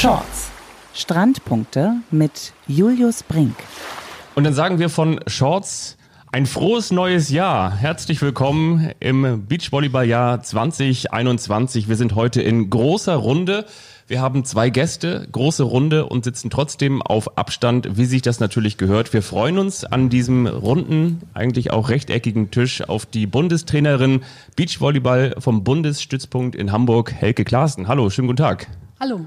Shorts. Strandpunkte mit Julius Brink. Und dann sagen wir von Shorts ein frohes neues Jahr. Herzlich willkommen im Beachvolleyball-Jahr 2021. Wir sind heute in großer Runde. Wir haben zwei Gäste, große Runde und sitzen trotzdem auf Abstand, wie sich das natürlich gehört. Wir freuen uns an diesem runden, eigentlich auch rechteckigen Tisch auf die Bundestrainerin Beachvolleyball vom Bundesstützpunkt in Hamburg, Helke Klaassen. Hallo, schönen guten Tag. Hallo,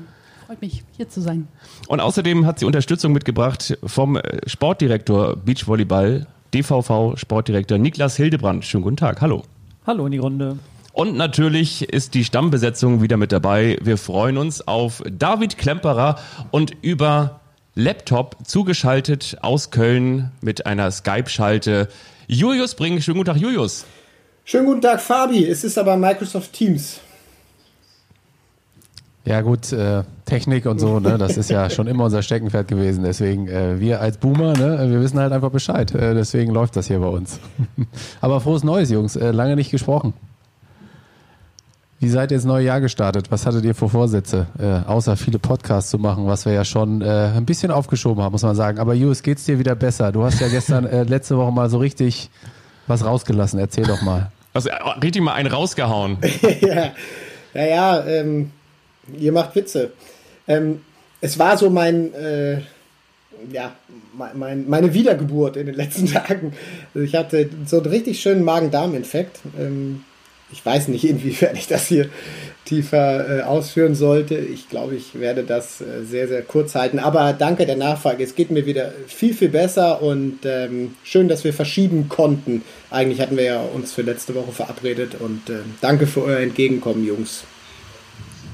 freut mich, hier zu sein. Und außerdem hat sie Unterstützung mitgebracht vom Sportdirektor Beachvolleyball, DVV Sportdirektor Niklas Hildebrand. Schönen guten Tag. Hallo. Hallo in die Runde. Und natürlich ist die Stammbesetzung wieder mit dabei. Wir freuen uns auf David Klemperer und über Laptop zugeschaltet aus Köln mit einer Skype-Schalte. Julius Brink, schönen guten Tag, Julius. Schönen guten Tag, Fabi. Es ist aber Microsoft Teams. Ja gut, äh, Technik und so, ne, das ist ja schon immer unser Steckenpferd gewesen. Deswegen, äh, wir als Boomer, ne, wir wissen halt einfach Bescheid. Äh, deswegen läuft das hier bei uns. Aber frohes Neues, Jungs. Äh, lange nicht gesprochen. Wie seid ihr ins neue Jahr gestartet? Was hattet ihr vor Vorsätze? Äh, außer viele Podcasts zu machen, was wir ja schon äh, ein bisschen aufgeschoben haben, muss man sagen. Aber Julius, geht's dir wieder besser? Du hast ja gestern, äh, letzte Woche mal so richtig was rausgelassen. Erzähl doch mal. Also richtig mal einen rausgehauen. ja, naja, ähm, ihr macht Witze. Ähm, es war so mein, äh, ja, mein, meine Wiedergeburt in den letzten Tagen. Also ich hatte so einen richtig schönen Magen-Darm-Infekt. Ähm, ich weiß nicht, inwiefern ich das hier tiefer äh, ausführen sollte. Ich glaube, ich werde das äh, sehr, sehr kurz halten. Aber danke der Nachfrage. Es geht mir wieder viel, viel besser und ähm, schön, dass wir verschieben konnten. Eigentlich hatten wir ja uns für letzte Woche verabredet und äh, danke für euer Entgegenkommen, Jungs.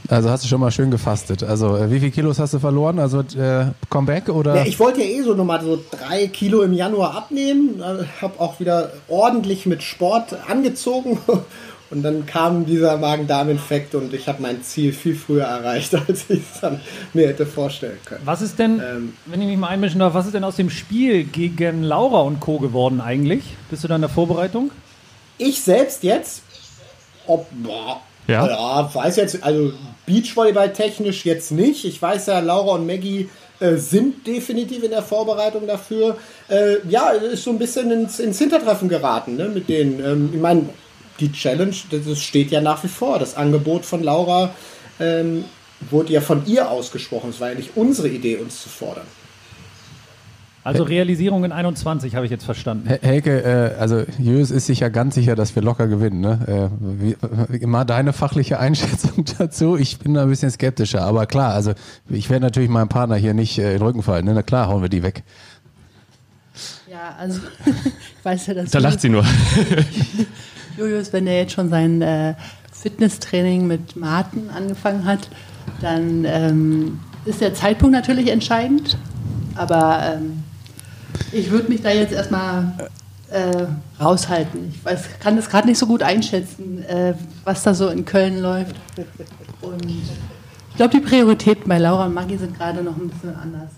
Also hast du schon mal schön gefastet. Also äh, wie viel Kilos hast du verloren? Also äh, Comeback oder? Ja, ich wollte ja eh so nochmal so drei Kilo im Januar abnehmen. Habe auch wieder ordentlich mit Sport angezogen. Und dann kam dieser Magen-Darm-Infekt und ich habe mein Ziel viel früher erreicht, als ich es dann mir hätte vorstellen können. Was ist denn, ähm, wenn ich mich mal einmischen darf, was ist denn aus dem Spiel gegen Laura und Co. geworden eigentlich? Bist du da in der Vorbereitung? Ich selbst jetzt? Ob, boah, ja. ja, weiß jetzt, also Beachvolleyball technisch jetzt nicht. Ich weiß ja, Laura und Maggie äh, sind definitiv in der Vorbereitung dafür. Äh, ja, ist so ein bisschen ins, ins Hintertreffen geraten ne, mit denen. Ähm, ich meine, die Challenge, das steht ja nach wie vor. Das Angebot von Laura ähm, wurde ja von ihr ausgesprochen. Es war ja nicht unsere Idee, uns zu fordern. Also Realisierung in 21 habe ich jetzt verstanden. Helke, äh, also Jös ist sich ja ganz sicher, dass wir locker gewinnen. Ne? Äh, wie, immer deine fachliche Einschätzung dazu. Ich bin da ein bisschen skeptischer, aber klar, also ich werde natürlich meinem Partner hier nicht äh, in den Rücken fallen. Ne? Na klar, hauen wir die weg. Ja, also ich weiß ja, dass da lacht sie nur. Julius, wenn er jetzt schon sein äh, Fitnesstraining mit Martin angefangen hat, dann ähm, ist der Zeitpunkt natürlich entscheidend. Aber ähm, ich würde mich da jetzt erstmal äh, raushalten. Ich weiß, kann das gerade nicht so gut einschätzen, äh, was da so in Köln läuft. Und ich glaube, die Prioritäten bei Laura und Maggie sind gerade noch ein bisschen anders.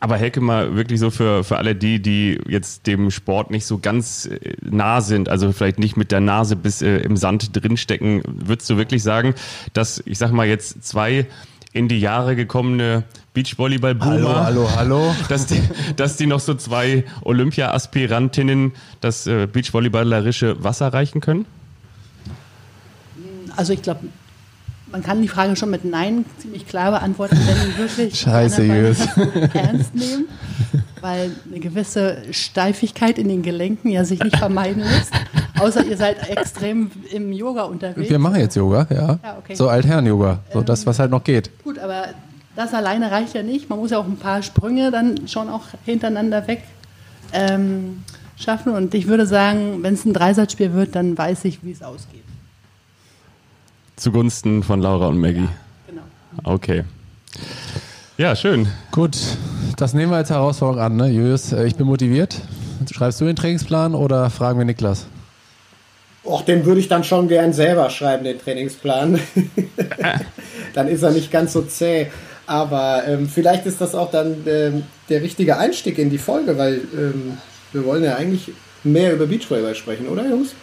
Aber Helke, mal wirklich so für, für alle die, die jetzt dem Sport nicht so ganz äh, nah sind, also vielleicht nicht mit der Nase bis äh, im Sand drinstecken, würdest du wirklich sagen, dass, ich sag mal, jetzt zwei in die Jahre gekommene Beachvolleyball-Boomer. Hallo, hallo, hallo. Dass die, dass die noch so zwei Olympia-Aspirantinnen das äh, Beachvolleyballerische Wasser reichen können? Also ich glaube, man kann die Frage schon mit Nein ziemlich klar beantworten, wenn die wirklich Scheiße, ernst nehmen, weil eine gewisse Steifigkeit in den Gelenken ja sich nicht vermeiden lässt. Außer ihr seid extrem im Yoga unterwegs. Wir machen jetzt Yoga, ja. ja okay. So Altherren-Yoga, so ähm, das, was halt noch geht. Gut, aber das alleine reicht ja nicht. Man muss ja auch ein paar Sprünge dann schon auch hintereinander weg ähm, schaffen. Und ich würde sagen, wenn es ein Dreisatzspiel wird, dann weiß ich, wie es ausgeht. Zugunsten von Laura und Maggie. Ja, genau. Okay. Ja, schön. Gut, das nehmen wir als Herausforderung an, ne? Julius, äh, ich bin motiviert. Schreibst du den Trainingsplan oder fragen wir Niklas? Och, den würde ich dann schon gern selber schreiben, den Trainingsplan. dann ist er nicht ganz so zäh. Aber ähm, vielleicht ist das auch dann ähm, der richtige Einstieg in die Folge, weil ähm, wir wollen ja eigentlich mehr über Beachvolleyball sprechen, oder Jungs?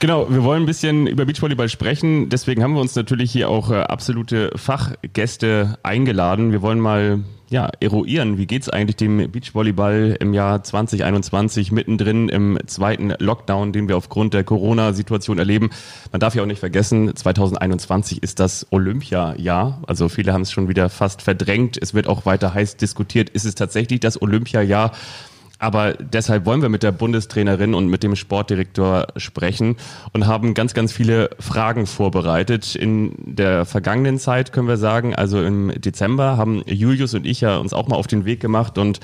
Genau, wir wollen ein bisschen über Beachvolleyball sprechen. Deswegen haben wir uns natürlich hier auch äh, absolute Fachgäste eingeladen. Wir wollen mal ja, eruieren, wie geht's eigentlich dem Beachvolleyball im Jahr 2021 mittendrin im zweiten Lockdown, den wir aufgrund der Corona-Situation erleben. Man darf ja auch nicht vergessen, 2021 ist das Olympia-Jahr. Also viele haben es schon wieder fast verdrängt. Es wird auch weiter heiß diskutiert. Ist es tatsächlich das Olympia-Jahr? Aber deshalb wollen wir mit der Bundestrainerin und mit dem Sportdirektor sprechen und haben ganz, ganz viele Fragen vorbereitet. In der vergangenen Zeit können wir sagen, also im Dezember haben Julius und ich ja uns auch mal auf den Weg gemacht und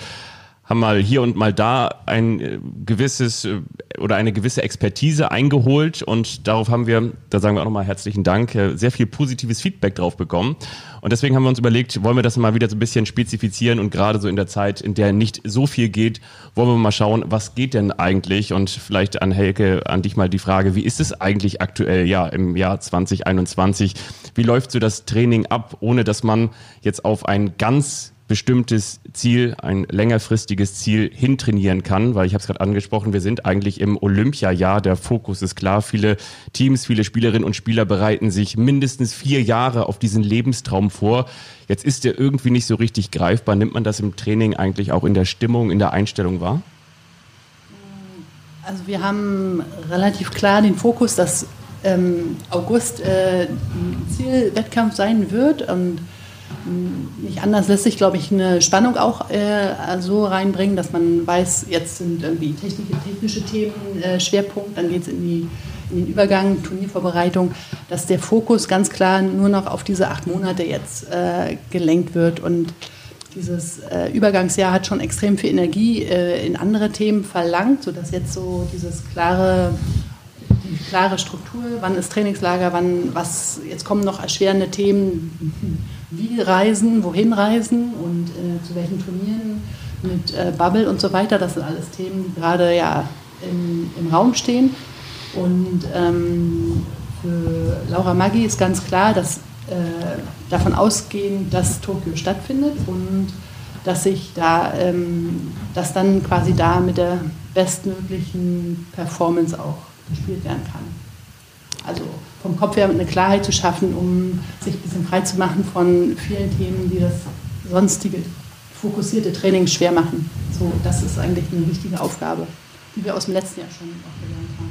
haben mal hier und mal da ein äh, gewisses äh, oder eine gewisse Expertise eingeholt und darauf haben wir, da sagen wir auch nochmal herzlichen Dank, äh, sehr viel positives Feedback drauf bekommen. Und deswegen haben wir uns überlegt, wollen wir das mal wieder so ein bisschen spezifizieren und gerade so in der Zeit, in der nicht so viel geht, wollen wir mal schauen, was geht denn eigentlich? Und vielleicht an Helke, an dich mal die Frage, wie ist es eigentlich aktuell, ja, im Jahr 2021? Wie läuft so das Training ab, ohne dass man jetzt auf ein ganz bestimmtes Ziel, ein längerfristiges Ziel hintrainieren kann, weil ich habe es gerade angesprochen, wir sind eigentlich im Olympiajahr, der Fokus ist klar, viele Teams, viele Spielerinnen und Spieler bereiten sich mindestens vier Jahre auf diesen Lebenstraum vor. Jetzt ist der irgendwie nicht so richtig greifbar. Nimmt man das im Training eigentlich auch in der Stimmung, in der Einstellung wahr? Also wir haben relativ klar den Fokus, dass ähm, August äh, Zielwettkampf sein wird und nicht anders lässt sich, glaube ich, eine Spannung auch äh, so reinbringen, dass man weiß, jetzt sind irgendwie technische, technische Themen äh, Schwerpunkt, dann geht es in, in den Übergang, Turniervorbereitung, dass der Fokus ganz klar nur noch auf diese acht Monate jetzt äh, gelenkt wird. Und dieses äh, Übergangsjahr hat schon extrem viel Energie äh, in andere Themen verlangt, sodass jetzt so dieses klare klare Struktur, wann ist Trainingslager, wann was jetzt kommen noch erschwerende Themen wie reisen, wohin reisen und äh, zu welchen Turnieren mit äh, Bubble und so weiter. Das sind alles Themen, die gerade ja im, im Raum stehen. Und ähm, für Laura Maggi ist ganz klar, dass äh, davon ausgehen, dass Tokio stattfindet und dass sich da, ähm, dass dann quasi da mit der bestmöglichen Performance auch gespielt werden kann. Also vom Kopf her eine Klarheit zu schaffen, um sich ein bisschen frei zu machen von vielen Themen, die das sonstige fokussierte Training schwer machen. So, das ist eigentlich eine wichtige Aufgabe, die wir aus dem letzten Jahr schon auch gelernt haben.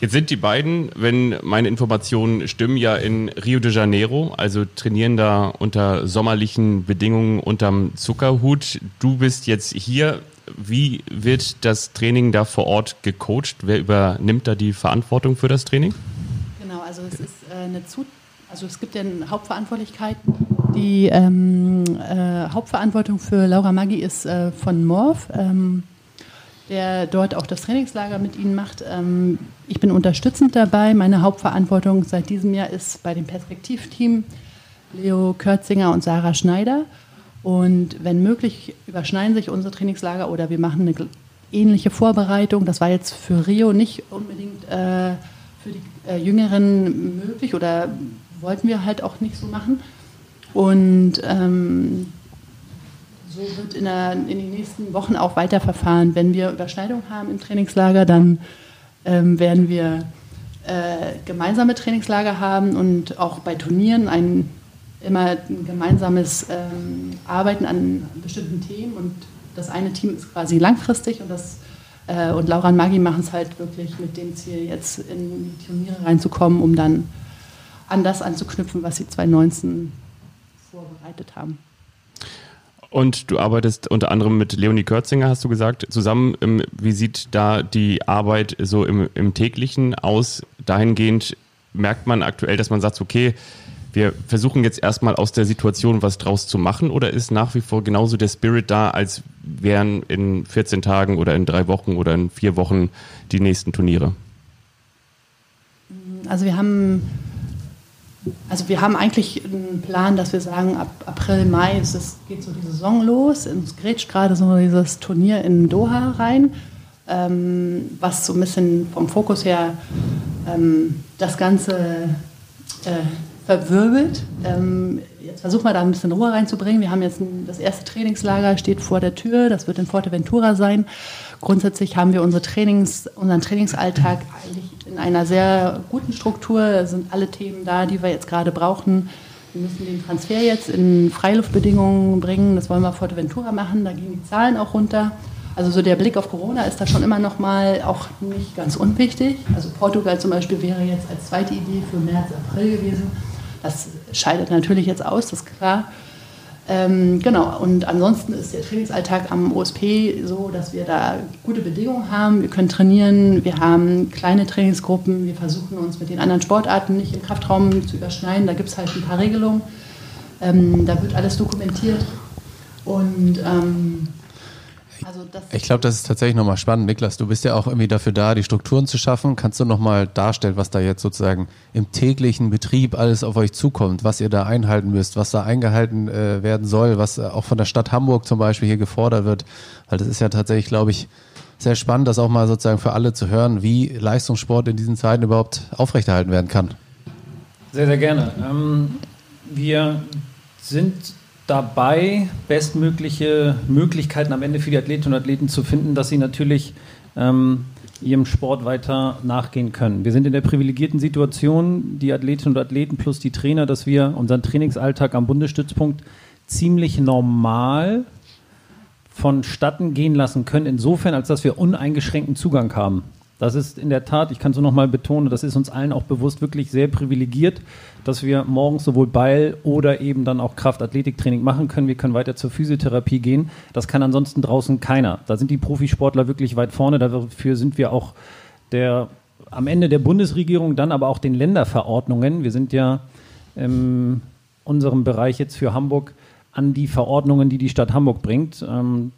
Jetzt sind die beiden, wenn meine Informationen stimmen, ja in Rio de Janeiro, also trainieren da unter sommerlichen Bedingungen unterm Zuckerhut. Du bist jetzt hier. Wie wird das Training da vor Ort gecoacht? Wer übernimmt da die Verantwortung für das Training? Also es ist äh, eine Zu also es gibt ja eine Hauptverantwortlichkeit. Die ähm, äh, Hauptverantwortung für Laura Maggi ist äh, von Morph, ähm, der dort auch das Trainingslager mit ihnen macht. Ähm, ich bin unterstützend dabei. Meine Hauptverantwortung seit diesem Jahr ist bei dem Perspektivteam Leo Körzinger und Sarah Schneider. Und wenn möglich, überschneiden sich unsere Trainingslager oder wir machen eine ähnliche Vorbereitung. Das war jetzt für Rio nicht unbedingt äh, für die äh, Jüngeren möglich oder wollten wir halt auch nicht so machen. Und ähm, so wird in, der, in, den nächsten Wochen auch weiterverfahren. Wenn wir Überschneidungen haben im Trainingslager, dann ähm, werden wir äh, gemeinsame Trainingslager haben und auch bei Turnieren ein, immer ein gemeinsames ähm, Arbeiten an bestimmten Themen. Und das eine Team ist quasi langfristig und das äh, und Laura und Maggi machen es halt wirklich mit dem Ziel, jetzt in die Turniere reinzukommen, um dann an das anzuknüpfen, was sie 2019 vorbereitet haben. Und du arbeitest unter anderem mit Leonie Körzinger, hast du gesagt, zusammen. Ähm, wie sieht da die Arbeit so im, im täglichen aus? Dahingehend merkt man aktuell, dass man sagt, okay, wir versuchen jetzt erstmal aus der Situation was draus zu machen oder ist nach wie vor genauso der Spirit da, als wären in 14 Tagen oder in drei Wochen oder in vier Wochen die nächsten Turniere? Also wir haben also wir haben eigentlich einen Plan, dass wir sagen, ab April, Mai es, geht so die Saison los. Es grätscht gerade so dieses Turnier in Doha rein, ähm, was so ein bisschen vom Fokus her ähm, das Ganze äh, verwirbelt. Ähm, jetzt versuchen wir da ein bisschen Ruhe reinzubringen. Wir haben jetzt ein, das erste Trainingslager steht vor der Tür. Das wird in Forteventura sein. Grundsätzlich haben wir unsere Trainings, unseren Trainingsalltag eigentlich in einer sehr guten Struktur. Da sind alle Themen da, die wir jetzt gerade brauchen. Wir müssen den Transfer jetzt in Freiluftbedingungen bringen. Das wollen wir Forteventura machen. Da gehen die Zahlen auch runter. Also so der Blick auf Corona ist da schon immer noch mal auch nicht ganz unwichtig. Also Portugal zum Beispiel wäre jetzt als zweite Idee für März, April gewesen. Das scheidet natürlich jetzt aus, das ist klar. Ähm, genau, und ansonsten ist der Trainingsalltag am OSP so, dass wir da gute Bedingungen haben. Wir können trainieren, wir haben kleine Trainingsgruppen, wir versuchen uns mit den anderen Sportarten nicht im Kraftraum zu überschneiden. Da gibt es halt ein paar Regelungen. Ähm, da wird alles dokumentiert. Und ähm, also ich glaube, das ist tatsächlich nochmal spannend. Niklas, du bist ja auch irgendwie dafür da, die Strukturen zu schaffen. Kannst du nochmal darstellen, was da jetzt sozusagen im täglichen Betrieb alles auf euch zukommt, was ihr da einhalten müsst, was da eingehalten äh, werden soll, was äh, auch von der Stadt Hamburg zum Beispiel hier gefordert wird? Weil das ist ja tatsächlich, glaube ich, sehr spannend, das auch mal sozusagen für alle zu hören, wie Leistungssport in diesen Zeiten überhaupt aufrechterhalten werden kann. Sehr, sehr gerne. Ähm, wir sind dabei, bestmögliche Möglichkeiten am Ende für die Athletinnen und Athleten zu finden, dass sie natürlich ähm, ihrem Sport weiter nachgehen können. Wir sind in der privilegierten Situation, die Athletinnen und Athleten plus die Trainer, dass wir unseren Trainingsalltag am Bundesstützpunkt ziemlich normal vonstatten gehen lassen können, insofern, als dass wir uneingeschränkten Zugang haben. Das ist in der Tat, ich kann es nur noch mal betonen, das ist uns allen auch bewusst wirklich sehr privilegiert, dass wir morgens sowohl Beil oder eben dann auch Kraftathletiktraining machen können. Wir können weiter zur Physiotherapie gehen. Das kann ansonsten draußen keiner. Da sind die Profisportler wirklich weit vorne. Dafür sind wir auch der, am Ende der Bundesregierung, dann aber auch den Länderverordnungen. Wir sind ja in unserem Bereich jetzt für Hamburg an die Verordnungen, die die Stadt Hamburg bringt, ähm,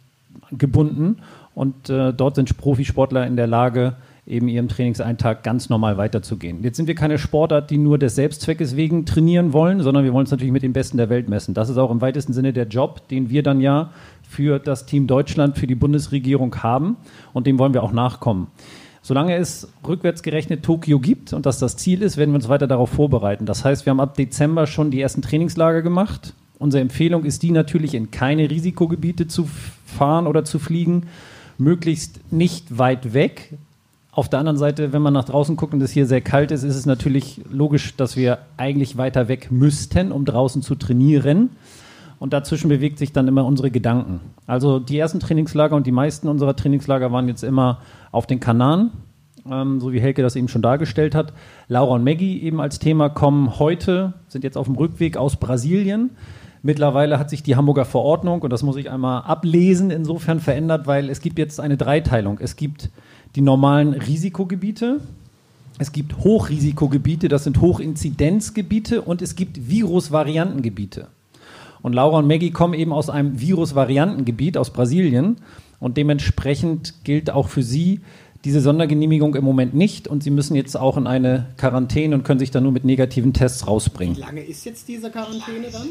gebunden. Und äh, dort sind Profisportler in der Lage, eben ihrem Trainingseintag ganz normal weiterzugehen. Jetzt sind wir keine Sportart, die nur des Selbstzweckes wegen trainieren wollen, sondern wir wollen es natürlich mit den Besten der Welt messen. Das ist auch im weitesten Sinne der Job, den wir dann ja für das Team Deutschland, für die Bundesregierung haben und dem wollen wir auch nachkommen. Solange es rückwärts gerechnet Tokio gibt und das das Ziel ist, werden wir uns weiter darauf vorbereiten. Das heißt, wir haben ab Dezember schon die ersten Trainingslager gemacht. Unsere Empfehlung ist die natürlich in keine Risikogebiete zu fahren oder zu fliegen, möglichst nicht weit weg, auf der anderen Seite, wenn man nach draußen guckt und es hier sehr kalt ist, ist es natürlich logisch, dass wir eigentlich weiter weg müssten, um draußen zu trainieren. Und dazwischen bewegt sich dann immer unsere Gedanken. Also die ersten Trainingslager und die meisten unserer Trainingslager waren jetzt immer auf den Kanaren, ähm, so wie Helke das eben schon dargestellt hat. Laura und Maggie eben als Thema kommen heute, sind jetzt auf dem Rückweg aus Brasilien. Mittlerweile hat sich die Hamburger Verordnung, und das muss ich einmal ablesen, insofern verändert, weil es gibt jetzt eine Dreiteilung. Es gibt die normalen Risikogebiete. Es gibt Hochrisikogebiete, das sind Hochinzidenzgebiete und es gibt Virusvariantengebiete. Und Laura und Maggie kommen eben aus einem Virusvariantengebiet aus Brasilien und dementsprechend gilt auch für sie diese Sondergenehmigung im Moment nicht und sie müssen jetzt auch in eine Quarantäne und können sich dann nur mit negativen Tests rausbringen. Wie lange ist jetzt diese Quarantäne dann?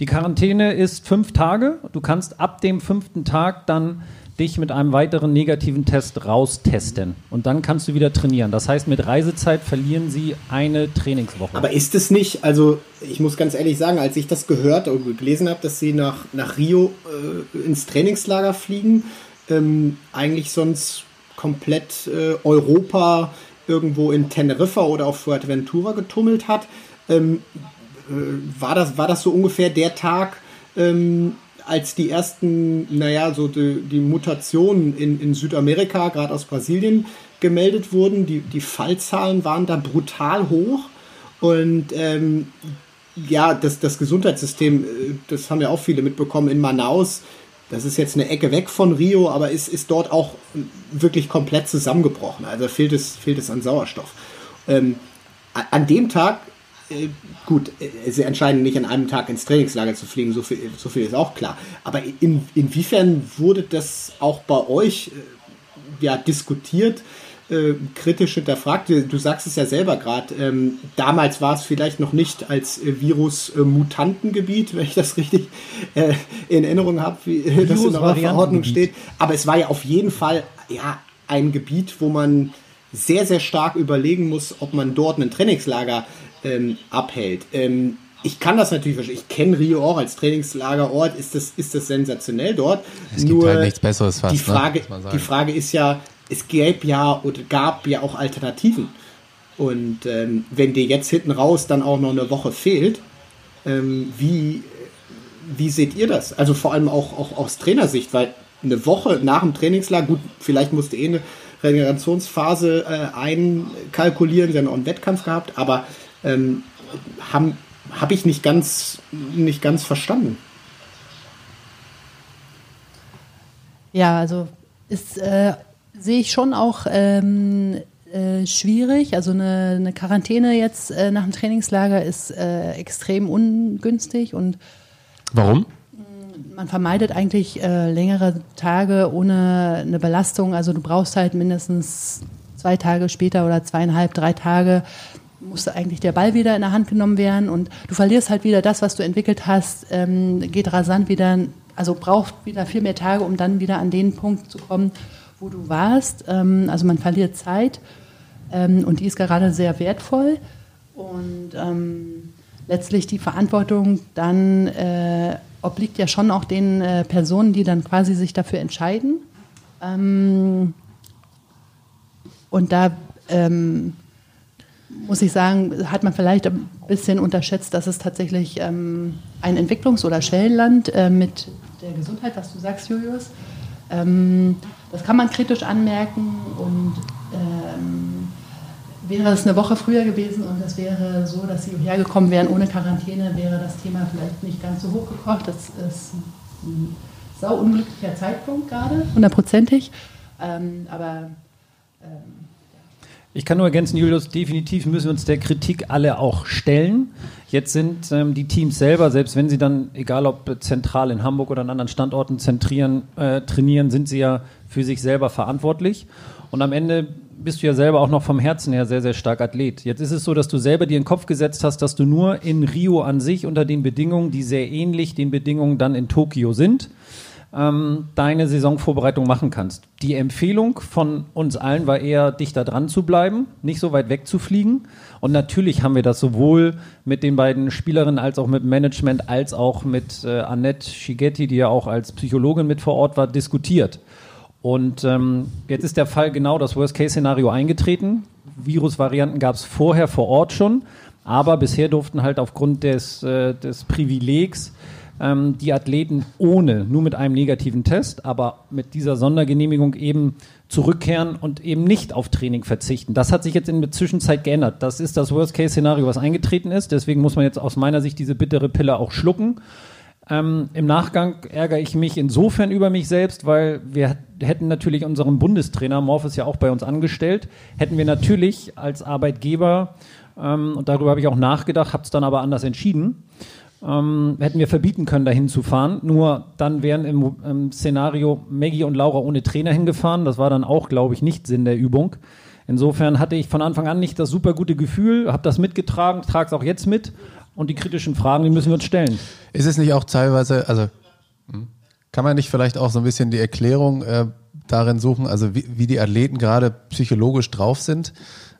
Die Quarantäne ist fünf Tage. Du kannst ab dem fünften Tag dann dich mit einem weiteren negativen Test raustesten. Und dann kannst du wieder trainieren. Das heißt, mit Reisezeit verlieren sie eine Trainingswoche. Aber ist es nicht, also ich muss ganz ehrlich sagen, als ich das gehört und gelesen habe, dass sie nach, nach Rio äh, ins Trainingslager fliegen, ähm, eigentlich sonst komplett äh, Europa irgendwo in Teneriffa oder auf Fuerteventura getummelt hat, ähm, äh, war, das, war das so ungefähr der Tag, ähm, als die ersten, naja, so die, die Mutationen in, in Südamerika, gerade aus Brasilien, gemeldet wurden. Die, die Fallzahlen waren da brutal hoch. Und ähm, ja, das, das Gesundheitssystem, äh, das haben ja auch viele mitbekommen in Manaus. Das ist jetzt eine Ecke weg von Rio, aber ist, ist dort auch wirklich komplett zusammengebrochen. Also fehlt es, fehlt es an Sauerstoff. Ähm, an dem Tag gut, äh, sie entscheiden nicht an einem Tag ins Trainingslager zu fliegen, so viel, so viel ist auch klar. Aber in, inwiefern wurde das auch bei euch äh, ja, diskutiert, äh, kritisch hinterfragt? Du sagst es ja selber gerade, ähm, damals war es vielleicht noch nicht als äh, Virus-Mutantengebiet, wenn ich das richtig äh, in Erinnerung habe, wie das in der Verordnung steht. Aber es war ja auf jeden Fall ja, ein Gebiet, wo man sehr, sehr stark überlegen muss, ob man dort ein Trainingslager ähm, abhält. Ähm, ich kann das natürlich verstehen. Ich kenne Rio auch als Trainingslagerort. Ist das, ist das sensationell dort? Es gibt Nur halt nichts Besseres fast. Die ne, Frage, ne? die Frage ist ja, es gäbe ja oder gab ja auch Alternativen. Und ähm, wenn dir jetzt hinten raus dann auch noch eine Woche fehlt, ähm, wie, wie seht ihr das? Also vor allem auch, auch aus Trainersicht, weil eine Woche nach dem Trainingslager, gut, vielleicht musste eh eine Regenerationsphase äh, einkalkulieren, sie haben auch einen Wettkampf gehabt, aber ähm, habe hab ich nicht ganz, nicht ganz verstanden. Ja, also ist, äh, sehe ich schon auch ähm, äh, schwierig. Also eine, eine Quarantäne jetzt äh, nach dem Trainingslager ist äh, extrem ungünstig und Warum? man vermeidet eigentlich äh, längere Tage ohne eine Belastung. Also du brauchst halt mindestens zwei Tage später oder zweieinhalb, drei Tage muss eigentlich der Ball wieder in der Hand genommen werden und du verlierst halt wieder das, was du entwickelt hast, ähm, geht rasant wieder, also braucht wieder viel mehr Tage, um dann wieder an den Punkt zu kommen, wo du warst. Ähm, also man verliert Zeit ähm, und die ist gerade sehr wertvoll und ähm, letztlich die Verantwortung dann äh, obliegt ja schon auch den äh, Personen, die dann quasi sich dafür entscheiden. Ähm, und da ähm, muss ich sagen, hat man vielleicht ein bisschen unterschätzt, dass es tatsächlich ähm, ein Entwicklungs- oder Schwellenland äh, mit der Gesundheit, was du sagst, Julius, ähm, das kann man kritisch anmerken und ähm, wäre es eine Woche früher gewesen und es wäre so, dass sie hierher gekommen wären ohne Quarantäne, wäre das Thema vielleicht nicht ganz so hochgekocht. Das ist ein sau unglücklicher Zeitpunkt gerade, hundertprozentig. Ähm, aber ähm, ich kann nur ergänzen, Julius, definitiv müssen wir uns der Kritik alle auch stellen. Jetzt sind ähm, die Teams selber, selbst wenn sie dann, egal ob zentral in Hamburg oder an anderen Standorten zentrieren, äh, trainieren, sind sie ja für sich selber verantwortlich. Und am Ende bist du ja selber auch noch vom Herzen her sehr, sehr stark Athlet. Jetzt ist es so, dass du selber dir in den Kopf gesetzt hast, dass du nur in Rio an sich unter den Bedingungen, die sehr ähnlich den Bedingungen dann in Tokio sind, ähm, deine Saisonvorbereitung machen kannst. Die Empfehlung von uns allen war eher, dichter dran zu bleiben, nicht so weit weg zu fliegen. Und natürlich haben wir das sowohl mit den beiden Spielerinnen als auch mit Management, als auch mit äh, Annette Schigetti, die ja auch als Psychologin mit vor Ort war, diskutiert. Und ähm, jetzt ist der Fall genau das Worst-Case-Szenario eingetreten. Virusvarianten gab es vorher vor Ort schon, aber bisher durften halt aufgrund des, äh, des Privilegs ähm, die Athleten ohne, nur mit einem negativen Test, aber mit dieser Sondergenehmigung eben zurückkehren und eben nicht auf Training verzichten. Das hat sich jetzt in der Zwischenzeit geändert. Das ist das Worst-Case-Szenario, was eingetreten ist. Deswegen muss man jetzt aus meiner Sicht diese bittere Pille auch schlucken. Ähm, Im Nachgang ärgere ich mich insofern über mich selbst, weil wir hätten natürlich unseren Bundestrainer, Morph ist ja auch bei uns angestellt, hätten wir natürlich als Arbeitgeber, ähm, und darüber habe ich auch nachgedacht, habe es dann aber anders entschieden, ähm, hätten wir verbieten können, dahin zu fahren. Nur dann wären im, im, Szenario Maggie und Laura ohne Trainer hingefahren. Das war dann auch, glaube ich, nicht Sinn der Übung. Insofern hatte ich von Anfang an nicht das super gute Gefühl, habe das mitgetragen, trage es auch jetzt mit. Und die kritischen Fragen, die müssen wir uns stellen. Ist es nicht auch teilweise, also hm, kann man nicht vielleicht auch so ein bisschen die Erklärung äh, darin suchen, also wie, wie die Athleten gerade psychologisch drauf sind?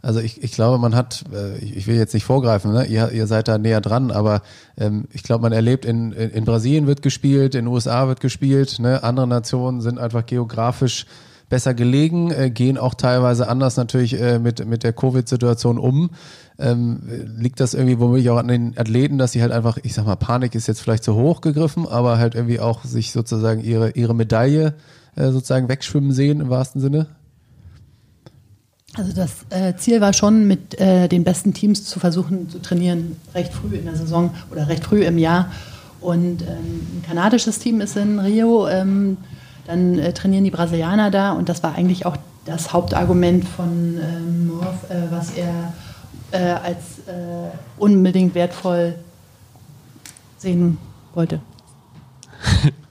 Also ich, ich glaube, man hat, äh, ich will jetzt nicht vorgreifen, ne? ihr, ihr seid da näher dran, aber ähm, ich glaube, man erlebt, in, in, Brasilien wird gespielt, in den USA wird gespielt, ne? andere Nationen sind einfach geografisch besser gelegen, äh, gehen auch teilweise anders natürlich äh, mit, mit der Covid-Situation um. Ähm, liegt das irgendwie womöglich auch an den Athleten, dass sie halt einfach, ich sag mal, Panik ist jetzt vielleicht zu hoch gegriffen, aber halt irgendwie auch sich sozusagen ihre, ihre Medaille äh, sozusagen wegschwimmen sehen im wahrsten Sinne? Also das äh, Ziel war schon, mit äh, den besten Teams zu versuchen zu trainieren, recht früh in der Saison oder recht früh im Jahr. Und ähm, ein kanadisches Team ist in Rio, ähm, dann äh, trainieren die Brasilianer da und das war eigentlich auch das Hauptargument von ähm, Morph, äh, was er äh, als äh, unbedingt wertvoll sehen wollte.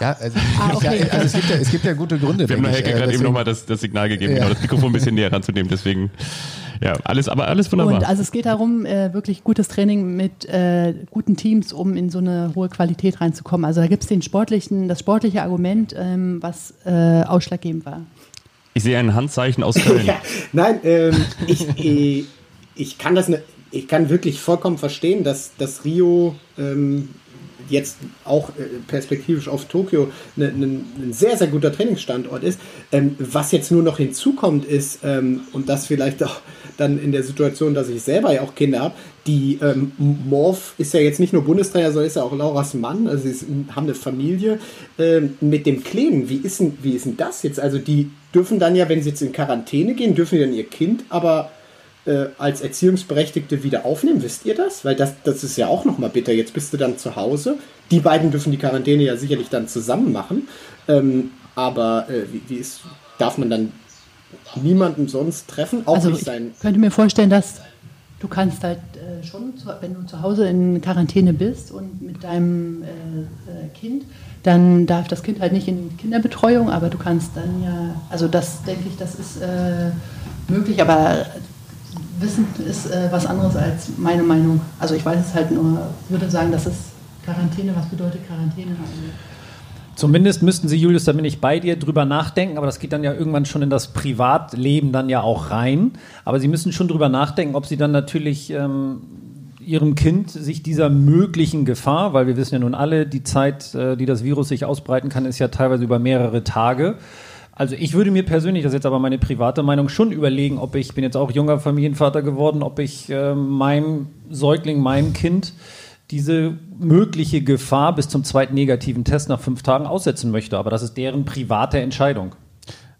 Ja, also, ah, okay. ja, also es, gibt ja, es gibt ja gute Gründe. Wir haben Helge gerade eben nochmal das, das Signal gegeben, ja. genau, das Mikrofon ein bisschen näher ranzunehmen. Deswegen, ja, alles, aber alles wunderbar. Und also es geht darum, äh, wirklich gutes Training mit äh, guten Teams, um in so eine hohe Qualität reinzukommen. Also da gibt es den sportlichen, das sportliche Argument, ähm, was äh, ausschlaggebend war. Ich sehe ein Handzeichen aus Köln. ja, nein, ähm, ich, ich, äh, ich, kann das, ne, ich kann wirklich vollkommen verstehen, dass, dass Rio ähm, jetzt auch äh, perspektivisch auf Tokio ne, ne, ein sehr, sehr guter Trainingsstandort ist. Ähm, was jetzt nur noch hinzukommt ist, ähm, und das vielleicht auch dann in der Situation, dass ich selber ja auch Kinder habe, die ähm, Morph ist ja jetzt nicht nur Bundestrainer, sondern ist ja auch Lauras Mann, also sie haben eine Familie mit dem Kleinen. Wie ist, denn, wie ist denn das jetzt? Also die dürfen dann ja, wenn sie jetzt in Quarantäne gehen, dürfen dann ihr Kind aber äh, als Erziehungsberechtigte wieder aufnehmen. Wisst ihr das? Weil das, das ist ja auch nochmal bitter. Jetzt bist du dann zu Hause. Die beiden dürfen die Quarantäne ja sicherlich dann zusammen machen. Ähm, aber äh, wie, wie ist, darf man dann niemanden sonst treffen? Auch also nicht sein. Ich könnte mir vorstellen, dass du kannst halt äh, schon, zu, wenn du zu Hause in Quarantäne bist und mit deinem äh, äh, Kind, dann darf das Kind halt nicht in Kinderbetreuung, aber du kannst dann ja, also das denke ich, das ist äh, möglich, aber Wissen ist äh, was anderes als meine Meinung. Also ich weiß es halt nur, würde sagen, das ist Quarantäne. Was bedeutet Quarantäne? Zumindest müssten Sie, Julius, da bin ich bei dir, drüber nachdenken, aber das geht dann ja irgendwann schon in das Privatleben dann ja auch rein. Aber Sie müssen schon drüber nachdenken, ob Sie dann natürlich ähm, Ihrem Kind sich dieser möglichen Gefahr, weil wir wissen ja nun alle, die Zeit, äh, die das Virus sich ausbreiten kann, ist ja teilweise über mehrere Tage. Also ich würde mir persönlich, das ist jetzt aber meine private Meinung, schon überlegen, ob ich, bin jetzt auch junger Familienvater geworden, ob ich äh, meinem Säugling, meinem Kind diese mögliche Gefahr bis zum zweiten negativen Test nach fünf Tagen aussetzen möchte. Aber das ist deren private Entscheidung.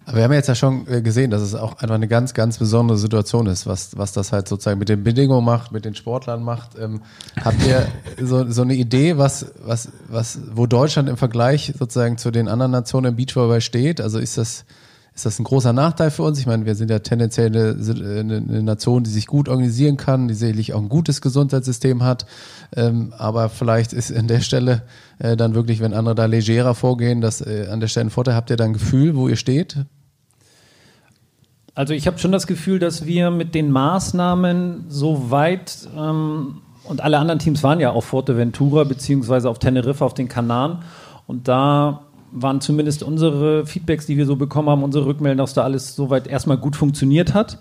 Aber wir haben jetzt ja schon äh, gesehen, dass es auch einfach eine ganz, ganz besondere Situation ist, was, was das halt sozusagen mit den Bedingungen macht, mit den Sportlern macht. Ähm, habt ihr so, so eine Idee, was, was, was, wo Deutschland im Vergleich sozusagen zu den anderen Nationen im Beachvolleyball steht? Also ist das, ist das ein großer Nachteil für uns? Ich meine, wir sind ja tendenziell eine, eine, Nation, die sich gut organisieren kann, die sicherlich auch ein gutes Gesundheitssystem hat. Ähm, aber vielleicht ist an der Stelle äh, dann wirklich, wenn andere da legerer vorgehen, dass äh, an der Stelle ein Vorteil. Habt ihr da ein Gefühl, wo ihr steht? Also ich habe schon das Gefühl, dass wir mit den Maßnahmen so weit ähm, und alle anderen Teams waren ja auf Fuerteventura beziehungsweise auf Teneriffa, auf den Kanaren und da waren zumindest unsere Feedbacks, die wir so bekommen haben, unsere Rückmeldungen, dass da alles soweit erstmal gut funktioniert hat,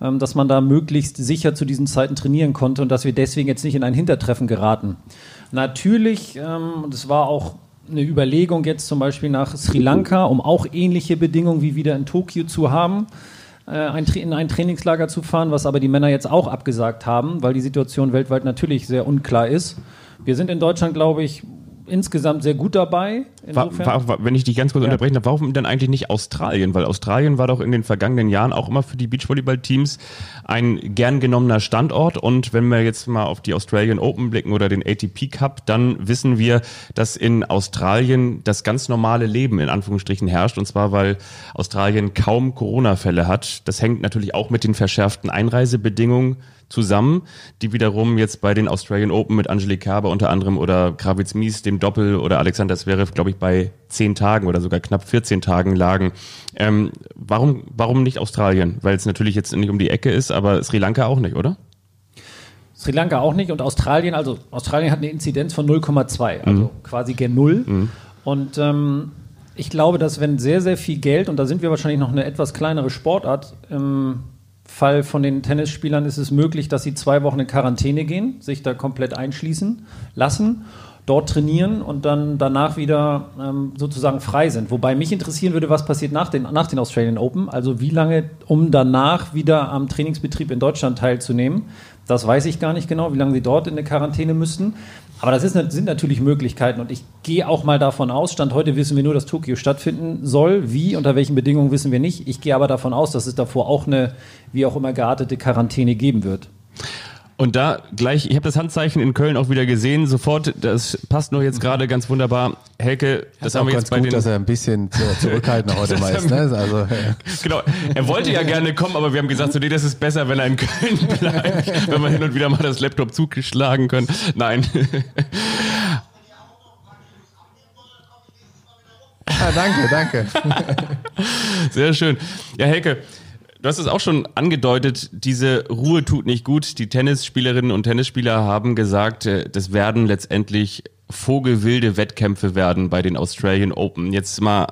ähm, dass man da möglichst sicher zu diesen Zeiten trainieren konnte und dass wir deswegen jetzt nicht in ein Hintertreffen geraten. Natürlich, ähm, und es war auch eine Überlegung jetzt zum Beispiel nach Sri Lanka, um auch ähnliche Bedingungen wie wieder in Tokio zu haben in ein Trainingslager zu fahren, was aber die Männer jetzt auch abgesagt haben, weil die Situation weltweit natürlich sehr unklar ist. Wir sind in Deutschland, glaube ich, insgesamt sehr gut dabei. War, war, wenn ich dich ganz kurz ja. unterbrechen darf, warum denn eigentlich nicht Australien? Weil Australien war doch in den vergangenen Jahren auch immer für die Beachvolleyball-Teams ein gern genommener Standort. Und wenn wir jetzt mal auf die Australian Open blicken oder den ATP Cup, dann wissen wir, dass in Australien das ganz normale Leben in Anführungsstrichen herrscht. Und zwar, weil Australien kaum Corona-Fälle hat. Das hängt natürlich auch mit den verschärften Einreisebedingungen zusammen, die wiederum jetzt bei den Australian Open mit Angelique Kerber unter anderem oder Kravitz Mies, dem Doppel oder Alexander Zverev, glaube ich, bei zehn Tagen oder sogar knapp 14 Tagen lagen. Ähm, warum, warum nicht Australien? Weil es natürlich jetzt nicht um die Ecke ist, aber Sri Lanka auch nicht, oder? Sri Lanka auch nicht und Australien, also Australien hat eine Inzidenz von 0,2, also mhm. quasi gen Null. Mhm. Und ähm, ich glaube, dass wenn sehr, sehr viel Geld, und da sind wir wahrscheinlich noch eine etwas kleinere Sportart, ähm, Fall von den Tennisspielern ist es möglich, dass sie zwei Wochen in Quarantäne gehen, sich da komplett einschließen lassen, dort trainieren und dann danach wieder ähm, sozusagen frei sind. Wobei mich interessieren würde, was passiert nach den, nach den Australian Open, also wie lange, um danach wieder am Trainingsbetrieb in Deutschland teilzunehmen. Das weiß ich gar nicht genau, wie lange sie dort in der Quarantäne müssten. Aber das ist, sind natürlich Möglichkeiten und ich gehe auch mal davon aus, Stand heute wissen wir nur, dass Tokio stattfinden soll. Wie, unter welchen Bedingungen wissen wir nicht. Ich gehe aber davon aus, dass es davor auch eine, wie auch immer geartete Quarantäne geben wird. Und da gleich, ich habe das Handzeichen in Köln auch wieder gesehen, sofort, das passt nur jetzt gerade ganz wunderbar. Helke, das, das haben wir jetzt bei gut, den... dass er ein bisschen zurückhaltender heute mal ist. Ne? Also, ja. Genau, er wollte ja gerne kommen, aber wir haben gesagt, so, nee, das ist besser, wenn er in Köln bleibt, wenn wir hin und wieder mal das Laptop zugeschlagen können. Nein. Ah, danke, danke. Sehr schön. Ja, Helke, Du hast es auch schon angedeutet, diese Ruhe tut nicht gut. Die Tennisspielerinnen und Tennisspieler haben gesagt, äh, das werden letztendlich vogelwilde Wettkämpfe werden bei den Australian Open. Jetzt mal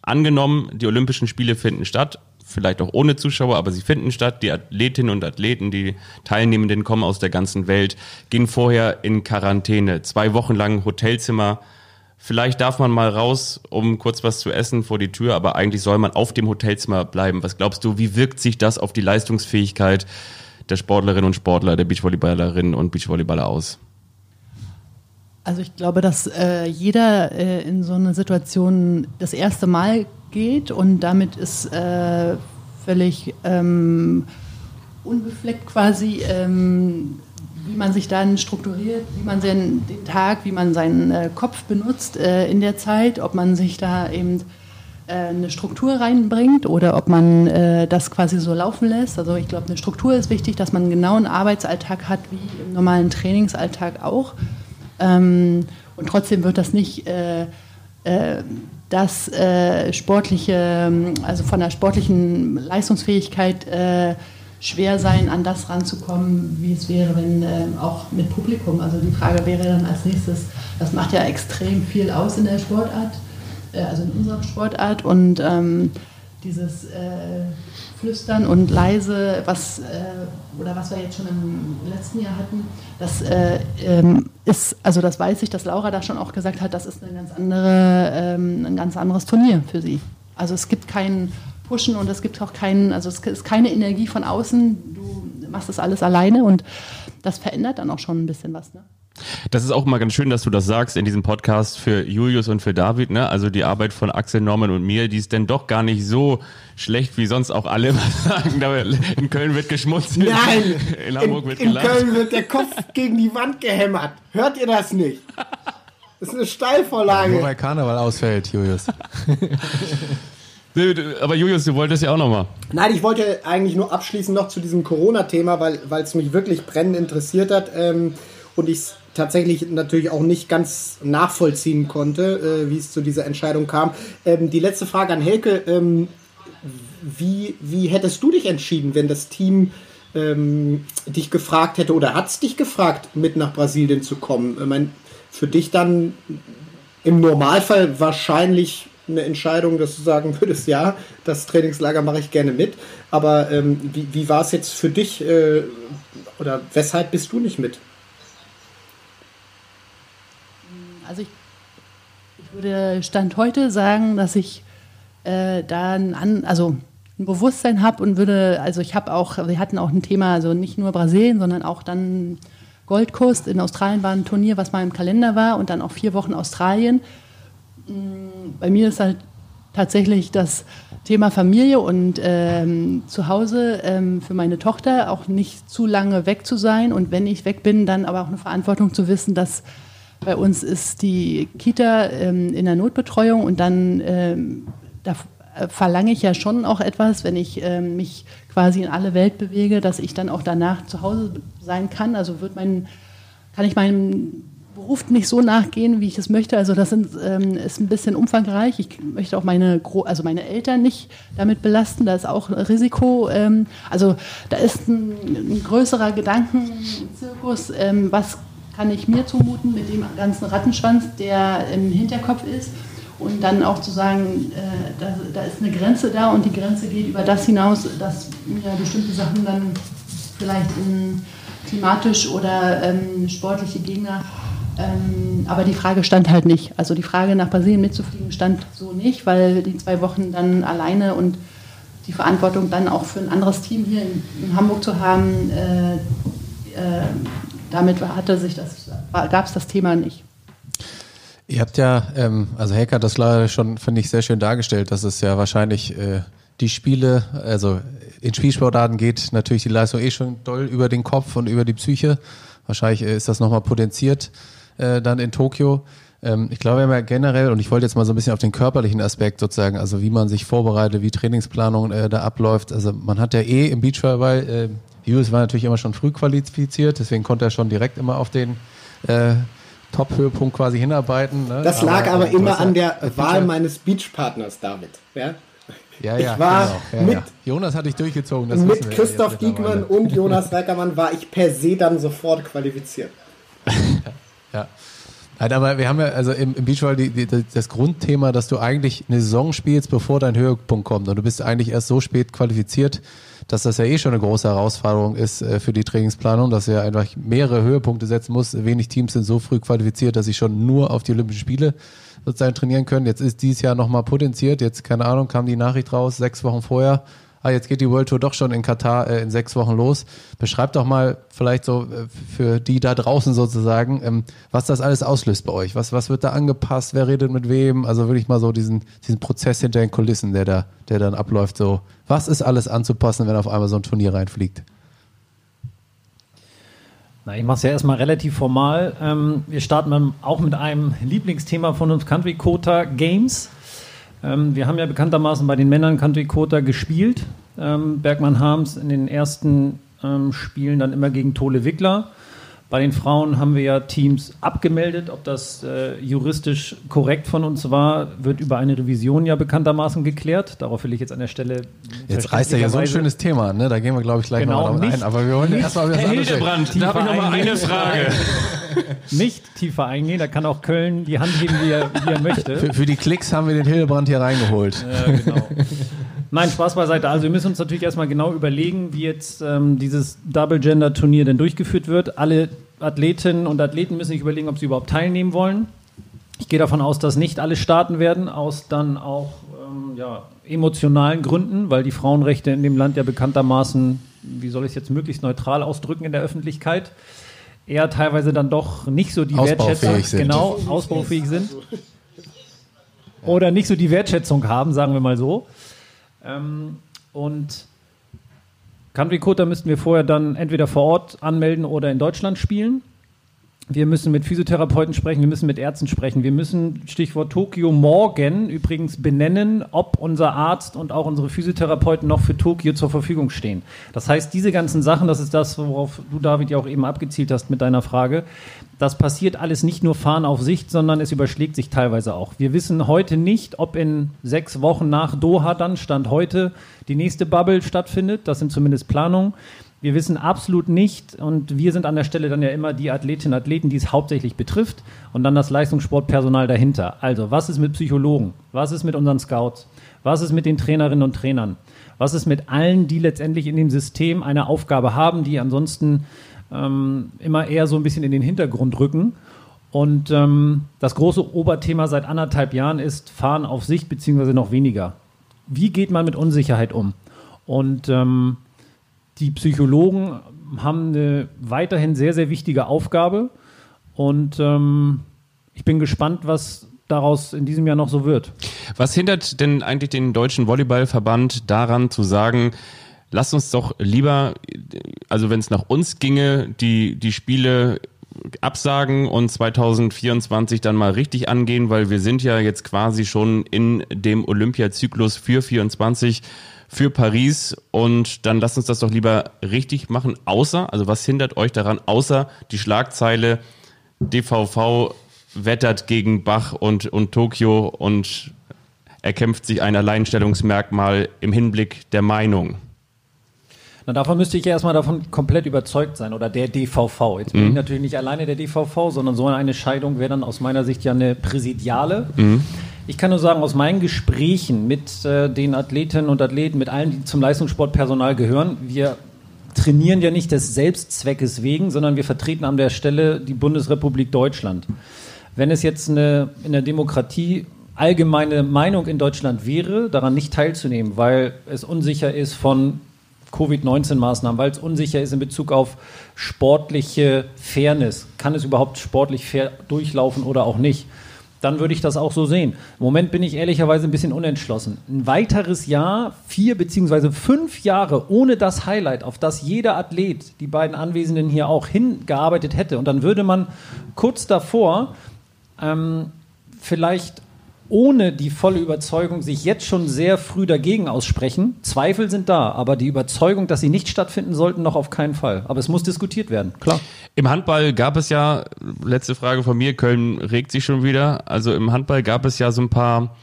angenommen, die Olympischen Spiele finden statt. vielleicht auch ohne Zuschauer, aber sie finden statt. Die Athletinnen und Athleten, die Teilnehmenden kommen aus der ganzen Welt, gehen vorher in Quarantäne, zwei Wochen lang Hotelzimmer. Vielleicht darf man mal raus, um kurz was zu essen vor die Tür, aber eigentlich soll man auf dem Hotelzimmer bleiben. Was glaubst du, wie wirkt sich das auf die Leistungsfähigkeit der Sportlerinnen und Sportler, der Beachvolleyballerinnen und Beachvolleyballer aus? Also ich glaube, dass äh, jeder äh, in so eine Situation das erste Mal geht und damit ist äh, völlig ähm, unbefleckt quasi, ähm, wie man sich dann strukturiert, wie man den, Tag, wie man seinen äh, Kopf benutzt äh, in der Zeit, ob man sich da eben äh, eine Struktur reinbringt oder ob man das quasi so laufen lässt. Also ich glaube, eine Struktur ist wichtig, dass man einen genauen Arbeitsalltag hat, wie im normalen Trainingsalltag auch. Ähm, und trotzdem wird das nicht das sportliche, also von der sportlichen Leistungsfähigkeit äh, schwer sein, an das ranzukommen, wie es wäre, wenn äh, auch mit Publikum. Also die Frage wäre dann als nächstes, das macht ja extrem viel aus in der Sportart, äh, also in unserer Sportart und ähm, dieses flüstern und leise, was, äh, oder was wir jetzt schon im letzten Jahr hatten, das äh, ähm, ist, also das weiß ich, dass Laura da schon auch gesagt hat, das ist eine ganz andere, ähm, ein ganz anderes Turnier für sie. Also es gibt keinen Pushen und es gibt auch keinen, also es ist keine Energie von außen, du machst das alles alleine und das verändert dann auch schon ein bisschen was. Ne? Das ist auch mal ganz schön, dass du das sagst in diesem Podcast für Julius und für David. Ne? Also die Arbeit von Axel Norman und mir, die ist denn doch gar nicht so schlecht, wie sonst auch alle immer sagen. In Köln wird geschmunzelt. Nein, in Hamburg in, wird gelacht. In Köln wird der Kopf gegen die Wand gehämmert. Hört ihr das nicht? Das ist eine Steilvorlage. Nur weil Karneval ausfällt, Julius. Aber Julius, du wolltest ja auch noch mal. Nein, ich wollte eigentlich nur abschließen noch zu diesem Corona-Thema, weil es mich wirklich brennend interessiert hat. Ähm, und ich es tatsächlich natürlich auch nicht ganz nachvollziehen konnte, äh, wie es zu dieser Entscheidung kam. Ähm, die letzte Frage an Helke. Ähm, wie, wie hättest du dich entschieden, wenn das Team ähm, dich gefragt hätte oder hat es dich gefragt, mit nach Brasilien zu kommen? Ich meine, für dich dann im Normalfall wahrscheinlich eine Entscheidung, dass du sagen würdest, ja, das Trainingslager mache ich gerne mit. Aber ähm, wie, wie war es jetzt für dich äh, oder weshalb bist du nicht mit? Also ich, ich würde Stand heute sagen, dass ich äh, da ein, also ein Bewusstsein habe und würde, also ich habe auch, wir hatten auch ein Thema, also nicht nur Brasilien, sondern auch dann Gold Coast in Australien war ein Turnier, was mal im Kalender war und dann auch vier Wochen Australien. Mm, bei mir ist halt tatsächlich das Thema Familie und ähm, zu Hause ähm, für meine Tochter auch nicht zu lange weg zu sein und wenn ich weg bin, dann aber auch eine Verantwortung zu wissen, dass bei uns ist die Kita ähm, in der Notbetreuung und dann ähm, da äh, verlange ich ja schon auch etwas, wenn ich ähm, mich quasi in alle Welt bewege, dass ich dann auch danach zu Hause sein kann. Also wird mein, kann ich meinem Beruf nicht so nachgehen, wie ich es möchte. Also das sind, ähm, ist ein bisschen umfangreich. Ich möchte auch meine, also meine Eltern nicht damit belasten. Da ist auch ein Risiko. Ähm, also da ist ein, ein größerer Gedankenzirkus. Ähm, was kann ich mir zumuten mit dem ganzen Rattenschwanz, der im Hinterkopf ist? Und dann auch zu sagen, äh, da, da, ist eine Grenze da und die Grenze geht über das hinaus, dass mir bestimmte Sachen dann vielleicht in, klimatisch oder ähm, sportliche Gegner. Ähm, aber die Frage stand halt nicht. Also die Frage nach Brasilien mitzufliegen stand so nicht, weil die zwei Wochen dann alleine und die Verantwortung dann auch für ein anderes Team hier in, in Hamburg zu haben, äh, äh, damit hatte sich das, gab es das Thema nicht. Ihr habt ja, ähm, also hat das leider schon, finde ich, sehr schön dargestellt, dass es ja wahrscheinlich äh, die Spiele, also in Spielsportarten geht natürlich die Leistung eh schon doll über den Kopf und über die Psyche. Wahrscheinlich äh, ist das nochmal potenziert äh, dann in Tokio. Ähm, ich glaube immer generell, und ich wollte jetzt mal so ein bisschen auf den körperlichen Aspekt sozusagen, also wie man sich vorbereitet, wie Trainingsplanung äh, da abläuft. Also man hat ja eh im Beachvolleyball, äh, Julius war natürlich immer schon früh qualifiziert, deswegen konnte er schon direkt immer auf den äh, Top-Höhepunkt quasi hinarbeiten. Ne? Das lag aber, aber immer an der Wahl meines Beachpartners, David. Ja? Ja, ja, ich war genau. ja, mit, ja. Jonas hatte ich durchgezogen. Mit Christoph Diekmann und Jonas Reckermann war ich per se dann sofort qualifiziert. ja. Nein, aber wir haben ja also im, im Beachvolleyball die, die, das Grundthema, dass du eigentlich eine Saison spielst, bevor dein Höhepunkt kommt. Und du bist eigentlich erst so spät qualifiziert, dass das ja eh schon eine große Herausforderung ist äh, für die Trainingsplanung, dass er einfach mehrere Höhepunkte setzen muss. Wenig Teams sind so früh qualifiziert, dass sie schon nur auf die Olympischen Spiele sozusagen trainieren können. Jetzt ist dieses Jahr nochmal potenziert. Jetzt, keine Ahnung, kam die Nachricht raus, sechs Wochen vorher ah, jetzt geht die World Tour doch schon in Katar äh, in sechs Wochen los. Beschreibt doch mal vielleicht so äh, für die da draußen sozusagen, ähm, was das alles auslöst bei euch. Was, was wird da angepasst? Wer redet mit wem? Also wirklich mal so diesen, diesen Prozess hinter den Kulissen, der da, der dann abläuft. So, was ist alles anzupassen, wenn auf einmal so ein Turnier reinfliegt? Na, ich mache es ja erstmal relativ formal. Ähm, wir starten auch mit einem Lieblingsthema von uns, Country Quota Games. Ähm, wir haben ja bekanntermaßen bei den Männern Country Quota gespielt. Ähm, Bergmann Harms in den ersten ähm, Spielen dann immer gegen Tole Wickler. Bei den Frauen haben wir ja Teams abgemeldet. Ob das äh, juristisch korrekt von uns war, wird über eine Revision ja bekanntermaßen geklärt. Darauf will ich jetzt an der Stelle. Jetzt reißt er ja so ein schönes Thema, ne? Da gehen wir, glaube ich, gleich genau, noch ein. Aber wir wollen erstmal Herr Hildebrand, da habe ich noch mal eine Frage. nicht tiefer eingehen, da kann auch Köln die Hand heben, wie er, wie er möchte. Für, für, die Klicks haben wir den Hildebrand hier reingeholt. Ja, genau. Nein, Spaß beiseite. Also wir müssen uns natürlich erstmal genau überlegen, wie jetzt ähm, dieses Double-Gender-Turnier denn durchgeführt wird. Alle Athletinnen und Athleten müssen sich überlegen, ob sie überhaupt teilnehmen wollen. Ich gehe davon aus, dass nicht alle starten werden, aus dann auch ähm, ja, emotionalen Gründen, weil die Frauenrechte in dem Land ja bekanntermaßen, wie soll ich es jetzt möglichst neutral ausdrücken in der Öffentlichkeit, eher teilweise dann doch nicht so die Wertschätzung, sind. genau, ausbaufähig sind. Oder nicht so die Wertschätzung haben, sagen wir mal so. Ähm, und Country Quota müssten wir vorher dann entweder vor Ort anmelden oder in Deutschland spielen. Wir müssen mit Physiotherapeuten sprechen, wir müssen mit Ärzten sprechen, wir müssen, Stichwort Tokio, morgen übrigens benennen, ob unser Arzt und auch unsere Physiotherapeuten noch für Tokio zur Verfügung stehen. Das heißt, diese ganzen Sachen, das ist das, worauf du, David, ja auch eben abgezielt hast mit deiner Frage, das passiert alles nicht nur fahren auf Sicht, sondern es überschlägt sich teilweise auch. Wir wissen heute nicht, ob in sechs Wochen nach Doha dann, Stand heute, die nächste Bubble stattfindet. Das sind zumindest Planungen. Wir wissen absolut nicht, und wir sind an der Stelle dann ja immer die Athletinnen und Athleten, die es hauptsächlich betrifft, und dann das Leistungssportpersonal dahinter. Also, was ist mit Psychologen? Was ist mit unseren Scouts? Was ist mit den Trainerinnen und Trainern? Was ist mit allen, die letztendlich in dem System eine Aufgabe haben, die ansonsten ähm, immer eher so ein bisschen in den Hintergrund rücken? Und ähm, das große Oberthema seit anderthalb Jahren ist Fahren auf Sicht, beziehungsweise noch weniger. Wie geht man mit Unsicherheit um? Und ähm, die Psychologen haben eine weiterhin sehr, sehr wichtige Aufgabe und ähm, ich bin gespannt, was daraus in diesem Jahr noch so wird. Was hindert denn eigentlich den Deutschen Volleyballverband daran zu sagen, lasst uns doch lieber, also wenn es nach uns ginge, die, die Spiele absagen und 2024 dann mal richtig angehen, weil wir sind ja jetzt quasi schon in dem Olympiazyklus für 24 für Paris und dann lasst uns das doch lieber richtig machen, außer, also was hindert euch daran, außer die Schlagzeile DVV wettert gegen Bach und, und Tokio und erkämpft sich ein Alleinstellungsmerkmal im Hinblick der Meinung. Na, davon müsste ich ja erstmal davon komplett überzeugt sein oder der DVV. Jetzt bin mhm. ich natürlich nicht alleine der DVV, sondern so eine Scheidung wäre dann aus meiner Sicht ja eine präsidiale. Mhm. Ich kann nur sagen, aus meinen Gesprächen mit äh, den Athletinnen und Athleten, mit allen, die zum Leistungssportpersonal gehören, wir trainieren ja nicht des Selbstzweckes wegen, sondern wir vertreten an der Stelle die Bundesrepublik Deutschland. Wenn es jetzt eine, in der Demokratie allgemeine Meinung in Deutschland wäre, daran nicht teilzunehmen, weil es unsicher ist von Covid-19-Maßnahmen, weil es unsicher ist in Bezug auf sportliche Fairness, kann es überhaupt sportlich fair durchlaufen oder auch nicht, dann würde ich das auch so sehen. Im Moment bin ich ehrlicherweise ein bisschen unentschlossen. Ein weiteres Jahr, vier beziehungsweise fünf Jahre ohne das Highlight, auf das jeder Athlet, die beiden Anwesenden hier auch hingearbeitet hätte. Und dann würde man kurz davor ähm, vielleicht ohne die volle Überzeugung sich jetzt schon sehr früh dagegen aussprechen. Zweifel sind da, aber die Überzeugung, dass sie nicht stattfinden sollten, noch auf keinen Fall. Aber es muss diskutiert werden, klar. Im Handball gab es ja, letzte Frage von mir, Köln regt sich schon wieder. Also im Handball gab es ja so ein paar,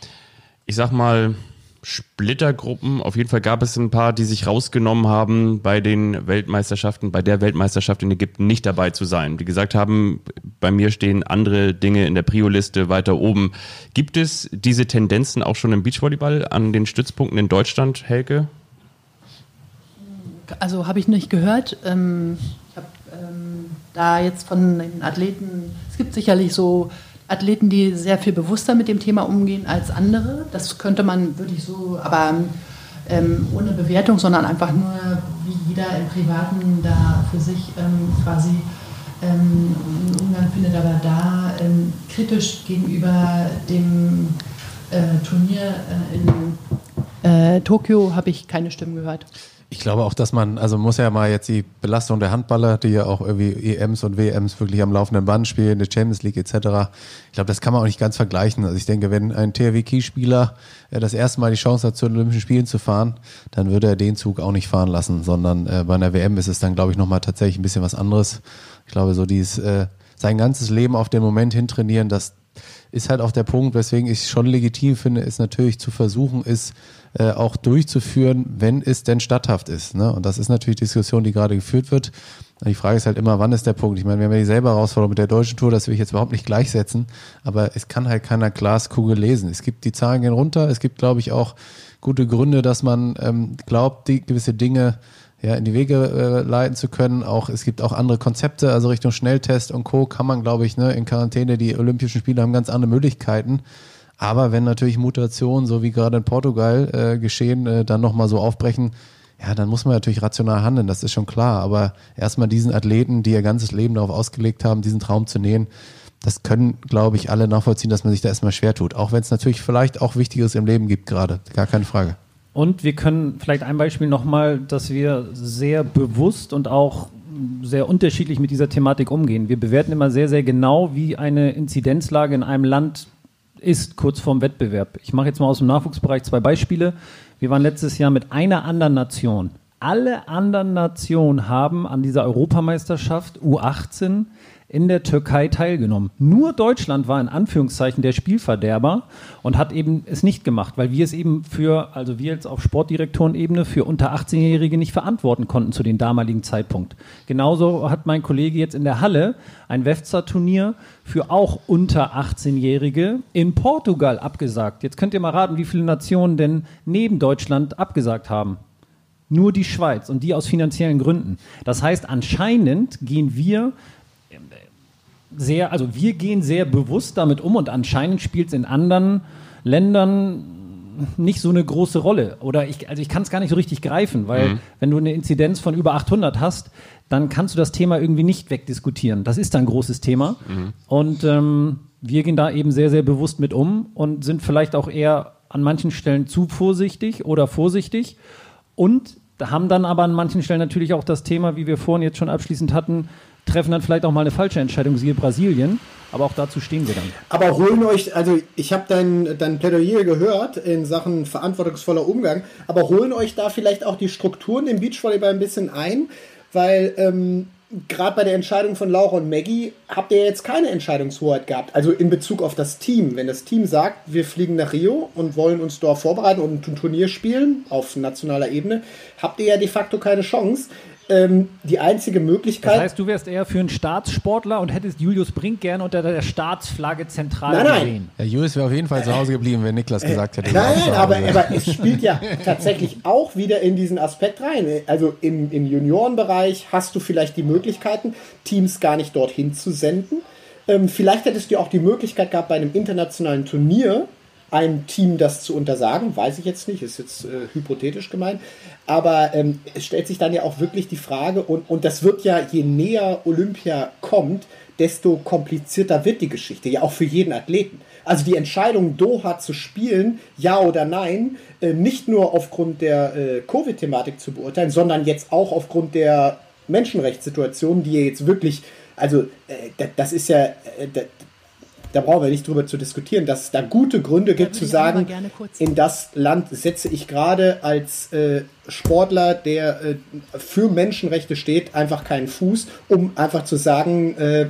ich sag mal, Splittergruppen. Auf jeden Fall gab es ein paar, die sich rausgenommen haben, bei den Weltmeisterschaften, bei der Weltmeisterschaft in Ägypten nicht dabei zu sein. Die gesagt haben, bei mir stehen andere Dinge in der Prio-Liste weiter oben. Gibt es diese Tendenzen auch schon im Beachvolleyball an den Stützpunkten in Deutschland, Helke? Also habe ich nicht gehört. Ähm, ich habe ähm, da jetzt von den Athleten, es gibt sicherlich so Athleten, die sehr viel bewusster mit dem Thema umgehen als andere. Das könnte man wirklich so, aber ähm, ohne Bewertung, sondern einfach nur, wie jeder im Privaten da für sich ähm, quasi ähm, einen Umgang findet, aber da ähm, kritisch gegenüber dem äh, Turnier äh, in äh, Tokio habe ich keine Stimmen gehört. Ich glaube auch, dass man, also muss ja mal jetzt die Belastung der Handballer, die ja auch irgendwie EMs und WMs wirklich am laufenden Band spielen, die Champions League etc. Ich glaube, das kann man auch nicht ganz vergleichen. Also ich denke, wenn ein THW-Key-Spieler äh, das erste Mal die Chance hat, zu den Olympischen Spielen zu fahren, dann würde er den Zug auch nicht fahren lassen, sondern äh, bei einer WM ist es dann, glaube ich, nochmal tatsächlich ein bisschen was anderes. Ich glaube, so dieses, äh, sein ganzes Leben auf den Moment hintrainieren, das ist halt auch der Punkt, weswegen ich es schon legitim finde, ist natürlich zu versuchen, ist äh, auch durchzuführen, wenn es denn statthaft ist. Ne? Und das ist natürlich die Diskussion, die gerade geführt wird. Die Frage ist halt immer, wann ist der Punkt? Ich meine, wir haben ja dieselbe Herausforderung mit der deutschen Tour, das will ich jetzt überhaupt nicht gleichsetzen, aber es kann halt keiner Glaskugel lesen. Es gibt, die Zahlen gehen runter, es gibt, glaube ich, auch gute Gründe, dass man ähm, glaubt, die gewisse Dinge ja, in die Wege äh, leiten zu können. Auch es gibt auch andere Konzepte, also Richtung Schnelltest und Co. kann man, glaube ich, ne, in Quarantäne. Die Olympischen Spiele haben ganz andere Möglichkeiten. Aber wenn natürlich Mutationen, so wie gerade in Portugal äh, geschehen, äh, dann nochmal so aufbrechen, ja, dann muss man natürlich rational handeln, das ist schon klar. Aber erstmal diesen Athleten, die ihr ganzes Leben darauf ausgelegt haben, diesen Traum zu nähen, das können, glaube ich, alle nachvollziehen, dass man sich da erstmal schwer tut. Auch wenn es natürlich vielleicht auch Wichtiges im Leben gibt gerade, gar keine Frage. Und wir können vielleicht ein Beispiel nochmal, dass wir sehr bewusst und auch sehr unterschiedlich mit dieser Thematik umgehen. Wir bewerten immer sehr, sehr genau, wie eine Inzidenzlage in einem Land ist, kurz vorm Wettbewerb. Ich mache jetzt mal aus dem Nachwuchsbereich zwei Beispiele. Wir waren letztes Jahr mit einer anderen Nation. Alle anderen Nationen haben an dieser Europameisterschaft U18 in der Türkei teilgenommen. Nur Deutschland war in Anführungszeichen der Spielverderber und hat eben es nicht gemacht, weil wir es eben für, also wir jetzt auf Sportdirektorenebene für unter 18-Jährige nicht verantworten konnten zu dem damaligen Zeitpunkt. Genauso hat mein Kollege jetzt in der Halle ein WEFZA-Turnier für auch unter 18-Jährige in Portugal abgesagt. Jetzt könnt ihr mal raten, wie viele Nationen denn neben Deutschland abgesagt haben. Nur die Schweiz und die aus finanziellen Gründen. Das heißt, anscheinend gehen wir sehr, also wir gehen sehr bewusst damit um und anscheinend spielt es in anderen Ländern nicht so eine große Rolle. Oder ich, also ich kann es gar nicht so richtig greifen, weil mhm. wenn du eine Inzidenz von über 800 hast, dann kannst du das Thema irgendwie nicht wegdiskutieren. Das ist ein großes Thema. Mhm. Und ähm, wir gehen da eben sehr, sehr bewusst mit um und sind vielleicht auch eher an manchen Stellen zu vorsichtig oder vorsichtig und haben dann aber an manchen Stellen natürlich auch das Thema, wie wir vorhin jetzt schon abschließend hatten, treffen dann vielleicht auch mal eine falsche Entscheidung, siehe Brasilien. Aber auch dazu stehen wir dann. Aber holen euch, also ich habe dein, dein Plädoyer gehört in Sachen verantwortungsvoller Umgang, aber holen euch da vielleicht auch die Strukturen im Beachvolleyball ein bisschen ein, weil ähm, gerade bei der Entscheidung von Laura und Maggie habt ihr jetzt keine Entscheidungshoheit gehabt. Also in Bezug auf das Team. Wenn das Team sagt, wir fliegen nach Rio und wollen uns dort vorbereiten und ein Turnier spielen auf nationaler Ebene, habt ihr ja de facto keine Chance ähm, die einzige Möglichkeit. Das heißt, du wärst eher für einen Staatssportler und hättest Julius Brink gern unter der Staatsflagge zentral nein, nein. gesehen. Ja, Julius wäre auf jeden Fall zu Hause geblieben, wenn Niklas äh, gesagt hätte. Nein, nein aber, aber es spielt ja tatsächlich auch wieder in diesen Aspekt rein. Also im, im Juniorenbereich hast du vielleicht die Möglichkeiten, Teams gar nicht dorthin zu senden. Ähm, vielleicht hättest du auch die Möglichkeit gehabt, bei einem internationalen Turnier ein Team das zu untersagen, weiß ich jetzt nicht, ist jetzt äh, hypothetisch gemeint. Aber ähm, es stellt sich dann ja auch wirklich die Frage, und, und das wird ja, je näher Olympia kommt, desto komplizierter wird die Geschichte, ja auch für jeden Athleten. Also die Entscheidung, Doha zu spielen, ja oder nein, äh, nicht nur aufgrund der äh, Covid-Thematik zu beurteilen, sondern jetzt auch aufgrund der Menschenrechtssituation, die jetzt wirklich, also äh, das ist ja, äh, da brauchen wir nicht drüber zu diskutieren, dass es da gute Gründe gibt zu sagen, in das Land setze ich gerade als äh, Sportler, der äh, für Menschenrechte steht, einfach keinen Fuß, um einfach zu sagen, äh,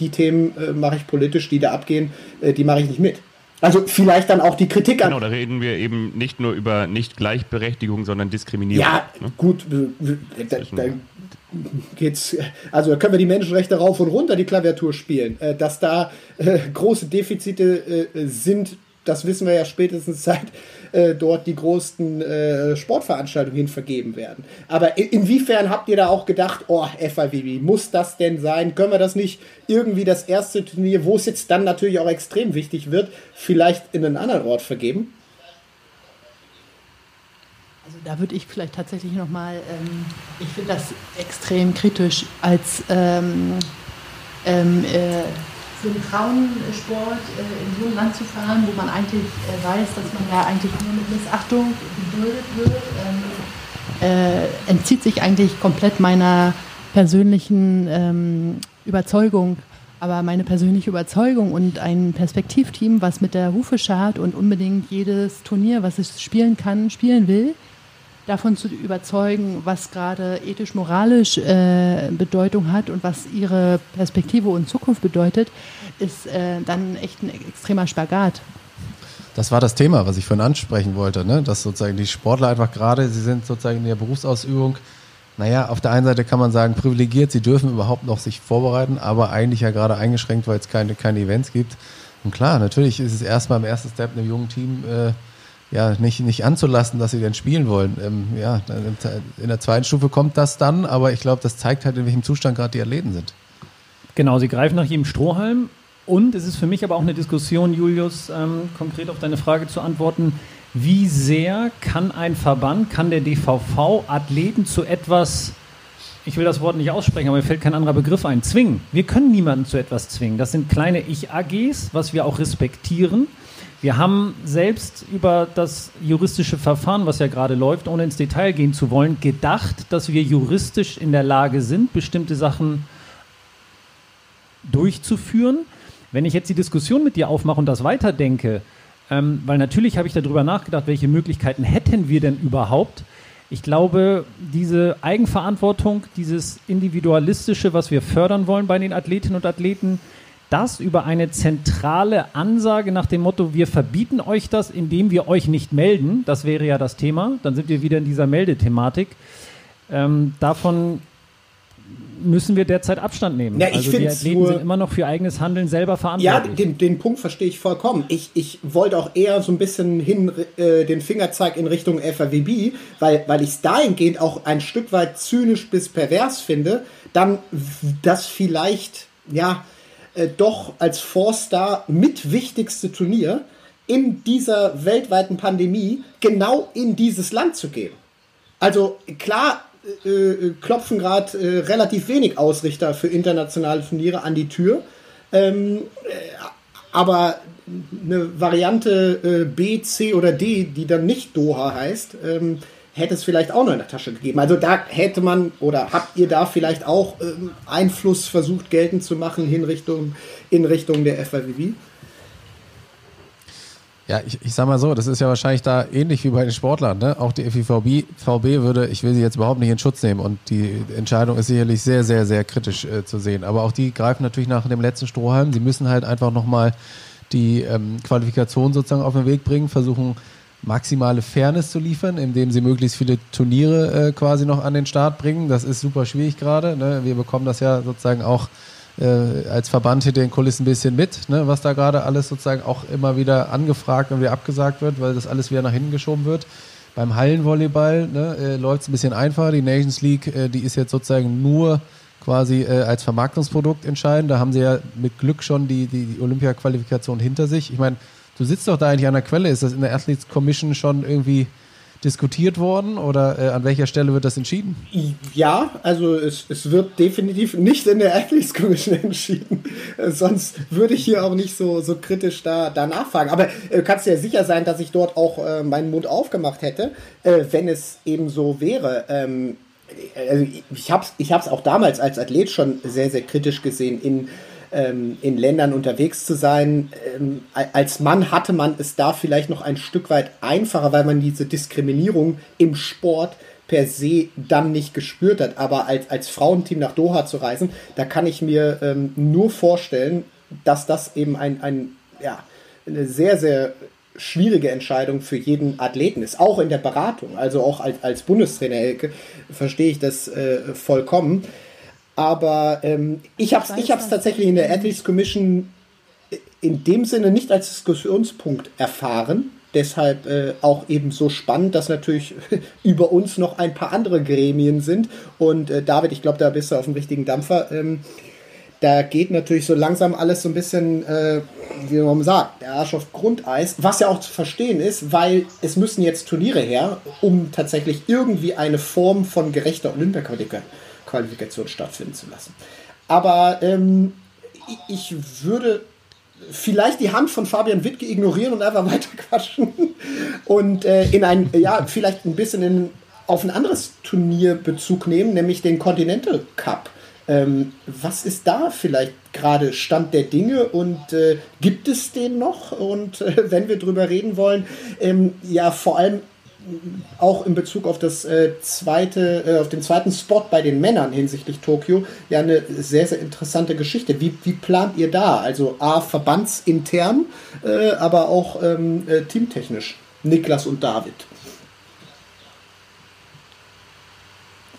die Themen äh, mache ich politisch, die da abgehen, äh, die mache ich nicht mit. Also vielleicht dann auch die Kritik an. Genau, da reden wir eben nicht nur über Nicht-Gleichberechtigung, sondern Diskriminierung. Ja, ne? gut, da, da geht's, also können wir die Menschenrechte rauf und runter die Klaviatur spielen. Äh, dass da äh, große Defizite äh, sind, das wissen wir ja spätestens seit dort die größten äh, Sportveranstaltungen hin vergeben werden. Aber in, inwiefern habt ihr da auch gedacht, oh, FIVB, muss das denn sein? Können wir das nicht irgendwie das erste Turnier, wo es jetzt dann natürlich auch extrem wichtig wird, vielleicht in einen anderen Ort vergeben? Also da würde ich vielleicht tatsächlich nochmal, ähm, ich finde das extrem kritisch als ähm, ähm, äh, für den Frauensport äh, in so ein Land zu fahren, wo man eigentlich äh, weiß, dass man ja eigentlich nur mit Missachtung geduldet wird, ähm, äh, entzieht sich eigentlich komplett meiner persönlichen ähm, Überzeugung. Aber meine persönliche Überzeugung und ein Perspektivteam, was mit der Hufe schart und unbedingt jedes Turnier, was es spielen kann, spielen will, davon zu überzeugen, was gerade ethisch-moralisch äh, Bedeutung hat und was ihre Perspektive und Zukunft bedeutet, ist äh, dann echt ein extremer Spagat. Das war das Thema, was ich vorhin ansprechen wollte, ne? dass sozusagen die Sportler einfach gerade, sie sind sozusagen in der Berufsausübung, naja, auf der einen Seite kann man sagen, privilegiert, sie dürfen überhaupt noch sich vorbereiten, aber eigentlich ja gerade eingeschränkt, weil es keine, keine Events gibt. Und klar, natürlich ist es erstmal im ersten Step einem jungen Team äh, ja, nicht, nicht anzulassen, dass sie denn spielen wollen. Ähm, ja, in der zweiten Stufe kommt das dann, aber ich glaube, das zeigt halt, in welchem Zustand gerade die Athleten sind. Genau, sie greifen nach jedem Strohhalm. Und es ist für mich aber auch eine Diskussion, Julius, ähm, konkret auf deine Frage zu antworten. Wie sehr kann ein Verband, kann der DVV Athleten zu etwas, ich will das Wort nicht aussprechen, aber mir fällt kein anderer Begriff ein, zwingen? Wir können niemanden zu etwas zwingen. Das sind kleine Ich-AGs, was wir auch respektieren. Wir haben selbst über das juristische Verfahren, was ja gerade läuft, ohne ins Detail gehen zu wollen, gedacht, dass wir juristisch in der Lage sind, bestimmte Sachen durchzuführen. Wenn ich jetzt die Diskussion mit dir aufmache und das weiterdenke, ähm, weil natürlich habe ich darüber nachgedacht, welche Möglichkeiten hätten wir denn überhaupt. Ich glaube, diese Eigenverantwortung, dieses Individualistische, was wir fördern wollen bei den Athletinnen und Athleten, das über eine zentrale Ansage nach dem Motto, wir verbieten euch das, indem wir euch nicht melden, das wäre ja das Thema, dann sind wir wieder in dieser Meldethematik. Ähm, davon müssen wir derzeit Abstand nehmen. Ja, also die Athleten nur, sind immer noch für eigenes Handeln selber verantwortlich. Ja, den, den Punkt verstehe ich vollkommen. Ich, ich wollte auch eher so ein bisschen hin äh, den Fingerzeig in Richtung FAWB, weil, weil ich es dahingehend auch ein Stück weit zynisch bis pervers finde, dann das vielleicht, ja, äh, doch als Four-Star mit wichtigste Turnier in dieser weltweiten Pandemie genau in dieses Land zu gehen. Also klar äh, äh klopfen gerade äh, relativ wenig Ausrichter für internationale Turniere an die Tür, ähm, äh, aber eine Variante B, C oder D, die dann nicht Doha heißt, ähm, hätte es vielleicht auch noch in der Tasche gegeben. Also da hätte man oder habt ihr da vielleicht auch ähm, Einfluss versucht geltend zu machen in Richtung, in Richtung der FIVB? Ja, ich, ich sag mal so, das ist ja wahrscheinlich da ähnlich wie bei den Sportlern. Ne? Auch die FIVB VB würde, ich will sie jetzt überhaupt nicht in Schutz nehmen und die Entscheidung ist sicherlich sehr, sehr, sehr kritisch äh, zu sehen. Aber auch die greifen natürlich nach dem letzten Strohhalm. Sie müssen halt einfach nochmal die ähm, Qualifikation sozusagen auf den Weg bringen, versuchen maximale Fairness zu liefern, indem sie möglichst viele Turniere äh, quasi noch an den Start bringen. Das ist super schwierig gerade. Ne? Wir bekommen das ja sozusagen auch äh, als Verband hinter den Kulissen ein bisschen mit, ne? was da gerade alles sozusagen auch immer wieder angefragt und wieder abgesagt wird, weil das alles wieder nach hinten geschoben wird. Beim Hallenvolleyball ne, äh, läuft es ein bisschen einfacher. Die Nations League, äh, die ist jetzt sozusagen nur quasi äh, als Vermarktungsprodukt entscheidend. Da haben sie ja mit Glück schon die, die, die Olympia-Qualifikation hinter sich. Ich meine, Du sitzt doch da eigentlich an der Quelle. Ist das in der Athletes Commission schon irgendwie diskutiert worden oder äh, an welcher Stelle wird das entschieden? Ja, also es, es wird definitiv nicht in der Athletes Commission entschieden. Äh, sonst würde ich hier auch nicht so, so kritisch da, da nachfragen. Aber äh, kannst dir ja sicher sein, dass ich dort auch äh, meinen Mund aufgemacht hätte, äh, wenn es eben so wäre. Ähm, also ich habe es ich auch damals als Athlet schon sehr, sehr kritisch gesehen in ähm, in Ländern unterwegs zu sein. Ähm, als Mann hatte man es da vielleicht noch ein Stück weit einfacher, weil man diese Diskriminierung im Sport per se dann nicht gespürt hat. Aber als, als Frauenteam nach Doha zu reisen, da kann ich mir ähm, nur vorstellen, dass das eben ein, ein ja, eine sehr, sehr schwierige Entscheidung für jeden Athleten ist, auch in der Beratung. Also auch als, als Bundestrainer Elke verstehe ich das äh, vollkommen. Aber ähm, ich habe es ich hab's tatsächlich in der Athletes Commission in dem Sinne nicht als Diskussionspunkt erfahren. Deshalb äh, auch eben so spannend, dass natürlich über uns noch ein paar andere Gremien sind. Und äh, David, ich glaube, da bist du auf dem richtigen Dampfer. Ähm, da geht natürlich so langsam alles so ein bisschen, äh, wie man sagt, der Arsch auf Grundeis, was ja auch zu verstehen ist, weil es müssen jetzt Turniere her, um tatsächlich irgendwie eine Form von gerechter Olympia-Qualifikation stattfinden zu lassen. Aber ähm, ich würde vielleicht die Hand von Fabian Wittke ignorieren und einfach weiter quatschen und äh, in ein, ja, vielleicht ein bisschen in, auf ein anderes Turnier Bezug nehmen, nämlich den Continental Cup. Ähm, was ist da vielleicht gerade Stand der Dinge und äh, gibt es den noch? Und äh, wenn wir drüber reden wollen, ähm, ja, vor allem auch in Bezug auf das äh, zweite, äh, auf den zweiten Spot bei den Männern hinsichtlich Tokio, ja eine sehr, sehr interessante Geschichte. Wie, wie plant ihr da? Also A, verbandsintern, äh, aber auch ähm, äh, teamtechnisch. Niklas und David.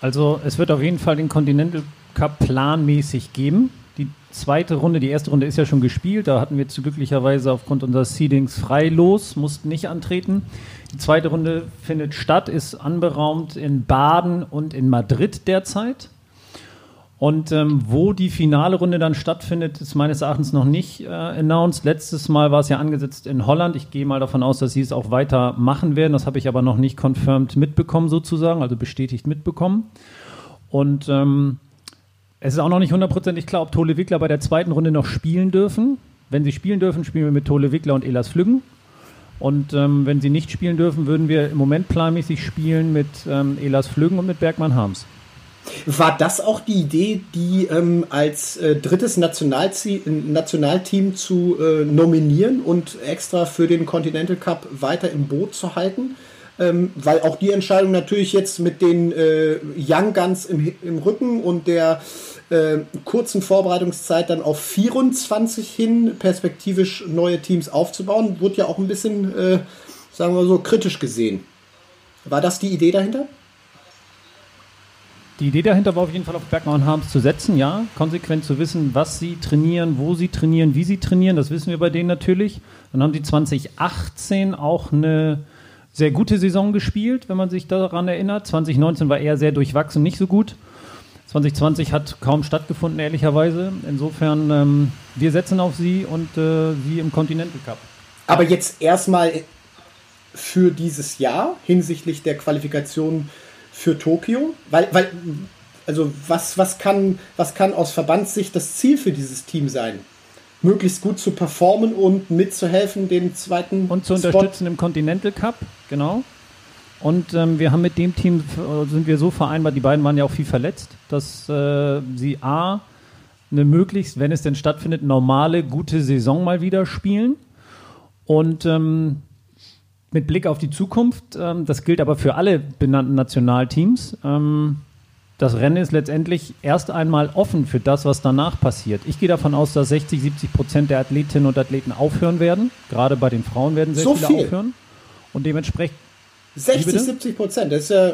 Also es wird auf jeden Fall den Continental Cup planmäßig geben. Die zweite Runde, die erste Runde ist ja schon gespielt. Da hatten wir zu glücklicherweise aufgrund unseres Seedings frei los, mussten nicht antreten. Die zweite Runde findet statt, ist anberaumt in Baden und in Madrid derzeit. Und ähm, wo die finale Runde dann stattfindet, ist meines Erachtens noch nicht äh, announced. Letztes Mal war es ja angesetzt in Holland. Ich gehe mal davon aus, dass sie es auch weiter machen werden. Das habe ich aber noch nicht confirmed mitbekommen, sozusagen, also bestätigt mitbekommen. Und ähm, es ist auch noch nicht hundertprozentig klar, ob Tole Wickler bei der zweiten Runde noch spielen dürfen. Wenn sie spielen dürfen, spielen wir mit Tole Wickler und Elas Flüggen. Und ähm, wenn sie nicht spielen dürfen, würden wir im Moment planmäßig spielen mit ähm, Elas Flüggen und mit Bergmann Harms. War das auch die Idee, die ähm, als äh, drittes Nationalteam zu äh, nominieren und extra für den Continental Cup weiter im Boot zu halten? Ähm, weil auch die Entscheidung natürlich jetzt mit den äh, Young Guns im, im Rücken und der äh, kurzen Vorbereitungszeit dann auf 24 hin perspektivisch neue Teams aufzubauen, wurde ja auch ein bisschen, äh, sagen wir so, kritisch gesehen. War das die Idee dahinter? Die Idee dahinter war auf jeden Fall auf Bergmann und Harms zu setzen, ja. Konsequent zu wissen, was sie trainieren, wo sie trainieren, wie sie trainieren, das wissen wir bei denen natürlich. Dann haben sie 2018 auch eine sehr gute Saison gespielt, wenn man sich daran erinnert. 2019 war eher sehr durchwachsen, nicht so gut. 2020 hat kaum stattgefunden, ehrlicherweise. Insofern, ähm, wir setzen auf sie und äh, sie im Continental Cup. Aber jetzt erstmal für dieses Jahr hinsichtlich der Qualifikation für Tokio, weil, weil also was, was, kann, was kann aus Verbandssicht das Ziel für dieses Team sein? möglichst gut zu performen und mitzuhelfen, den zweiten und zu Spot. unterstützen im Continental Cup, genau. Und ähm, wir haben mit dem Team sind wir so vereinbart, die beiden waren ja auch viel verletzt, dass äh, sie a eine möglichst, wenn es denn stattfindet, normale gute Saison mal wieder spielen und ähm, mit Blick auf die Zukunft, ähm, das gilt aber für alle benannten Nationalteams, ähm, das Rennen ist letztendlich erst einmal offen für das, was danach passiert. Ich gehe davon aus, dass 60, 70 Prozent der Athletinnen und Athleten aufhören werden. Gerade bei den Frauen werden sehr so viele viel. aufhören. Und dementsprechend. 60, 70 Prozent, das ist ja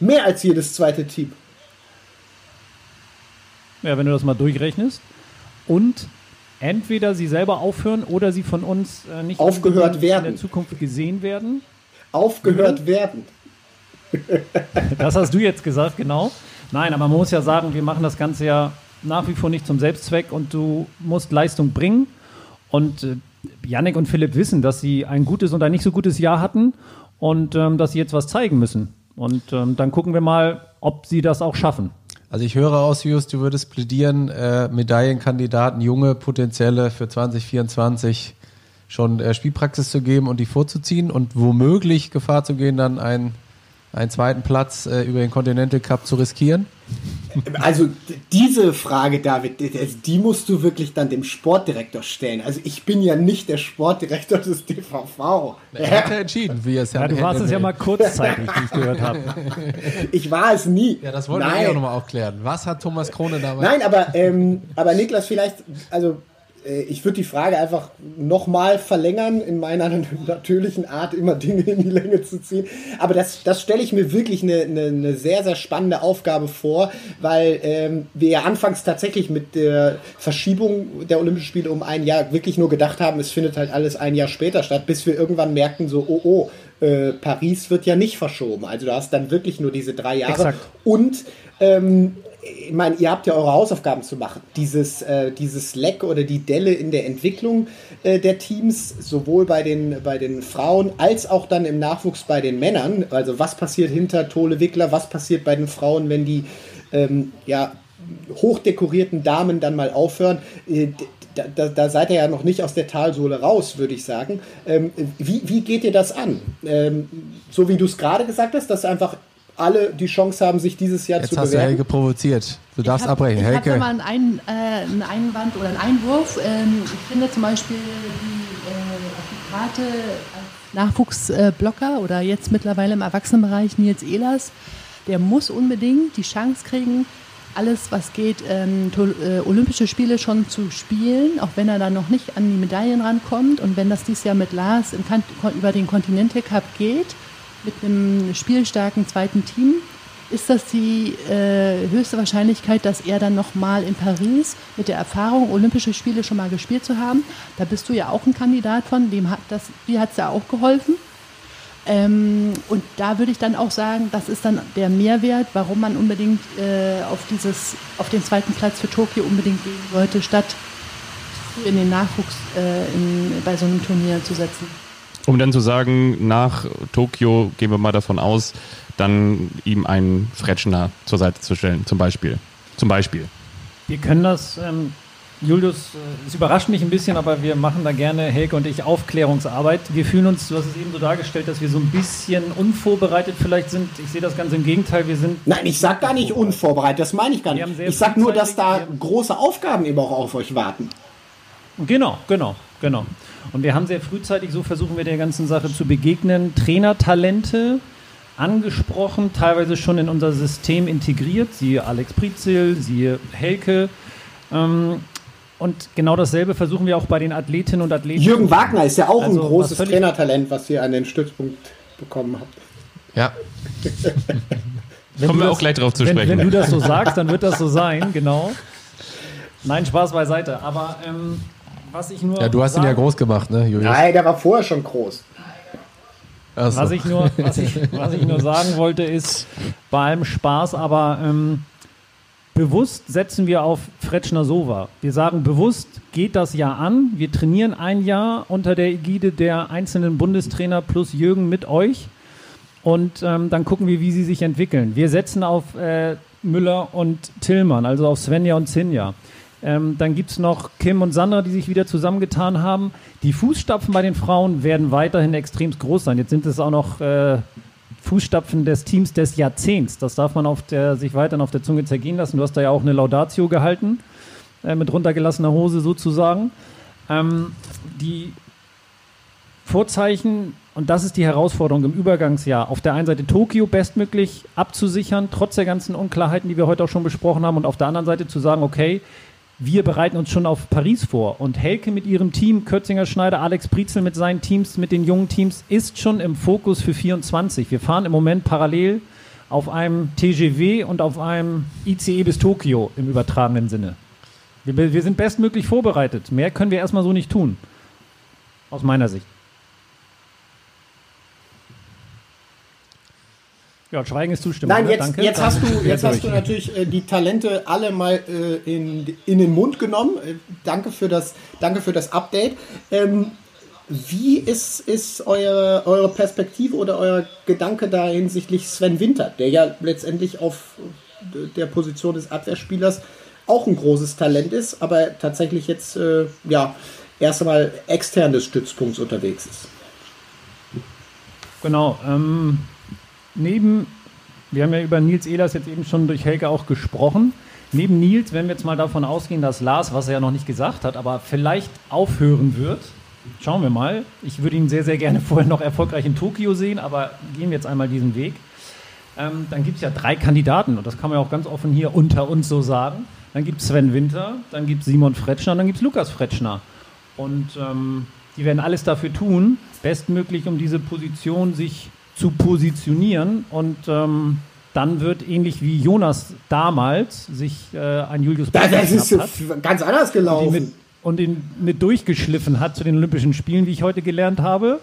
mehr als jedes zweite Team. Ja, wenn du das mal durchrechnest. Und entweder sie selber aufhören oder sie von uns äh, nicht aufgehört werden. in der Zukunft gesehen werden. Aufgehört werden. Das hast du jetzt gesagt, genau. Nein, aber man muss ja sagen, wir machen das Ganze ja nach wie vor nicht zum Selbstzweck und du musst Leistung bringen. Und äh, Yannick und Philipp wissen, dass sie ein gutes und ein nicht so gutes Jahr hatten und ähm, dass sie jetzt was zeigen müssen. Und ähm, dann gucken wir mal, ob sie das auch schaffen. Also ich höre aus, Just, du würdest plädieren, äh, Medaillenkandidaten, junge potenzielle für 2024 schon äh, Spielpraxis zu geben und die vorzuziehen und womöglich Gefahr zu gehen, dann ein einen zweiten Platz äh, über den Continental Cup zu riskieren? Also diese Frage, David, die musst du wirklich dann dem Sportdirektor stellen. Also ich bin ja nicht der Sportdirektor des DVV. Er hat ja entschieden, wie er es ja Du warst es ja mal kurzzeitig, wie ich gehört habe. Ich war es nie. Ja, das wollen Nein. wir auch nochmal aufklären. Was hat Thomas Krone damals? Nein, aber, ähm, aber Niklas, vielleicht, also ich würde die Frage einfach nochmal verlängern, in meiner natürlichen Art immer Dinge in die Länge zu ziehen. Aber das, das stelle ich mir wirklich eine, eine, eine, sehr, sehr spannende Aufgabe vor, weil ähm, wir ja anfangs tatsächlich mit der Verschiebung der Olympischen Spiele um ein Jahr wirklich nur gedacht haben, es findet halt alles ein Jahr später statt, bis wir irgendwann merkten, so, oh, oh, äh, Paris wird ja nicht verschoben. Also du hast dann wirklich nur diese drei Jahre. Exakt. Und ähm, ich meine, ihr habt ja eure Hausaufgaben zu machen. Dieses, äh, dieses Leck oder die Delle in der Entwicklung äh, der Teams, sowohl bei den, bei den Frauen als auch dann im Nachwuchs bei den Männern. Also was passiert hinter Tole Wickler, was passiert bei den Frauen, wenn die ähm, ja, hochdekorierten Damen dann mal aufhören. Äh, da, da, da, seid ihr ja noch nicht aus der Talsohle raus, würde ich sagen. Ähm, wie, wie geht ihr das an? Ähm, so wie du es gerade gesagt hast, dass einfach alle die Chance haben, sich dieses Jahr Jetzt zu hast bewerben. Du Helge provoziert. Du darfst hab, abbrechen. Ich Helge. habe mal einen, Ein, äh, einen Einwand oder einen Einwurf. Ähm, ich finde zum Beispiel die, äh, die Karte als Nachwuchsblocker oder jetzt mittlerweile im Erwachsenenbereich Nils Ehlers, der muss unbedingt die Chance kriegen, alles, was geht, ähm, äh, Olympische Spiele schon zu spielen, auch wenn er dann noch nicht an die Medaillen rankommt. Und wenn das dieses Jahr mit Lars im, über den Continental Cup geht, mit einem spielstarken zweiten Team, ist das die äh, höchste Wahrscheinlichkeit, dass er dann nochmal in Paris mit der Erfahrung, Olympische Spiele schon mal gespielt zu haben. Da bist du ja auch ein Kandidat von, dem hat das, dir hat es ja auch geholfen. Ähm, und da würde ich dann auch sagen, das ist dann der Mehrwert, warum man unbedingt äh, auf, dieses, auf den zweiten Platz für Tokio unbedingt gehen sollte, statt in den Nachwuchs äh, in, bei so einem Turnier zu setzen. Um dann zu sagen, nach Tokio gehen wir mal davon aus, dann ihm einen Fretschner zur Seite zu stellen, zum Beispiel. Zum Beispiel. Wir können das, ähm, Julius, äh, es überrascht mich ein bisschen, aber wir machen da gerne, Helge und ich, Aufklärungsarbeit. Wir fühlen uns, du hast es eben so dargestellt, dass wir so ein bisschen unvorbereitet vielleicht sind. Ich sehe das ganz im Gegenteil, wir sind... Nein, ich sag gar nicht unvorbereitet, das meine ich gar nicht. Ich sag nur, dass da große Aufgaben eben auch auf euch warten. Genau, genau, genau. Und wir haben sehr frühzeitig, so versuchen wir der ganzen Sache zu begegnen, Trainertalente angesprochen, teilweise schon in unser System integriert, siehe Alex Prizel, siehe Helke. Ähm, und genau dasselbe versuchen wir auch bei den Athletinnen und Athleten. Jürgen Wagner ist ja auch also, ein großes Trainertalent, was ihr an den Stützpunkt bekommen habt. Ja. Kommen wir auch gleich drauf zu wenn, sprechen. Wenn du das so sagst, dann wird das so sein, genau. Nein, Spaß beiseite. Aber ähm, was ich nur. Ja, du hast ihn ja groß gemacht, ne, Julius? Nein, der war vorher schon groß. So. Was, ich nur, was, ich, was ich nur sagen wollte, ist bei allem Spaß, aber ähm, bewusst setzen wir auf Fretschner Sova. Wir sagen bewusst, geht das Jahr an. Wir trainieren ein Jahr unter der Ägide der einzelnen Bundestrainer plus Jürgen mit euch. Und ähm, dann gucken wir, wie sie sich entwickeln. Wir setzen auf äh, Müller und Tillmann, also auf Svenja und Sinja. Ähm, dann gibt es noch Kim und Sandra, die sich wieder zusammengetan haben. Die Fußstapfen bei den Frauen werden weiterhin extrem groß sein. Jetzt sind es auch noch äh, Fußstapfen des Teams des Jahrzehnts. Das darf man auf der, sich weiterhin auf der Zunge zergehen lassen. Du hast da ja auch eine Laudatio gehalten, äh, mit runtergelassener Hose sozusagen. Ähm, die Vorzeichen, und das ist die Herausforderung im Übergangsjahr, auf der einen Seite Tokio bestmöglich abzusichern, trotz der ganzen Unklarheiten, die wir heute auch schon besprochen haben, und auf der anderen Seite zu sagen, okay, wir bereiten uns schon auf Paris vor. Und Helke mit ihrem Team, Kötzinger Schneider, Alex Prizel mit seinen Teams, mit den jungen Teams, ist schon im Fokus für 24. Wir fahren im Moment parallel auf einem TGW und auf einem ICE bis Tokio im übertragenen Sinne. Wir, wir sind bestmöglich vorbereitet. Mehr können wir erstmal so nicht tun. Aus meiner Sicht. Ja, Schweigen ist Zustimmung. Nein, jetzt, Danke. jetzt hast du, jetzt hast du natürlich äh, die Talente alle mal äh, in, in den Mund genommen. Äh, danke, für das, danke für das Update. Ähm, wie ist, ist eure, eure Perspektive oder euer Gedanke da hinsichtlich Sven Winter, der ja letztendlich auf der Position des Abwehrspielers auch ein großes Talent ist, aber tatsächlich jetzt äh, ja, erst einmal extern des Stützpunkts unterwegs ist? Genau. Ähm neben, wir haben ja über Nils Ehlers jetzt eben schon durch Helge auch gesprochen. Neben Nils, wenn wir jetzt mal davon ausgehen, dass Lars, was er ja noch nicht gesagt hat, aber vielleicht aufhören wird, schauen wir mal. Ich würde ihn sehr, sehr gerne vorher noch erfolgreich in Tokio sehen, aber gehen wir jetzt einmal diesen Weg. Ähm, dann gibt es ja drei Kandidaten und das kann man ja auch ganz offen hier unter uns so sagen. dann gibt es Sven Winter, dann gibt es Simon Fretschner und dann gibt es Lukas Fretschner. Und ähm, die werden alles dafür tun, bestmöglich um diese Position sich zu positionieren. Und ähm, dann wird ähnlich wie Jonas damals sich äh, ein Julius Das, das ist hat ganz anders und ihn, gelaufen. mit, und ihn mit durchgeschliffen hat zu den Olympischen Spielen, wie ich heute gelernt habe,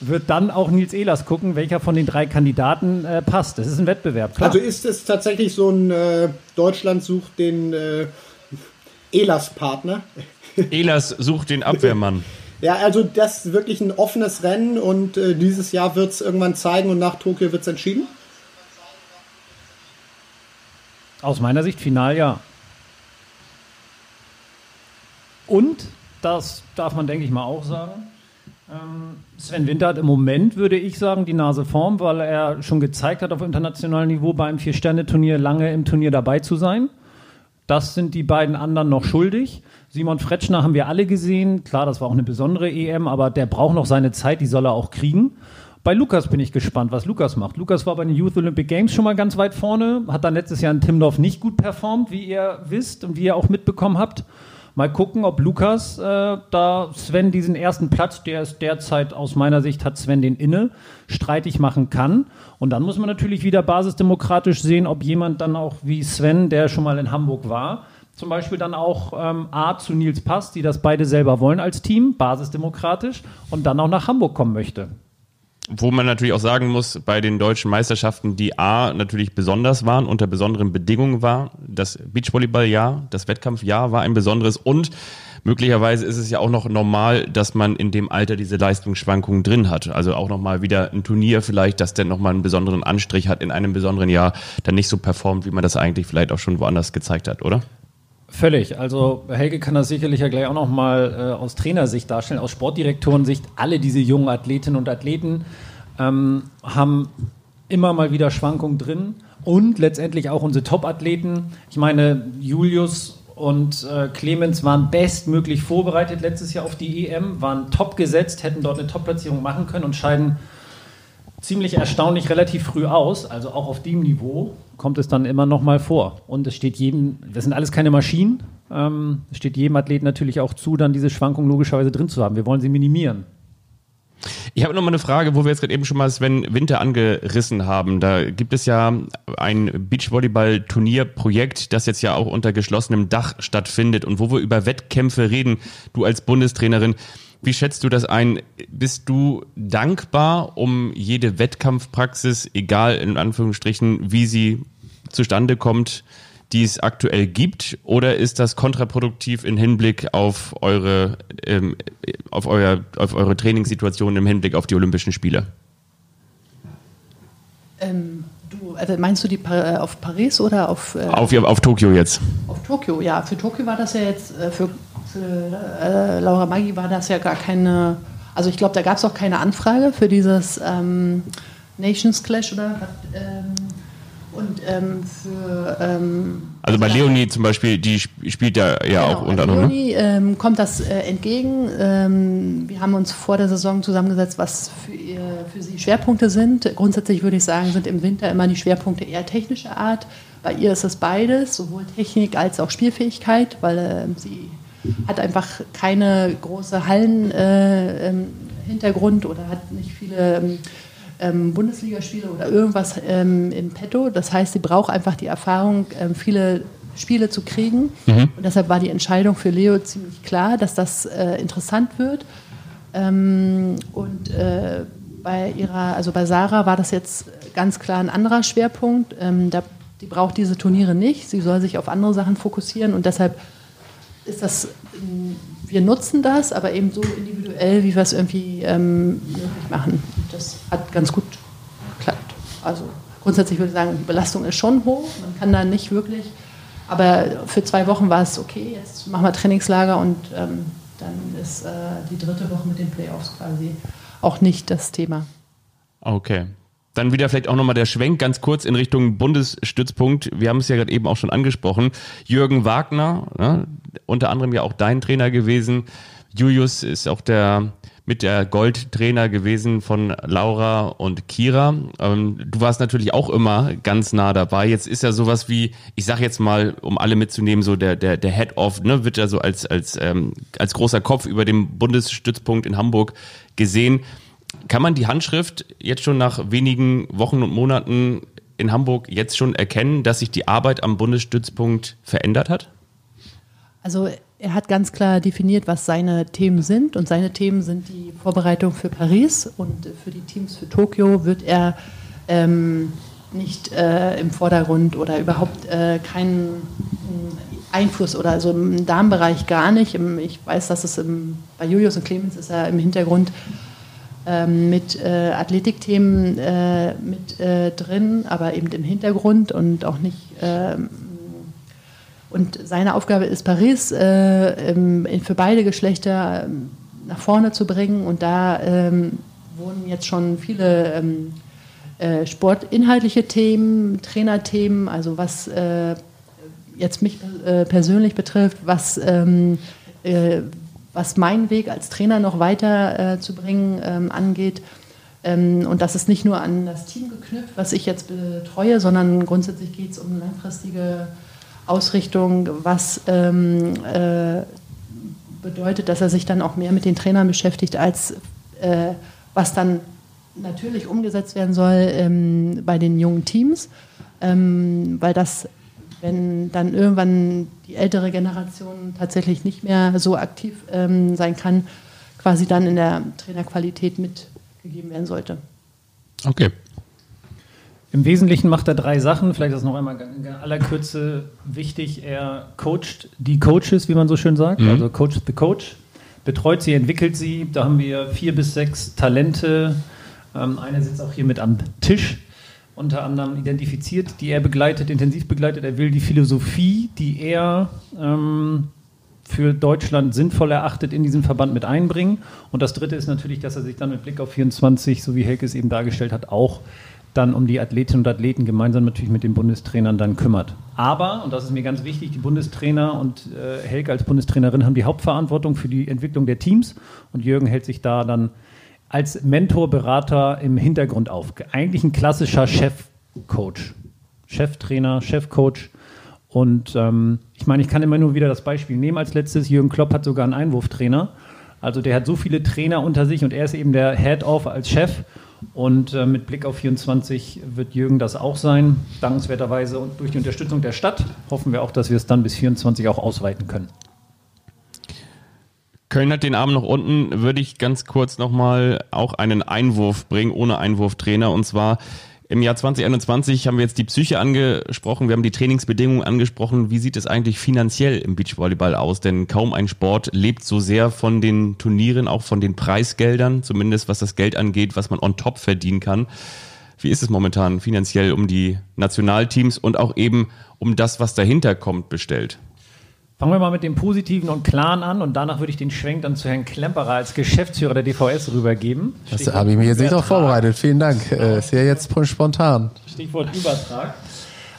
wird dann auch Nils Ehlers gucken, welcher von den drei Kandidaten äh, passt. Das ist ein Wettbewerb, klar. Also ist es tatsächlich so ein äh, Deutschland sucht den äh, Elas-Partner? Elas sucht den Abwehrmann. Ja, also das ist wirklich ein offenes Rennen und äh, dieses Jahr wird es irgendwann zeigen und nach Tokio wird es entschieden. Aus meiner Sicht final ja. Und, das darf man, denke ich mal, auch sagen, ähm, Sven Winter hat im Moment, würde ich sagen, die Nase vorn, weil er schon gezeigt hat, auf internationalem Niveau bei einem Vier-Sterne-Turnier lange im Turnier dabei zu sein. Das sind die beiden anderen noch schuldig. Simon Fretschner haben wir alle gesehen. Klar, das war auch eine besondere EM, aber der braucht noch seine Zeit, die soll er auch kriegen. Bei Lukas bin ich gespannt, was Lukas macht. Lukas war bei den Youth Olympic Games schon mal ganz weit vorne, hat dann letztes Jahr in Timdorf nicht gut performt, wie ihr wisst und wie ihr auch mitbekommen habt. Mal gucken, ob Lukas äh, da Sven diesen ersten Platz, der ist derzeit aus meiner Sicht hat Sven den inne, streitig machen kann. Und dann muss man natürlich wieder basisdemokratisch sehen, ob jemand dann auch wie Sven, der schon mal in Hamburg war, zum Beispiel dann auch ähm, A zu Nils passt, die das beide selber wollen als Team, basisdemokratisch, und dann auch nach Hamburg kommen möchte. Wo man natürlich auch sagen muss, bei den deutschen Meisterschaften, die A natürlich besonders waren, unter besonderen Bedingungen war. Das Beachvolleyball-Jahr, das Wettkampfjahr war ein besonderes und möglicherweise ist es ja auch noch normal, dass man in dem Alter diese Leistungsschwankungen drin hat. Also auch nochmal wieder ein Turnier vielleicht, das dann nochmal einen besonderen Anstrich hat in einem besonderen Jahr, dann nicht so performt, wie man das eigentlich vielleicht auch schon woanders gezeigt hat, oder? Völlig. Also Helge kann das sicherlich ja gleich auch noch mal äh, aus Trainersicht darstellen, aus Sportdirektorensicht. Alle diese jungen Athletinnen und Athleten ähm, haben immer mal wieder Schwankungen drin und letztendlich auch unsere Top-Athleten. Ich meine, Julius und äh, Clemens waren bestmöglich vorbereitet letztes Jahr auf die EM, waren top gesetzt, hätten dort eine Top-Platzierung machen können und scheiden ziemlich erstaunlich relativ früh aus. Also auch auf dem Niveau kommt es dann immer noch mal vor. Und es steht jedem, das sind alles keine Maschinen, ähm, es steht jedem Athleten natürlich auch zu, dann diese Schwankungen logischerweise drin zu haben. Wir wollen sie minimieren. Ich habe noch mal eine Frage, wo wir jetzt gerade eben schon mal Sven Winter angerissen haben. Da gibt es ja ein Beachvolleyball-Turnierprojekt, das jetzt ja auch unter geschlossenem Dach stattfindet und wo wir über Wettkämpfe reden. Du als Bundestrainerin, wie schätzt du das ein? Bist du dankbar um jede Wettkampfpraxis, egal in Anführungsstrichen, wie sie zustande kommt, die es aktuell gibt? Oder ist das kontraproduktiv im Hinblick auf eure, ähm, auf euer, auf eure Trainingssituation im Hinblick auf die Olympischen Spiele? Ähm, du, also meinst du die Pa- äh, auf Paris oder auf, äh, Auf, auf Tokio jetzt. auf Tokio? Ja, für Tokio war das ja jetzt, äh, für, für äh, Laura Maggi war das ja gar keine, also ich glaube, da gab es auch keine Anfrage für dieses ähm, Nations Clash oder ähm, und ähm, für ähm, Also bei Leonie zum Beispiel, die sp- spielt ja, ja auch Genau, unter also anderem. Ne? Leonie ähm, kommt das äh, entgegen. Ähm, wir haben uns vor der Saison zusammengesetzt, was für, ihr, für sie Schwerpunkte sind. Grundsätzlich würde ich sagen, sind im Winter immer die Schwerpunkte eher technischer Art. Bei ihr ist es beides, sowohl Technik als auch Spielfähigkeit, weil ähm, sie hat einfach keine große Hallen äh, ähm, oder hat nicht viele ähm, ähm, Bundesligaspiele oder irgendwas ähm, im Petto. Das heißt, sie braucht einfach die Erfahrung, ähm, viele Spiele zu kriegen. Und deshalb war die Entscheidung für Leo ziemlich klar, dass das äh, interessant wird. Ähm, und äh, bei ihrer, also bei Sarah war das jetzt ganz klar ein anderer Schwerpunkt. Ähm, da, die braucht diese Turniere nicht. Sie soll sich auf andere Sachen fokussieren und deshalb ist das, wir nutzen das, aber eben so individuell, wie wir es irgendwie ähm, möglich machen. Das hat ganz gut geklappt. Also grundsätzlich würde ich sagen, die Belastung ist schon hoch. Man kann da nicht wirklich, aber für zwei Wochen war es okay. Jetzt machen wir Trainingslager und ähm, dann ist äh, die dritte Woche mit den Playoffs quasi auch nicht das Thema. Okay. Dann wieder vielleicht auch nochmal der Schwenk ganz kurz in Richtung Bundesstützpunkt. Wir haben es ja gerade eben auch schon angesprochen. Jürgen Wagner, ne, unter anderem ja auch dein Trainer gewesen. Julius ist auch der mit der Goldtrainer gewesen von Laura und Kira. Ähm, du warst natürlich auch immer ganz nah dabei. Jetzt ist ja sowas wie, ich sage jetzt mal, um alle mitzunehmen, so der der der Head of, ne, wird ja so als als ähm, als großer Kopf über dem Bundesstützpunkt in Hamburg gesehen. Kann man die Handschrift jetzt schon nach wenigen Wochen und Monaten in Hamburg jetzt schon erkennen, dass sich die Arbeit am Bundesstützpunkt verändert hat? Also er hat ganz klar definiert, was seine Themen sind. Und seine Themen sind die Vorbereitung für Paris und für die Teams für Tokio wird er ähm, nicht äh, im Vordergrund oder überhaupt äh, keinen äh, Einfluss oder also im Darmbereich gar nicht. Ich weiß, dass es im, bei Julius und Clemens ist er im Hintergrund ähm, mit äh, Athletikthemen äh, mit äh, drin, aber eben im Hintergrund und auch nicht ähm, und seine Aufgabe ist, Paris äh, für beide Geschlechter ähm, nach vorne zu bringen. Und da ähm, wurden jetzt schon viele ähm, äh, sportinhaltliche Themen, Trainerthemen, also was äh, jetzt mich äh, persönlich betrifft, was, ähm, äh, was meinen Weg als Trainer noch weiter äh, zu bringen ähm, angeht. Ähm, und das ist nicht nur an das Team geknüpft, was ich jetzt betreue, sondern grundsätzlich geht es um langfristige Ausrichtung, was ähm, äh, bedeutet, dass er sich dann auch mehr mit den Trainern beschäftigt, als äh, was dann natürlich umgesetzt werden soll ähm, bei den jungen Teams, ähm, weil das, wenn dann irgendwann die ältere Generation tatsächlich nicht mehr so aktiv ähm, sein kann, quasi dann in der Trainerqualität mitgegeben werden sollte. Okay, im Wesentlichen macht er drei Sachen. Vielleicht ist das noch einmal in aller Kürze wichtig. Er coacht die Coaches, wie man so schön sagt. Mhm. Also coacht the coach. Betreut sie, entwickelt sie. Da haben wir vier bis sechs Talente. Ähm, eine sitzt auch hier mit am Tisch. Unter anderem identifiziert, die er begleitet, intensiv begleitet. Er will die Philosophie, die er ähm, für Deutschland sinnvoll erachtet, in diesen Verband mit einbringen. Und das Dritte ist natürlich, dass er sich dann mit Blick auf 24, so wie Helke es eben dargestellt hat, auch dann um die Athletinnen und Athleten gemeinsam natürlich mit den Bundestrainern dann kümmert. Aber, und das ist mir ganz wichtig, die Bundestrainer und äh, Helge als Bundestrainerin haben die Hauptverantwortung für die Entwicklung der Teams und Jürgen hält sich da dann als Mentor, Berater im Hintergrund auf. Eigentlich ein klassischer Chefcoach, Cheftrainer, Chefcoach. Und ähm, ich meine, ich kann immer nur wieder das Beispiel nehmen. Als letztes, Jürgen Klopp hat sogar einen Einwurftrainer. Also der hat so viele Trainer unter sich und er ist eben der Head-Off als Chef und äh, mit Blick auf 24 wird Jürgen das auch sein. Dankenswerterweise und durch die Unterstützung der Stadt hoffen wir auch, dass wir es dann bis 24 auch ausweiten können. Köln hat den Arm noch unten, würde ich ganz kurz nochmal auch einen Einwurf bringen, ohne Einwurftrainer. Und zwar im Jahr 2021 haben wir jetzt die Psyche angesprochen, wir haben die Trainingsbedingungen angesprochen. Wie sieht es eigentlich finanziell im Beachvolleyball aus? Denn kaum ein Sport lebt so sehr von den Turnieren, auch von den Preisgeldern, zumindest was das Geld angeht, was man on top verdienen kann. Wie ist es momentan finanziell um die Nationalteams und auch eben um das, was dahinter kommt, bestellt? Fangen wir mal mit dem Positiven und Klaren an und danach würde ich den Schwenk dann zu Herrn Klemperer als Geschäftsführer der DVS rübergeben. Das habe ich mir jetzt nicht noch vorbereitet. Vielen Dank. Äh, ist ja jetzt spontan. Stichwort Übertrag.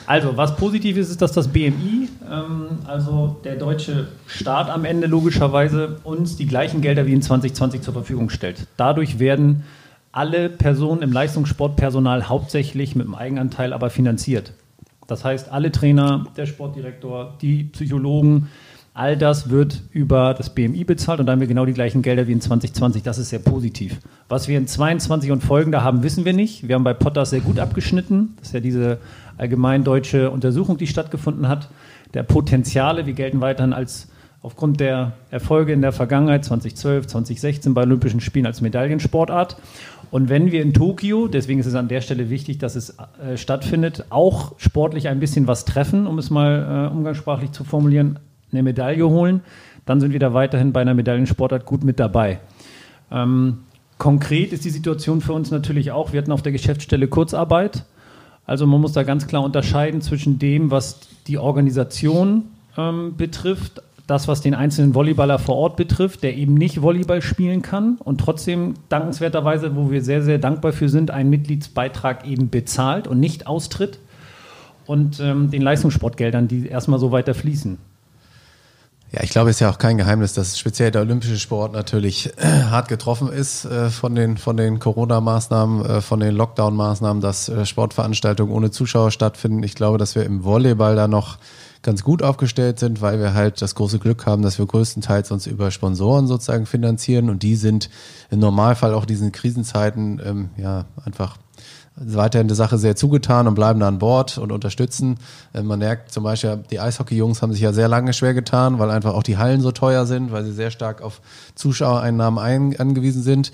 Also, was positiv ist, ist, dass das BMI, ähm, also der deutsche Staat am Ende logischerweise, uns die gleichen Gelder wie in 2020 zur Verfügung stellt. Dadurch werden alle Personen im Leistungssportpersonal hauptsächlich mit dem Eigenanteil aber finanziert. Das heißt, alle Trainer, der Sportdirektor, die Psychologen, all das wird über das BMI bezahlt und dann haben wir genau die gleichen Gelder wie in 2020. Das ist sehr positiv. Was wir in 22 und folgende haben, wissen wir nicht. Wir haben bei Potters sehr gut abgeschnitten. Das ist ja diese allgemein deutsche Untersuchung, die stattgefunden hat. Der Potenziale, wir gelten weiterhin als aufgrund der Erfolge in der Vergangenheit 2012, 2016 bei Olympischen Spielen als Medaillensportart. Und wenn wir in Tokio, deswegen ist es an der Stelle wichtig, dass es äh, stattfindet, auch sportlich ein bisschen was treffen, um es mal äh, umgangssprachlich zu formulieren, eine Medaille holen, dann sind wir da weiterhin bei einer Medaillensportart gut mit dabei. Ähm, konkret ist die Situation für uns natürlich auch, wir hatten auf der Geschäftsstelle Kurzarbeit. Also man muss da ganz klar unterscheiden zwischen dem, was die Organisation ähm, betrifft, das, was den einzelnen Volleyballer vor Ort betrifft, der eben nicht Volleyball spielen kann und trotzdem dankenswerterweise, wo wir sehr, sehr dankbar für sind, einen Mitgliedsbeitrag eben bezahlt und nicht austritt und ähm, den Leistungssportgeldern, die erstmal so weiter fließen. Ja, ich glaube, es ist ja auch kein Geheimnis, dass speziell der olympische Sport natürlich äh, hart getroffen ist äh, von den, von den Corona-Maßnahmen, äh, von den Lockdown-Maßnahmen, dass äh, Sportveranstaltungen ohne Zuschauer stattfinden. Ich glaube, dass wir im Volleyball da noch ganz gut aufgestellt sind, weil wir halt das große Glück haben, dass wir größtenteils uns über Sponsoren sozusagen finanzieren und die sind im Normalfall auch diesen Krisenzeiten ähm, ja einfach weiterhin der Sache sehr zugetan und bleiben da an Bord und unterstützen. Äh, man merkt zum Beispiel, die Eishockey-Jungs haben sich ja sehr lange schwer getan, weil einfach auch die Hallen so teuer sind, weil sie sehr stark auf Zuschauereinnahmen ein, angewiesen sind.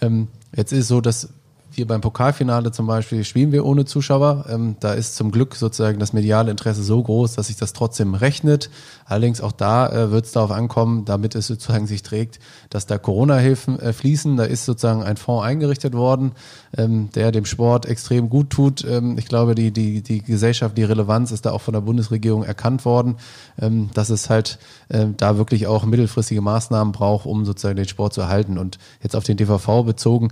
Ähm, jetzt ist so, dass wir beim Pokalfinale zum Beispiel spielen wir ohne Zuschauer. Ähm, da ist zum Glück sozusagen das mediale Interesse so groß, dass sich das trotzdem rechnet. Allerdings auch da äh, wird es darauf ankommen, damit es sozusagen sich trägt, dass da Corona-Hilfen äh, fließen. Da ist sozusagen ein Fonds eingerichtet worden, ähm, der dem Sport extrem gut tut. Ähm, ich glaube, die, die, die Gesellschaft, die Relevanz ist da auch von der Bundesregierung erkannt worden, ähm, dass es halt äh, da wirklich auch mittelfristige Maßnahmen braucht, um sozusagen den Sport zu erhalten. Und jetzt auf den DVV bezogen,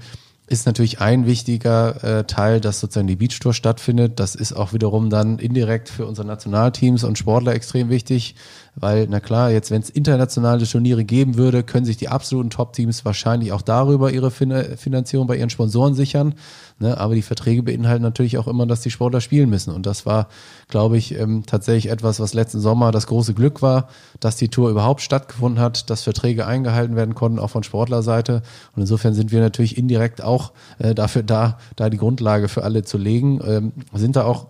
ist natürlich ein wichtiger äh, Teil, dass sozusagen die Beachtour stattfindet. Das ist auch wiederum dann indirekt für unsere Nationalteams und Sportler extrem wichtig, weil, na klar, jetzt, wenn es internationale Turniere geben würde, können sich die absoluten Top-Teams wahrscheinlich auch darüber ihre fin Finanzierung bei ihren Sponsoren sichern. Ne? Aber die Verträge beinhalten natürlich auch immer, dass die Sportler spielen müssen. Und das war, glaube ich, ähm, tatsächlich etwas, was letzten Sommer das große Glück war, dass die Tour überhaupt stattgefunden hat, dass Verträge eingehalten werden konnten, auch von Sportlerseite. Und insofern sind wir natürlich indirekt auch äh, dafür da, da die Grundlage für alle zu legen. Ähm, sind da auch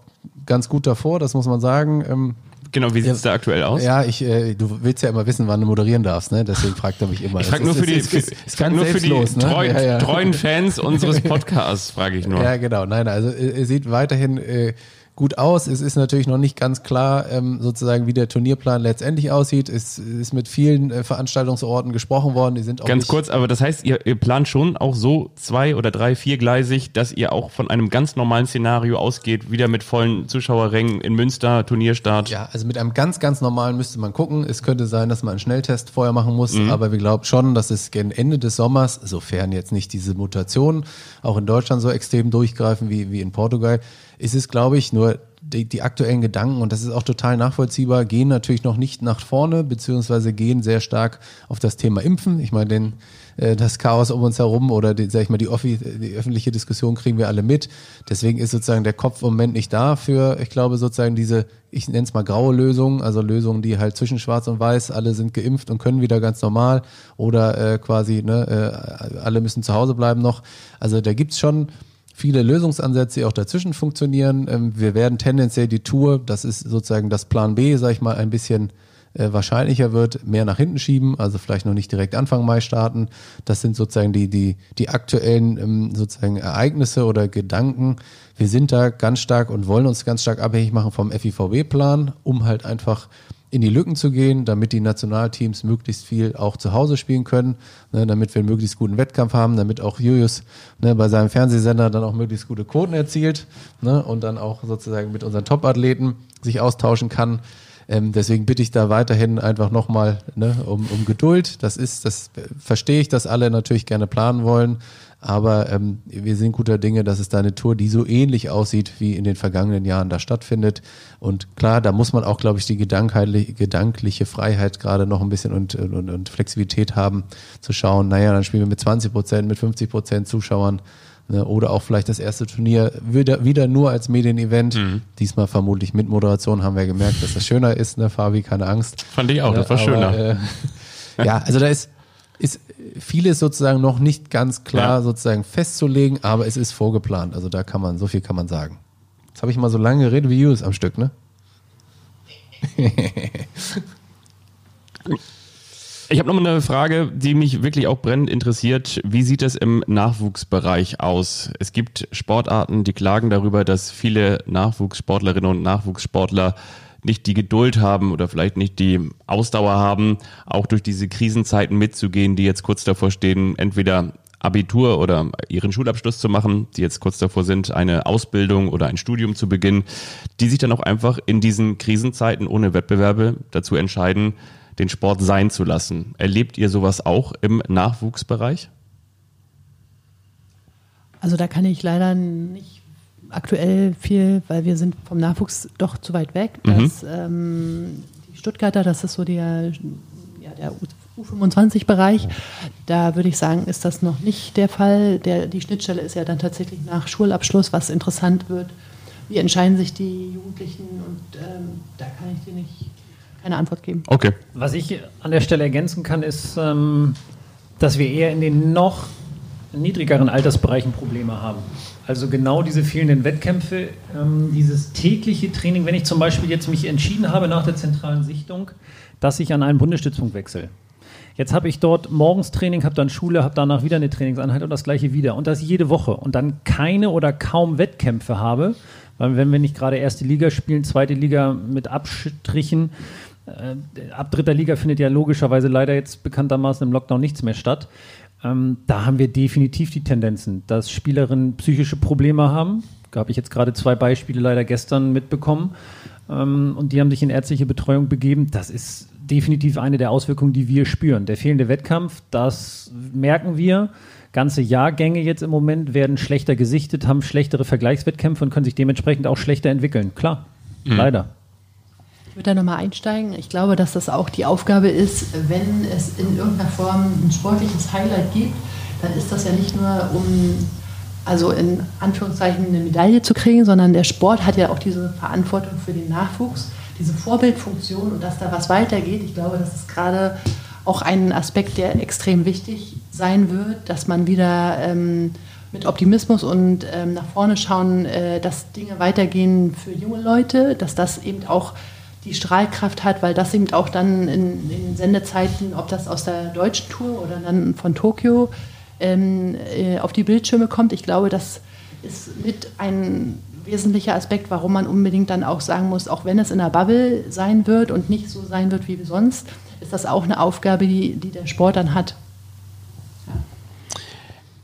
ganz gut davor, das muss man sagen. Ähm, Genau, wie sieht es ja, da aktuell aus? Ja, ich, äh, du willst ja immer wissen, wann du moderieren darfst, ne? Deswegen fragt er mich immer. Ich frage nur, für die, ist, ist, ist, frag nur für die ne? treuen, ja, treuen Fans unseres Podcasts, frage ich nur. Ja, genau. Nein, also er sieht weiterhin äh, gut aus. Es ist natürlich noch nicht ganz klar, ähm, sozusagen, wie der Turnierplan letztendlich aussieht. Es ist mit vielen äh, Veranstaltungsorten gesprochen worden. Die sind auch ganz kurz, aber das heißt, ihr, ihr plant schon auch so zwei oder drei, viergleisig, dass ihr auch von einem ganz normalen Szenario ausgeht, wieder mit vollen Zuschauerrängen in Münster, Turnierstart. Ja, also mit einem ganz, ganz normalen müsste man gucken. Es könnte sein, dass man einen Schnelltest vorher machen muss, mhm. aber wir glauben schon, dass es gegen Ende des Sommers, sofern jetzt nicht diese Mutationen auch in Deutschland so extrem durchgreifen wie, wie in Portugal, ist es, glaube ich, nur die, die aktuellen Gedanken, und das ist auch total nachvollziehbar, gehen natürlich noch nicht nach vorne, beziehungsweise gehen sehr stark auf das Thema Impfen. Ich meine, den, äh, das Chaos um uns herum oder die, sag ich mal, die, die öffentliche Diskussion kriegen wir alle mit. Deswegen ist sozusagen der Kopf im Moment nicht da für, ich glaube, sozusagen diese, ich nenne es mal graue Lösungen, also Lösungen, die halt zwischen Schwarz und Weiß, alle sind geimpft und können wieder ganz normal oder äh, quasi, ne, äh, alle müssen zu Hause bleiben noch. Also da gibt's schon viele Lösungsansätze, die auch dazwischen funktionieren. Ähm, wir werden tendenziell die Tour, das ist sozusagen das Plan B, sag ich mal, ein bisschen äh, wahrscheinlicher wird, mehr nach hinten schieben, also vielleicht noch nicht direkt Anfang Mai starten. Das sind sozusagen die, die, die aktuellen ähm, sozusagen Ereignisse oder Gedanken. Wir sind da ganz stark und wollen uns ganz stark abhängig machen vom FIVB-Plan, um halt einfach in die Lücken zu gehen, damit die Nationalteams möglichst viel auch zu Hause spielen können, ne, damit wir einen möglichst guten Wettkampf haben, damit auch Julius ne, bei seinem Fernsehsender dann auch möglichst gute Quoten erzielt ne, und dann auch sozusagen mit unseren Top-Athleten sich austauschen kann. Ähm, deswegen bitte ich da weiterhin einfach nochmal ne, um, um Geduld. Das ist, das verstehe ich, dass alle natürlich gerne planen wollen. Aber ähm, wir sind guter Dinge, dass es da eine Tour, die so ähnlich aussieht, wie in den vergangenen Jahren da stattfindet. Und klar, da muss man auch, glaube ich, die gedankliche Freiheit gerade noch ein bisschen und, und, und Flexibilität haben, zu schauen, naja, dann spielen wir mit 20 Prozent, mit 50 Prozent Zuschauern. Ne, oder auch vielleicht das erste Turnier wieder, wieder nur als Medienevent. Mhm. Diesmal vermutlich mit Moderation haben wir gemerkt, dass das schöner ist, ne, Fabi, keine Angst. Fand ich auch, das war Aber, schöner. Äh, ja, also da ist, ist vieles sozusagen noch nicht ganz klar ja. sozusagen festzulegen, aber es ist vorgeplant. Also da kann man, so viel kann man sagen. Jetzt habe ich mal so lange geredet wie Jules am Stück, ne? Ich habe noch mal eine Frage, die mich wirklich auch brennend interessiert. Wie sieht es im Nachwuchsbereich aus? Es gibt Sportarten, die klagen darüber, dass viele Nachwuchssportlerinnen und Nachwuchssportler nicht die Geduld haben oder vielleicht nicht die Ausdauer haben, auch durch diese Krisenzeiten mitzugehen, die jetzt kurz davor stehen, entweder Abitur oder ihren Schulabschluss zu machen, die jetzt kurz davor sind, eine Ausbildung oder ein Studium zu beginnen, die sich dann auch einfach in diesen Krisenzeiten ohne Wettbewerbe dazu entscheiden, den Sport sein zu lassen. Erlebt ihr sowas auch im Nachwuchsbereich? Also da kann ich leider nicht aktuell viel, weil wir sind vom Nachwuchs doch zu weit weg, mhm. dass ähm, die Stuttgarter, das ist so der, ja, der U25-Bereich. Da würde ich sagen, ist das noch nicht der Fall. Der, die Schnittstelle ist ja dann tatsächlich nach Schulabschluss, was interessant wird. Wie entscheiden sich die Jugendlichen? Und ähm, da kann ich dir nicht keine Antwort geben. Okay. Was ich an der Stelle ergänzen kann, ist, ähm, dass wir eher in den noch niedrigeren Altersbereichen Probleme haben. Also genau diese fehlenden Wettkämpfe, ähm, dieses tägliche Training, wenn ich zum Beispiel jetzt mich entschieden habe nach der zentralen Sichtung, dass ich an einen Bundesstützpunkt wechsle. Jetzt habe ich dort morgens Training, habe dann Schule, habe danach wieder eine Trainingseinheit und das gleiche wieder. Und das jede Woche. Und dann keine oder kaum Wettkämpfe habe, weil wenn wir nicht gerade erste Liga spielen, zweite Liga mit Abstrichen, äh, ab dritter Liga findet ja logischerweise leider jetzt bekanntermaßen im Lockdown nichts mehr statt. Ähm, da haben wir definitiv die Tendenzen, dass Spielerinnen psychische Probleme haben. Da habe ich jetzt gerade zwei Beispiele leider gestern mitbekommen. Ähm, und die haben sich in ärztliche Betreuung begeben. Das ist definitiv eine der Auswirkungen, die wir spüren. Der fehlende Wettkampf, das merken wir. Ganze Jahrgänge jetzt im Moment werden schlechter gesichtet, haben schlechtere Vergleichswettkämpfe und können sich dementsprechend auch schlechter entwickeln. Klar, mhm. leider. Ich würde da nochmal einsteigen. Ich glaube, dass das auch die Aufgabe ist, wenn es in irgendeiner Form ein sportliches Highlight gibt, dann ist das ja nicht nur um, also in Anführungszeichen eine Medaille zu kriegen, sondern der Sport hat ja auch diese Verantwortung für den Nachwuchs, diese Vorbildfunktion und dass da was weitergeht. Ich glaube, das ist gerade auch ein Aspekt, der extrem wichtig sein wird, dass man wieder ähm, mit Optimismus und ähm, nach vorne schauen, äh, dass Dinge weitergehen für junge Leute, dass das eben auch die Strahlkraft hat, weil das eben auch dann in, in Sendezeiten, ob das aus der deutschen Tour oder dann von Tokio ähm, äh, auf die Bildschirme kommt. Ich glaube, das ist mit ein wesentlicher Aspekt, warum man unbedingt dann auch sagen muss, auch wenn es in der Bubble sein wird und nicht so sein wird wie sonst, ist das auch eine Aufgabe, die, die der Sport dann hat. Ja.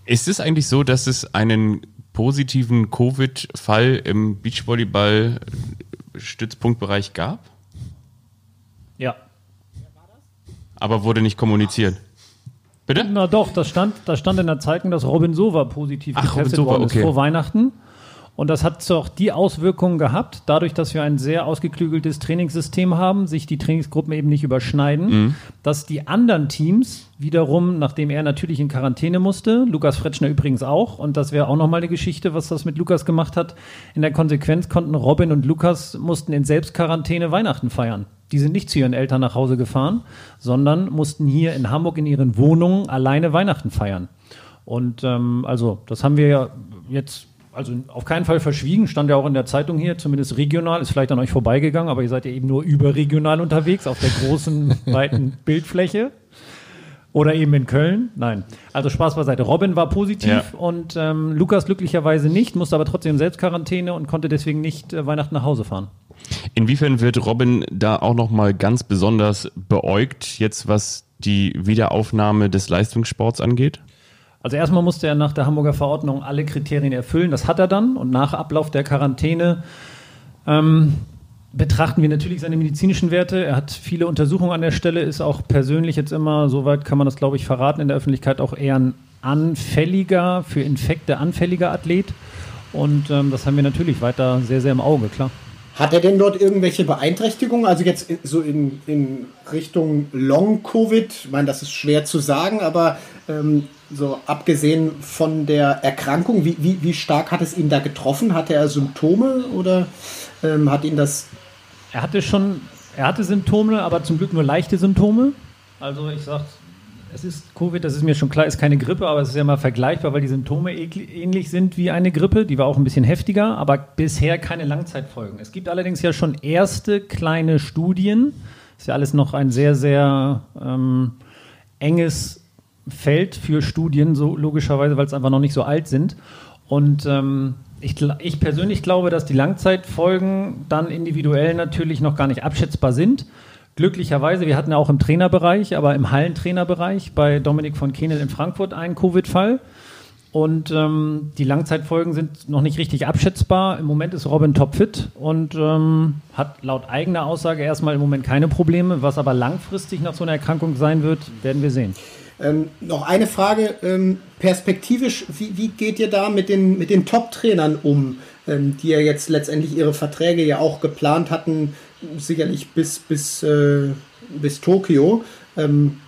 Ist es eigentlich so, dass es einen positiven Covid-Fall im Beachvolleyball Stützpunktbereich gab? Ja. Aber wurde nicht kommuniziert. Bitte? Na doch, das stand, das stand in der Zeitung, dass Robin Sova positiv Ach, getestet worden ist okay. vor Weihnachten. Und das hat auch die Auswirkungen gehabt, dadurch, dass wir ein sehr ausgeklügeltes Trainingssystem haben, sich die Trainingsgruppen eben nicht überschneiden, mhm. dass die anderen Teams wiederum, nachdem er natürlich in Quarantäne musste, Lukas Fretschner übrigens auch, und das wäre auch nochmal eine Geschichte, was das mit Lukas gemacht hat, in der Konsequenz konnten Robin und Lukas mussten in Selbstquarantäne Weihnachten feiern. Die sind nicht zu ihren Eltern nach Hause gefahren, sondern mussten hier in Hamburg in ihren Wohnungen alleine Weihnachten feiern. Und ähm, also, das haben wir ja jetzt also auf keinen Fall verschwiegen, stand ja auch in der Zeitung hier, zumindest regional, ist vielleicht an euch vorbeigegangen, aber ihr seid ja eben nur überregional unterwegs, auf der großen, weiten Bildfläche. Oder eben in Köln. Nein. Also Spaß beiseite. Robin war positiv ja. und ähm, Lukas glücklicherweise nicht, musste aber trotzdem Selbstquarantäne und konnte deswegen nicht äh, Weihnachten nach Hause fahren. Inwiefern wird Robin da auch nochmal ganz besonders beäugt, jetzt was die Wiederaufnahme des Leistungssports angeht? Also erstmal musste er nach der Hamburger Verordnung alle Kriterien erfüllen. Das hat er dann. Und nach Ablauf der Quarantäne ähm, betrachten wir natürlich seine medizinischen Werte. Er hat viele Untersuchungen an der Stelle, ist auch persönlich jetzt immer, soweit kann man das glaube ich verraten, in der Öffentlichkeit auch eher ein anfälliger, für Infekte anfälliger Athlet. Und ähm, das haben wir natürlich weiter sehr, sehr im Auge, klar. Hat er denn dort irgendwelche Beeinträchtigungen? Also jetzt so in, in Richtung Long-Covid? Ich meine, das ist schwer zu sagen, aber ähm, so abgesehen von der Erkrankung, wie, wie, wie stark hat es ihn da getroffen? Hatte er Symptome oder ähm, hat ihn das. Er hatte schon, er hatte Symptome, aber zum Glück nur leichte Symptome. Also ich sag, es ist Covid, das ist mir schon klar, ist keine Grippe, aber es ist ja mal vergleichbar, weil die Symptome ähnlich sind wie eine Grippe. Die war auch ein bisschen heftiger, aber bisher keine Langzeitfolgen. Es gibt allerdings ja schon erste kleine Studien. Ist ja alles noch ein sehr, sehr ähm, enges Feld für Studien, so logischerweise, weil es einfach noch nicht so alt sind. Und ähm, ich, ich, persönlich glaube, dass die Langzeitfolgen dann individuell natürlich noch gar nicht abschätzbar sind. Glücklicherweise, wir hatten ja auch im Trainerbereich, aber im Hallentrainerbereich bei Dominik von Kehnel in Frankfurt einen Covid-Fall. Und ähm, die Langzeitfolgen sind noch nicht richtig abschätzbar. Im Moment ist Robin topfit und ähm, hat laut eigener Aussage erstmal im Moment keine Probleme. Was aber langfristig nach so einer Erkrankung sein wird, werden wir sehen. Ähm, noch eine Frage, ähm, perspektivisch, wie, wie, geht ihr da mit den, mit den Top-Trainern um, ähm, die ja jetzt letztendlich ihre Verträge ja auch geplant hatten sicherlich bis, bis, äh, bis Tokio. Ähm,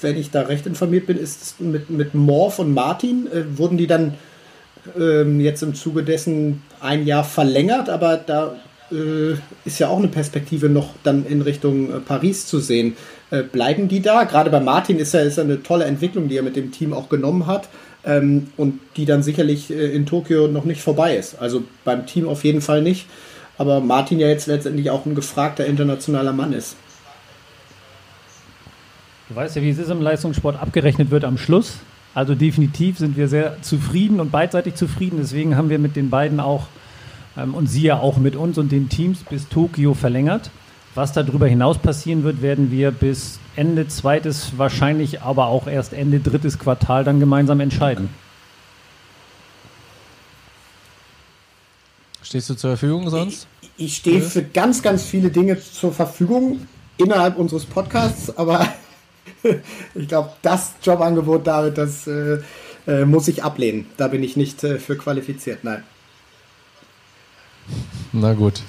wenn ich da recht informiert bin, ist es mit, mit Morph und Martin, äh, wurden die dann ähm, jetzt im Zuge dessen ein Jahr verlängert, aber da äh, ist ja auch eine Perspektive noch dann in Richtung äh, Paris zu sehen. Äh, bleiben die da? Gerade bei Martin ist ja, ist eine tolle Entwicklung, die er mit dem Team auch genommen hat ähm, und die dann sicherlich äh, in Tokio noch nicht vorbei ist. Also beim Team auf jeden Fall nicht, aber Martin ja jetzt letztendlich auch ein gefragter internationaler Mann ist. Du weißt ja, wie es ist im Leistungssport abgerechnet wird am Schluss. Also definitiv sind wir sehr zufrieden und beidseitig zufrieden. Deswegen haben wir mit den beiden auch ähm, und sie ja auch mit uns und den Teams bis Tokio verlängert. Was darüber hinaus passieren wird, werden wir bis Ende zweites, wahrscheinlich aber auch erst Ende drittes Quartal dann gemeinsam entscheiden. Stehst du zur Verfügung sonst? Ich, ich stehe für ganz, ganz viele Dinge zur Verfügung innerhalb unseres Podcasts, aber ich glaube, das Jobangebot, David, das äh, äh, muss ich ablehnen. Da bin ich nicht äh, für qualifiziert, nein. Na gut.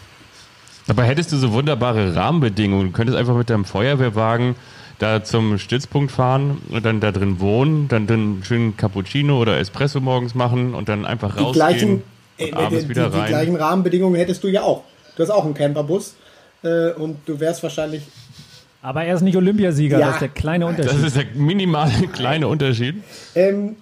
Dabei hättest du so wunderbare Rahmenbedingungen. Du könntest einfach mit deinem Feuerwehrwagen da zum Stützpunkt fahren und dann da drin wohnen, dann einen schönen Cappuccino oder Espresso morgens machen und dann einfach rausgehen. Die gleichen, äh, abends die, wieder die, rein. die gleichen Rahmenbedingungen hättest du ja auch. Du hast auch einen Camperbus äh, und du wärst wahrscheinlich aber er ist nicht Olympiasieger, ja. das ist der kleine Unterschied. Das ist der minimale kleine Unterschied. Ähm,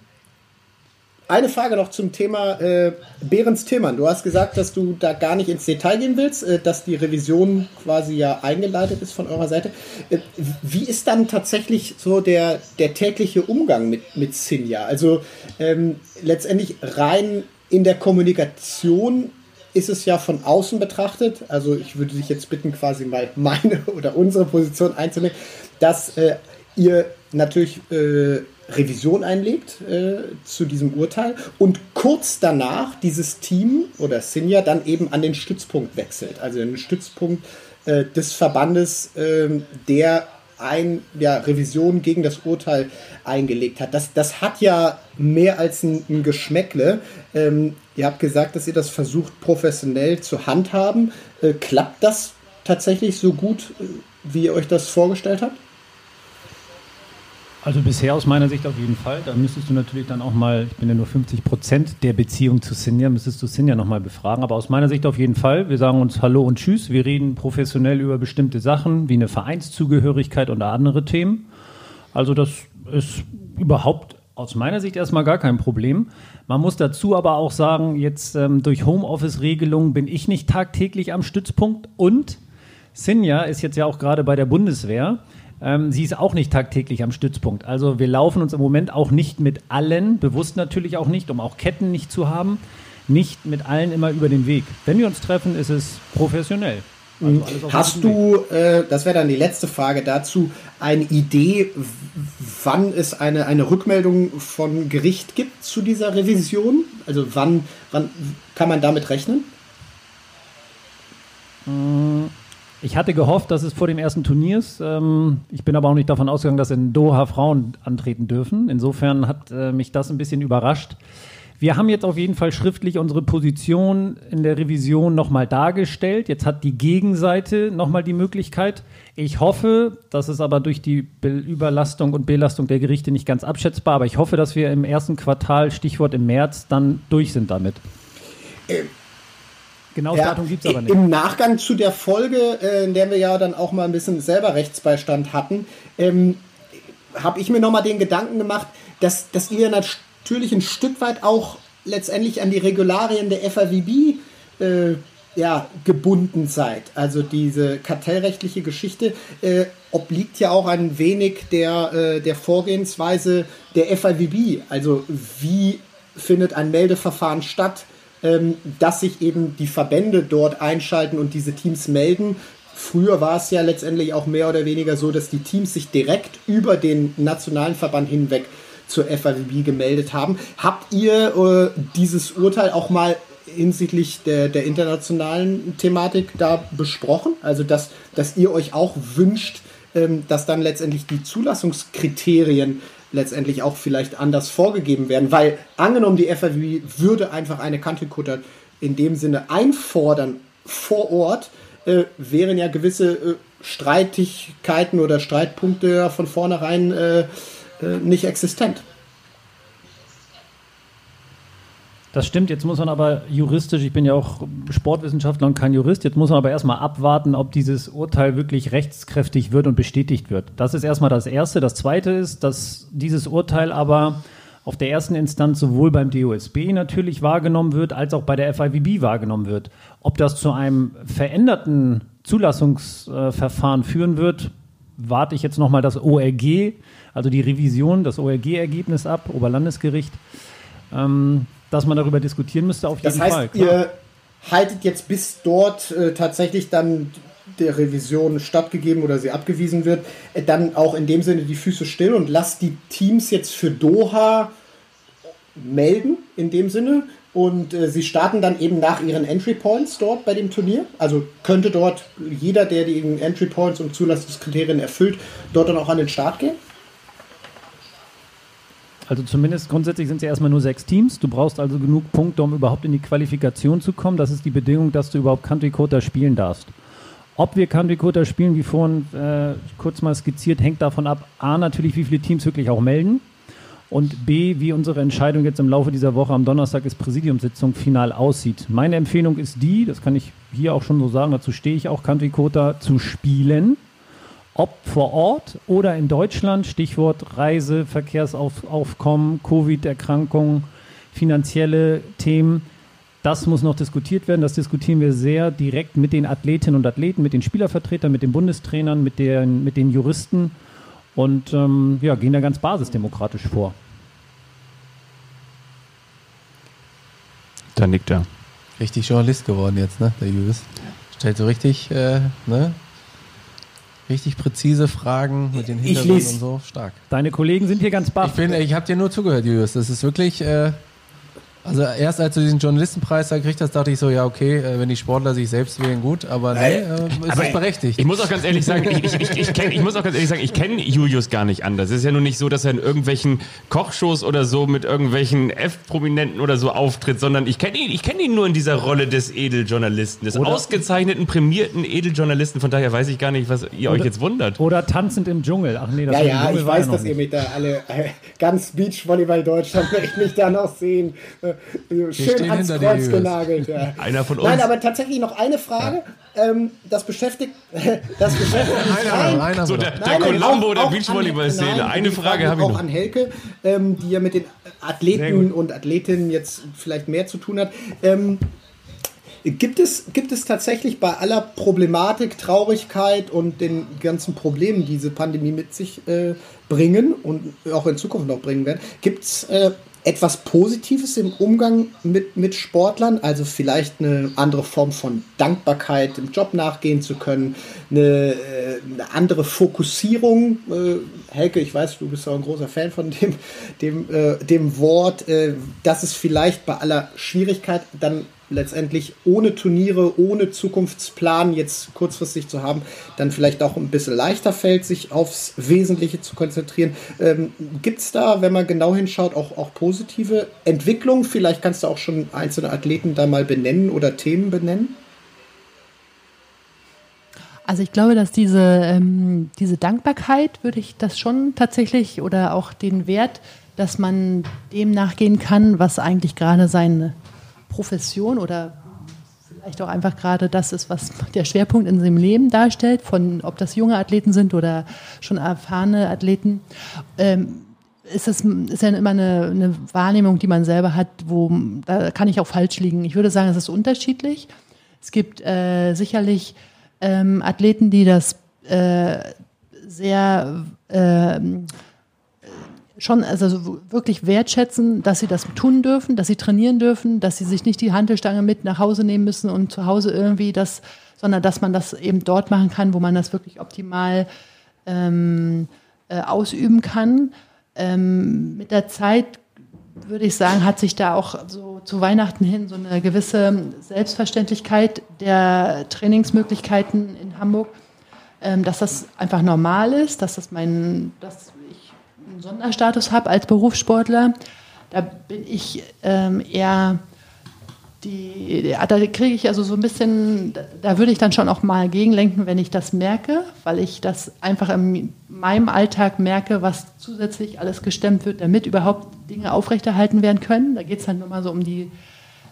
eine Frage noch zum Thema äh, Behrens Tillmann. Du hast gesagt, dass du da gar nicht ins Detail gehen willst, äh, dass die Revision quasi ja eingeleitet ist von eurer Seite. Äh, wie ist dann tatsächlich so der, der tägliche Umgang mit, mit Sinja? Also ähm, letztendlich rein in der Kommunikation ist es ja von außen betrachtet, also ich würde dich jetzt bitten, quasi mal meine oder unsere Position einzunehmen, dass äh, ihr natürlich äh, Revision einlegt äh, zu diesem Urteil und kurz danach dieses Team oder Sinja dann eben an den Stützpunkt wechselt, also den Stützpunkt äh, des Verbandes, ähm, der ein, ja, Revision gegen das Urteil eingelegt hat. Das, das hat ja mehr als ein, ein Geschmäckle. Ähm, ihr habt gesagt, dass ihr das versucht professionell zu handhaben. Äh, klappt das tatsächlich so gut, äh, wie ihr euch das vorgestellt habt? Also bisher aus meiner Sicht auf jeden Fall. Da müsstest du natürlich dann auch mal, ich bin ja nur 50 Prozent der Beziehung zu Sinja, müsstest du Sinja nochmal befragen. Aber aus meiner Sicht auf jeden Fall. Wir sagen uns Hallo und Tschüss. Wir reden professionell über bestimmte Sachen, wie eine Vereinszugehörigkeit oder andere Themen. Also das ist überhaupt aus meiner Sicht erstmal gar kein Problem. Man muss dazu aber auch sagen, jetzt ähm, durch Homeoffice-Regelungen bin ich nicht tagtäglich am Stützpunkt und Sinja ist jetzt ja auch gerade bei der Bundeswehr. Ähm, sie ist auch nicht tagtäglich am Stützpunkt. Also wir laufen uns im Moment auch nicht mit allen, bewusst natürlich auch nicht, um auch Ketten nicht zu haben, nicht mit allen immer über den Weg. Wenn wir uns treffen, ist es professionell. Also Hast du, äh, das wäre dann die letzte Frage dazu, eine Idee, wann es eine, eine Rückmeldung von Gericht gibt zu dieser Revision? Also wann, wann kann man damit rechnen? Mmh. Ich hatte gehofft, dass es vor dem ersten Turnier ist. Ähm, ich bin aber auch nicht davon ausgegangen, dass in Doha Frauen antreten dürfen. Insofern hat äh, mich das ein bisschen überrascht. Wir haben jetzt auf jeden Fall schriftlich unsere Position in der Revision nochmal dargestellt. Jetzt hat die Gegenseite nochmal die Möglichkeit. Ich hoffe, das ist aber durch die Überlastung und Belastung der Gerichte nicht ganz abschätzbar, aber ich hoffe, dass wir im ersten Quartal, Stichwort im März, dann durch sind damit. Genau, ja, Datum gibt es aber nicht. Im Nachgang zu der Folge, äh, in der wir ja dann auch mal ein bisschen selber Rechtsbeistand hatten, ähm, habe ich mir nochmal den Gedanken gemacht, dass, dass ihr natürlich ein Stück weit auch letztendlich an die Regularien der FAWB äh, ja, gebunden seid. Also diese kartellrechtliche Geschichte äh, obliegt ja auch ein wenig der, äh, der Vorgehensweise der FIVB. Also wie findet ein Meldeverfahren statt? Ähm, dass sich eben die Verbände dort einschalten und diese Teams melden. Früher war es ja letztendlich auch mehr oder weniger so, dass die Teams sich direkt über den nationalen Verband hinweg zur FAWB gemeldet haben. Habt ihr äh, dieses Urteil auch mal hinsichtlich der, der internationalen Thematik da besprochen? Also, dass, dass ihr euch auch wünscht, ähm, dass dann letztendlich die Zulassungskriterien letztendlich auch vielleicht anders vorgegeben werden, weil angenommen die FAW würde einfach eine Country Cutter in dem Sinne einfordern vor Ort, äh, wären ja gewisse äh, Streitigkeiten oder Streitpunkte von vornherein äh, äh, nicht existent. Das stimmt, jetzt muss man aber juristisch, ich bin ja auch Sportwissenschaftler und kein Jurist, jetzt muss man aber erstmal abwarten, ob dieses Urteil wirklich rechtskräftig wird und bestätigt wird. Das ist erstmal das Erste. Das Zweite ist, dass dieses Urteil aber auf der ersten Instanz sowohl beim DOSB natürlich wahrgenommen wird, als auch bei der FIVB wahrgenommen wird. Ob das zu einem veränderten Zulassungsverfahren führen wird, warte ich jetzt nochmal das ORG, also die Revision, das ORG-Ergebnis ab, Oberlandesgericht. Ähm, dass man darüber diskutieren müsste, auf jeden das heißt, Fall. Klar. Ihr haltet jetzt bis dort äh, tatsächlich dann der Revision stattgegeben oder sie abgewiesen wird, äh, dann auch in dem Sinne die Füße still und lasst die Teams jetzt für Doha melden, in dem Sinne. Und äh, sie starten dann eben nach ihren Entry Points dort bei dem Turnier. Also könnte dort jeder, der die Entry Points und Zulassungskriterien erfüllt, dort dann auch an den Start gehen? Also zumindest grundsätzlich sind es ja erstmal nur sechs Teams. Du brauchst also genug Punkte, um überhaupt in die Qualifikation zu kommen. Das ist die Bedingung, dass du überhaupt Country Quota spielen darfst. Ob wir Country Quota spielen, wie vorhin äh, kurz mal skizziert, hängt davon ab, a, natürlich, wie viele Teams wirklich auch melden und b, wie unsere Entscheidung jetzt im Laufe dieser Woche am Donnerstag ist Präsidiumssitzung final aussieht. Meine Empfehlung ist die, das kann ich hier auch schon so sagen, dazu stehe ich auch, Country Quota zu spielen ob vor Ort oder in Deutschland, Stichwort Reise, Verkehrsaufkommen, Covid-Erkrankungen, finanzielle Themen. Das muss noch diskutiert werden. Das diskutieren wir sehr direkt mit den Athletinnen und Athleten, mit den Spielervertretern, mit den Bundestrainern, mit den, mit den Juristen und ähm, ja, gehen da ganz basisdemokratisch vor. Da nickt er. Richtig Journalist geworden jetzt, ne, der Jurist. Stellt so richtig, äh, ne, Richtig präzise Fragen mit den Hintergründen und so. Stark. Deine Kollegen sind hier ganz baff. Ich, bin, ich habe dir nur zugehört, Julius. Das ist wirklich, äh, also erst als du diesen Journalistenpreis da gekriegt hast, dachte ich so, ja okay, äh, wenn die Sportler sich selbst wählen, gut, aber nee, äh, ist aber berechtigt. Ich muss auch ganz ehrlich sagen, ich, ich, ich, kenn, ich muss auch ganz ehrlich sagen, ich kenne Julius gar nicht anders. Es ist ja nur nicht so, dass er in irgendwelchen Kochshows oder so mit irgendwelchen F-Prominenten oder so auftritt, sondern ich kenne ihn, ich kenne ihn nur in dieser Rolle des Edeljournalisten, des oder ausgezeichnten, prämierten Edeljournalisten. Von daher weiß ich gar nicht, was ihr oder, euch jetzt wundert. Oder tanzend im Dschungel. Ach nee, das ja, ja, ich weiß, dass ihr mich da alle äh, ganz Beachvolleyball Deutschland möchte mich da noch sehen. Äh, schön ans Kreuz genagelt. Ja. Einer von uns. Nein, aber tatsächlich noch eine Frage. Ja. Ähm, das beschäftigt, das beschäftigt einer, einer, so der, der Colombo der Beachvolleyball-Szene. Eine Frage habe ich noch. Auch an Helke, ähm, die ja mit den Athleten und Athletinnen jetzt vielleicht mehr zu tun hat. Ähm, Gibt es, gibt es tatsächlich bei aller Problematik, Traurigkeit und den ganzen Problemen, die diese Pandemie mit sich äh, bringen und auch in Zukunft noch bringen werden, gibt es äh, etwas Positives im Umgang mit, mit Sportlern, also vielleicht eine andere Form von Dankbarkeit im Job nachgehen zu können, eine, äh, eine andere Fokussierung. Äh, Helke, ich weiß, du bist auch ein großer Fan von dem, dem, äh, dem Wort, dass es vielleicht bei aller Schwierigkeit dann letztendlich ohne Turniere, ohne Zukunftsplan jetzt kurzfristig zu haben, dann vielleicht auch ein bisschen leichter fällt, sich aufs Wesentliche zu konzentrieren. Ähm, Gibt es da, wenn man genau hinschaut, auch, auch positive Entwicklungen? Vielleicht kannst du auch schon einzelne Athleten da mal benennen oder Themen benennen? Also ich glaube, dass diese, ähm, diese Dankbarkeit, würde ich das schon tatsächlich oder auch den Wert, dass man dem nachgehen kann, was eigentlich gerade seine Profession oder vielleicht auch einfach gerade das ist, was der Schwerpunkt in seinem Leben darstellt, von ob das junge Athleten sind oder schon erfahrene Athleten. Ähm, ist es ist ja immer eine, eine, Wahrnehmung, die man selber hat, wo da kann ich auch falsch liegen. Ich würde sagen, es ist unterschiedlich. Es gibt äh, sicherlich ähm, Athleten, die das äh, sehr äh, schon also wirklich wertschätzen, dass sie das tun dürfen, dass sie trainieren dürfen, dass sie sich nicht die Handelstange mit nach Hause nehmen müssen und zu Hause irgendwie das, sondern dass man das eben dort machen kann, wo man das wirklich optimal ähm, äh, ausüben kann. Ähm, mit der Zeit würde ich sagen, hat sich da auch so zu Weihnachten hin so eine gewisse Selbstverständlichkeit der Trainingsmöglichkeiten in Hamburg, ähm, dass das einfach normal ist, dass das mein, dass Sonderstatus habe als Berufssportler, da bin ich ähm, eher die, da kriege ich also so ein bisschen, da würde ich dann schon auch mal gegenlenken, wenn ich das merke, weil ich das einfach in meinem Alltag merke, was zusätzlich alles gestemmt wird, damit überhaupt Dinge aufrechterhalten werden können. Da geht es dann nur mal so um die,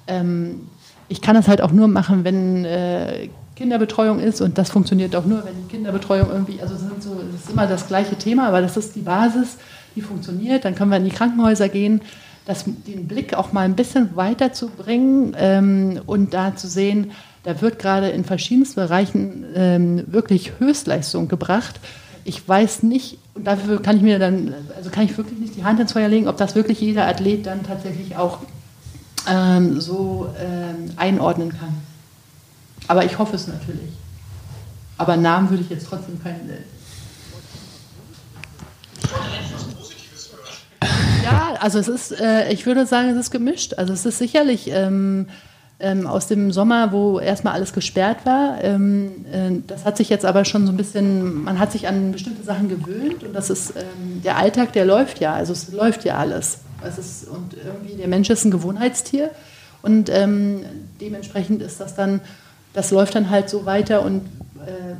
ähm, ich kann das halt auch nur machen, wenn äh, Kinderbetreuung ist und das funktioniert auch nur, wenn Kinderbetreuung irgendwie, also das, so, das ist immer das gleiche Thema, aber das ist die Basis, die funktioniert. Dann können wir in die Krankenhäuser gehen das, den Blick auch mal ein bisschen weiter zu bringen ähm, und da zu sehen, da wird gerade in verschiedensten Bereichen ähm, wirklich Höchstleistung gebracht. Ich weiß nicht, und dafür kann ich mir dann, also kann ich wirklich nicht die Hand ins Feuer legen, ob das wirklich jeder Athlet dann tatsächlich auch ähm, so ähm, einordnen kann. Aber ich hoffe es natürlich. Aber Namen würde ich jetzt trotzdem keinen nennen. Ja, also es ist, äh, ich würde sagen, es ist gemischt. Also es ist sicherlich ähm, ähm, aus dem Sommer, wo erstmal alles gesperrt war. Ähm, äh, das hat sich jetzt aber schon so ein bisschen, man hat sich an bestimmte Sachen gewöhnt und das ist ähm, der Alltag, der läuft ja. Also es läuft ja alles. Es ist, und irgendwie der Mensch ist ein Gewohnheitstier und ähm, dementsprechend ist das dann, das läuft dann halt so weiter und äh,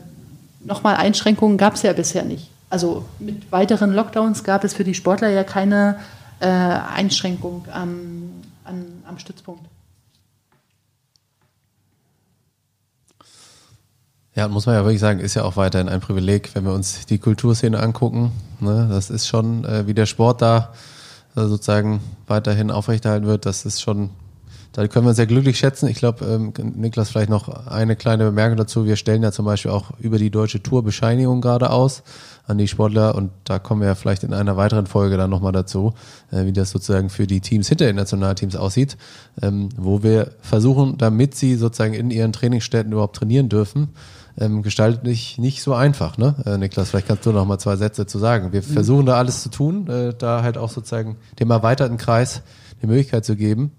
nochmal Einschränkungen gab es ja bisher nicht also mit weiteren Lockdowns gab es für die Sportler ja keine äh, Einschränkung am, an, am Stützpunkt. Ja, muss man ja wirklich sagen, ist ja auch weiterhin ein Privileg, wenn wir uns die Kulturszene angucken. Ne? Das ist schon, äh, wie der Sport da äh, sozusagen weiterhin aufrechterhalten wird, das ist schon da können wir uns sehr glücklich schätzen. Ich glaube, ähm, Niklas, vielleicht noch eine kleine Bemerkung dazu. Wir stellen ja zum Beispiel auch über die deutsche Tour Bescheinigung gerade aus an die Sportler und da kommen wir ja vielleicht in einer weiteren Folge dann nochmal dazu, äh, wie das sozusagen für die Teams hinter den Nationalteams aussieht, ähm, wo wir versuchen, damit sie sozusagen in ihren Trainingsstätten überhaupt trainieren dürfen, ähm, gestaltet nicht, nicht so einfach, ne? Äh, Niklas, vielleicht kannst du noch mal zwei Sätze zu sagen. Wir mhm. versuchen da alles zu tun, äh, da halt auch sozusagen dem erweiterten Kreis die Möglichkeit zu geben,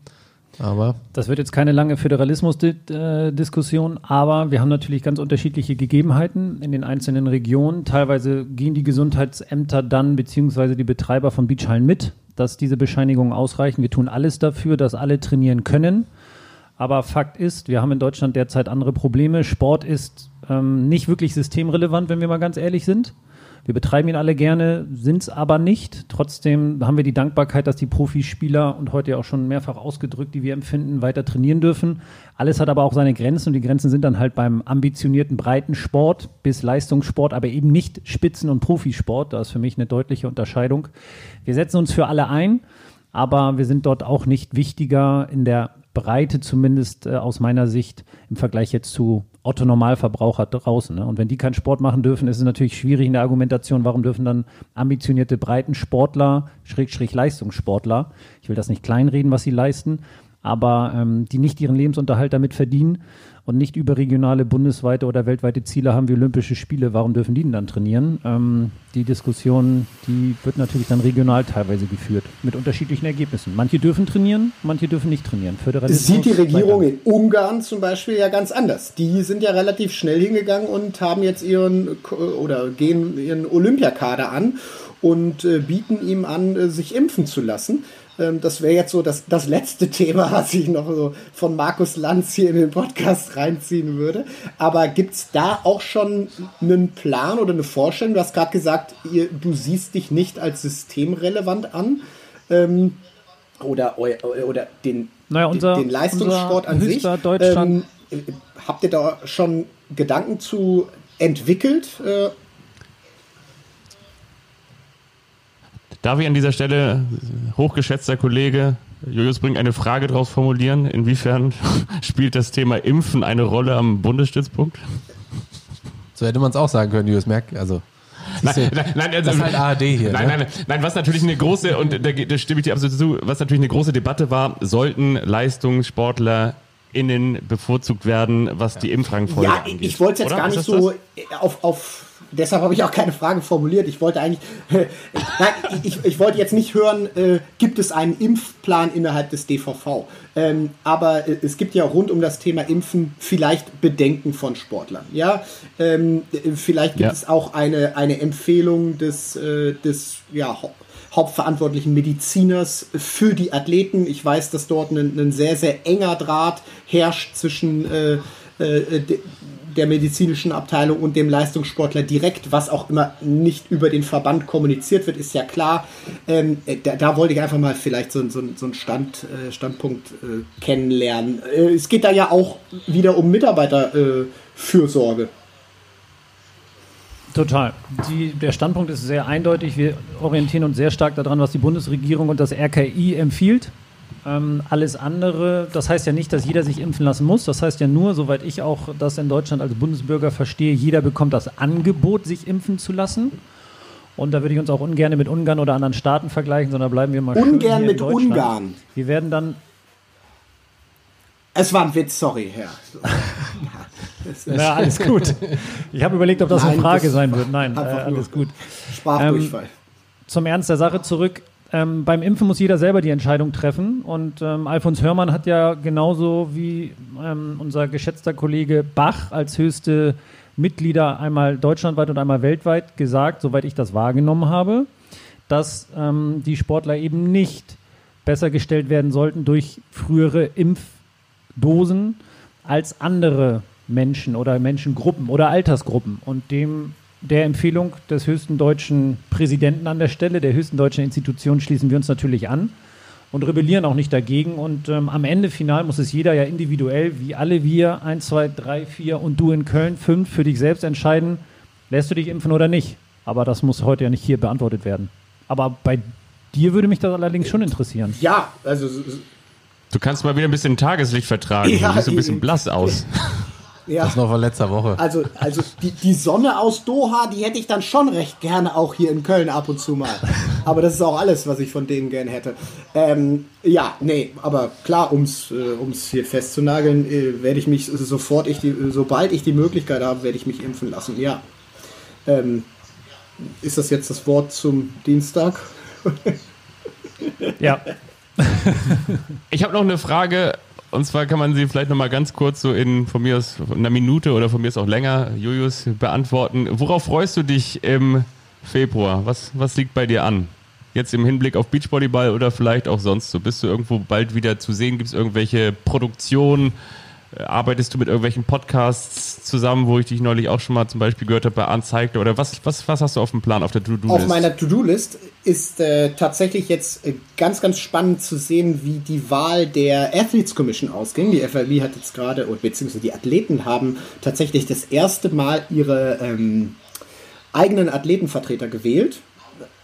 aber das wird jetzt keine lange Föderalismus-Diskussion, aber wir haben natürlich ganz unterschiedliche Gegebenheiten in den einzelnen Regionen. Teilweise gehen die Gesundheitsämter dann beziehungsweise die Betreiber von Beachhallen mit, dass diese Bescheinigungen ausreichen. Wir tun alles dafür, dass alle trainieren können. Aber Fakt ist, wir haben in Deutschland derzeit andere Probleme. Sport ist ähm, nicht wirklich systemrelevant, wenn wir mal ganz ehrlich sind. Wir betreiben ihn alle gerne, sind es aber nicht. Trotzdem haben wir die Dankbarkeit, dass die Profispieler und heute ja auch schon mehrfach ausgedrückt, die wir empfinden, weiter trainieren dürfen. Alles hat aber auch seine Grenzen und die Grenzen sind dann halt beim ambitionierten Breitensport bis Leistungssport, aber eben nicht Spitzen- und Profisport. Da ist für mich eine deutliche Unterscheidung. Wir setzen uns für alle ein, aber wir sind dort auch nicht wichtiger in der Breite zumindest äh, aus meiner Sicht im Vergleich jetzt zu Otto Normalverbraucher draußen. Ne? Und wenn die keinen Sport machen dürfen, ist es natürlich schwierig in der Argumentation, warum dürfen dann ambitionierte Breitensportler, Schrägstrich Leistungssportler, ich will das nicht kleinreden, was sie leisten, aber ähm, die nicht ihren Lebensunterhalt damit verdienen, und nicht überregionale, bundesweite oder weltweite Ziele haben wie Olympische Spiele, warum dürfen die denn dann trainieren? Ähm, die Diskussion, die wird natürlich dann regional teilweise geführt, mit unterschiedlichen Ergebnissen. Manche dürfen trainieren, manche dürfen nicht trainieren. Föderalismus Sieht die Regierung in Ungarn zum Beispiel ja ganz anders. Die sind ja relativ schnell hingegangen und haben jetzt ihren oder gehen ihren Olympiakader an und äh, bieten ihm an, äh, sich impfen zu lassen. Ähm, das wäre jetzt so das, das letzte Thema, was ich noch so von Markus Lanz hier in den Podcast reinziehen würde. Aber gibt es da auch schon einen Plan oder eine Vorstellung? Du hast gerade gesagt, ihr, du siehst dich nicht als systemrelevant an. Ähm, oder, oder den, naja, unser, den, den Leistungssport an sich. Deutschland. Ähm, habt ihr da schon Gedanken zu entwickelt? Äh, Darf ich an dieser Stelle, hochgeschätzter Kollege Julius Brink, eine Frage daraus formulieren? Inwiefern spielt das Thema Impfen eine Rolle am Bundesstützpunkt? So hätte man es auch sagen können, Julius Merck. Also Nein, nein, nein, also, das ist halt ARD hier. Nein, ne? nein, nein, was natürlich eine große, und da, da stimme ich dir absolut zu, was natürlich eine große Debatte war, sollten Leistungssportler innen bevorzugt werden, was die Impfrangfolge ja, angeht. Ich wollte jetzt Oder? gar nicht so auf, auf deshalb habe ich auch keine Frage formuliert. Ich wollte eigentlich, äh, nein, ich, ich wollte jetzt nicht hören, äh, gibt es einen Impfplan innerhalb des DVV? Ähm, aber äh, es gibt ja rund um das Thema Impfen vielleicht Bedenken von Sportlern. Ja, ähm, vielleicht gibt ja. es auch eine, eine Empfehlung des, äh, des ja, hauptverantwortlichen Mediziners für die Athleten. Ich weiß, dass dort ein, ein sehr, sehr enger Draht herrscht zwischen äh, äh, der medizinischen Abteilung und dem Leistungssportler direkt, was auch immer nicht über den Verband kommuniziert wird, ist ja klar. Ähm, äh, da, da, wollte ich einfach mal vielleicht so, so, so einen Stand, äh, Standpunkt äh, kennenlernen. Äh, es geht da ja auch wieder um Mitarbeiterfürsorge. Total. Die, der Standpunkt ist sehr eindeutig. Wir orientieren uns sehr stark daran, was die Bundesregierung und das RKI empfiehlt. Ähm, alles andere, das heißt ja nicht, dass jeder sich impfen lassen muss. Das heißt ja nur, soweit ich auch das in Deutschland als Bundesbürger verstehe, jeder bekommt das Angebot, sich impfen zu lassen. Und da würde ich uns auch ungern mit Ungarn oder anderen Staaten vergleichen, sondern bleiben wir mal ungern schön mit Ungarn. Wir werden dann. Es war ein Witz, sorry, Herr. Ja, alles gut. Ich habe überlegt, ob das Nein, eine Frage sein wird. Nein, äh, alles gut. Sprachdurchfall. Ähm, zum Ernst der Sache zurück. Ähm, beim Impfen muss jeder selber die Entscheidung treffen. Und ähm, Alfons Hörmann hat ja genauso wie ähm, unser geschätzter Kollege Bach als höchste Mitglieder einmal deutschlandweit und einmal weltweit gesagt, soweit ich das wahrgenommen habe, dass ähm, die Sportler eben nicht besser gestellt werden sollten durch frühere Impfdosen als andere Menschen oder Menschengruppen oder Altersgruppen. Und dem der Empfehlung des höchsten deutschen Präsidenten an der Stelle, der höchsten deutschen Institution, schließen wir uns natürlich an und rebellieren auch nicht dagegen. Und ähm, am Ende final muss es jeder ja individuell, wie alle wir, 1, 2, 3, 4 und du in Köln, 5, für dich selbst entscheiden, lässt du dich impfen oder nicht. Aber das muss heute ja nicht hier beantwortet werden. Aber bei dir würde mich das allerdings schon interessieren. Ja, also. Du kannst mal wieder ein bisschen Tageslicht vertragen. Ja, du siehst ein bisschen blass aus. Ja. Das noch von letzter Woche. Also, also die, die Sonne aus Doha, die hätte ich dann schon recht gerne auch hier in Köln ab und zu mal. Aber das ist auch alles, was ich von denen gern hätte. Ähm, ja, nee, aber klar, um es äh, hier festzunageln, äh, werde ich mich sofort, ich die, sobald ich die Möglichkeit habe, werde ich mich impfen lassen. Ja. Ähm, ist das jetzt das Wort zum Dienstag? ja. ich habe noch eine Frage und zwar kann man sie vielleicht nochmal ganz kurz so in von mir aus einer Minute oder von mir aus auch länger, Julius, beantworten. Worauf freust du dich im Februar? Was, was liegt bei dir an? Jetzt im Hinblick auf Beachvolleyball oder vielleicht auch sonst so? Bist du irgendwo bald wieder zu sehen? Gibt es irgendwelche Produktionen? Äh, arbeitest du mit irgendwelchen Podcasts zusammen, wo ich dich neulich auch schon mal zum Beispiel gehört habe bei Uncycler? Oder was, was, was hast du auf dem Plan, auf der To-Do-List? Auf meiner To-Do-List ist äh, tatsächlich jetzt äh, ganz, ganz spannend zu sehen, wie die Wahl der Athletes Commission ausging. Die FLB hat jetzt gerade, beziehungsweise die Athleten haben tatsächlich das erste Mal ihre ähm, eigenen Athletenvertreter gewählt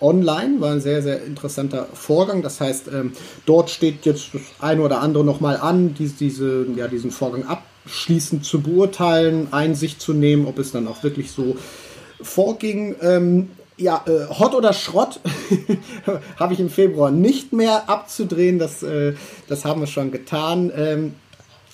online, war ein sehr, sehr interessanter Vorgang. Das heißt, ähm, dort steht jetzt das eine oder andere nochmal an, dies, diese, ja, diesen Vorgang abschließend zu beurteilen, Einsicht zu nehmen, ob es dann auch wirklich so vorging. Ähm, ja, äh, Hot oder Schrott habe ich im Februar nicht mehr abzudrehen. Das, äh, das haben wir schon getan. Ähm,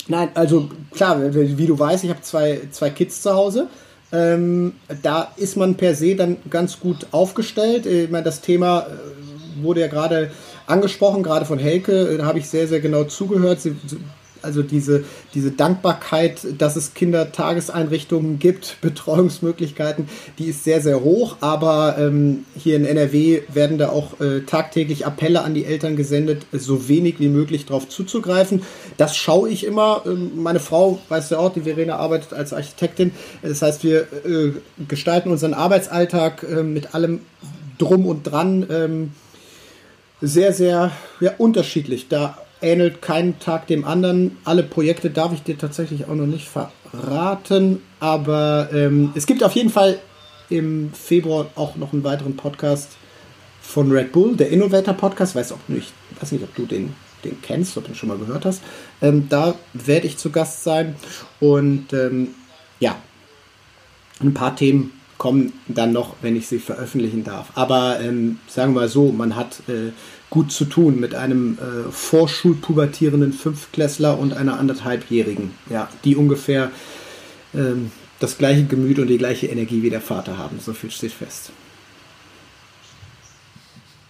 nein, also klar, wie du weißt, ich habe zwei, zwei Kids zu Hause. Ähm, da ist man per se dann ganz gut aufgestellt. Ich meine, das Thema äh, wurde ja gerade angesprochen, gerade von Helke. Da habe ich sehr, sehr genau zugehört. Sie, also diese, diese Dankbarkeit, dass es Kindertageseinrichtungen gibt, Betreuungsmöglichkeiten, die ist sehr, sehr hoch. Aber ähm, hier in NRW werden da auch äh, tagtäglich Appelle an die Eltern gesendet, so wenig wie möglich darauf zuzugreifen. Das schaue ich immer. Ähm, meine Frau, weiß ja auch, die Verena arbeitet als Architektin. Das heißt, wir äh, gestalten unseren Arbeitsalltag äh, mit allem drum und dran ähm, sehr, sehr ja, unterschiedlich. Da ähnelt kein Tag dem anderen. Alle Projekte darf ich dir tatsächlich auch noch nicht verraten, aber ähm, es gibt auf jeden Fall im Februar auch noch einen weiteren Podcast von Red Bull, der Innovator Podcast. Weiß auch nicht, weiß nicht, ob du den, den kennst, ob du ihn schon mal gehört hast. Ähm, da werde ich zu Gast sein und ähm, ja, ein paar Themen kommen dann noch, wenn ich sie veröffentlichen darf. Aber ähm, sagen wir mal so, man hat äh, gut zu tun mit einem äh, vorschulpubertierenden Fünftklässler und einer anderthalbjährigen, ja, die ungefähr ähm, das gleiche Gemüt und die gleiche Energie wie der Vater haben. So viel steht fest.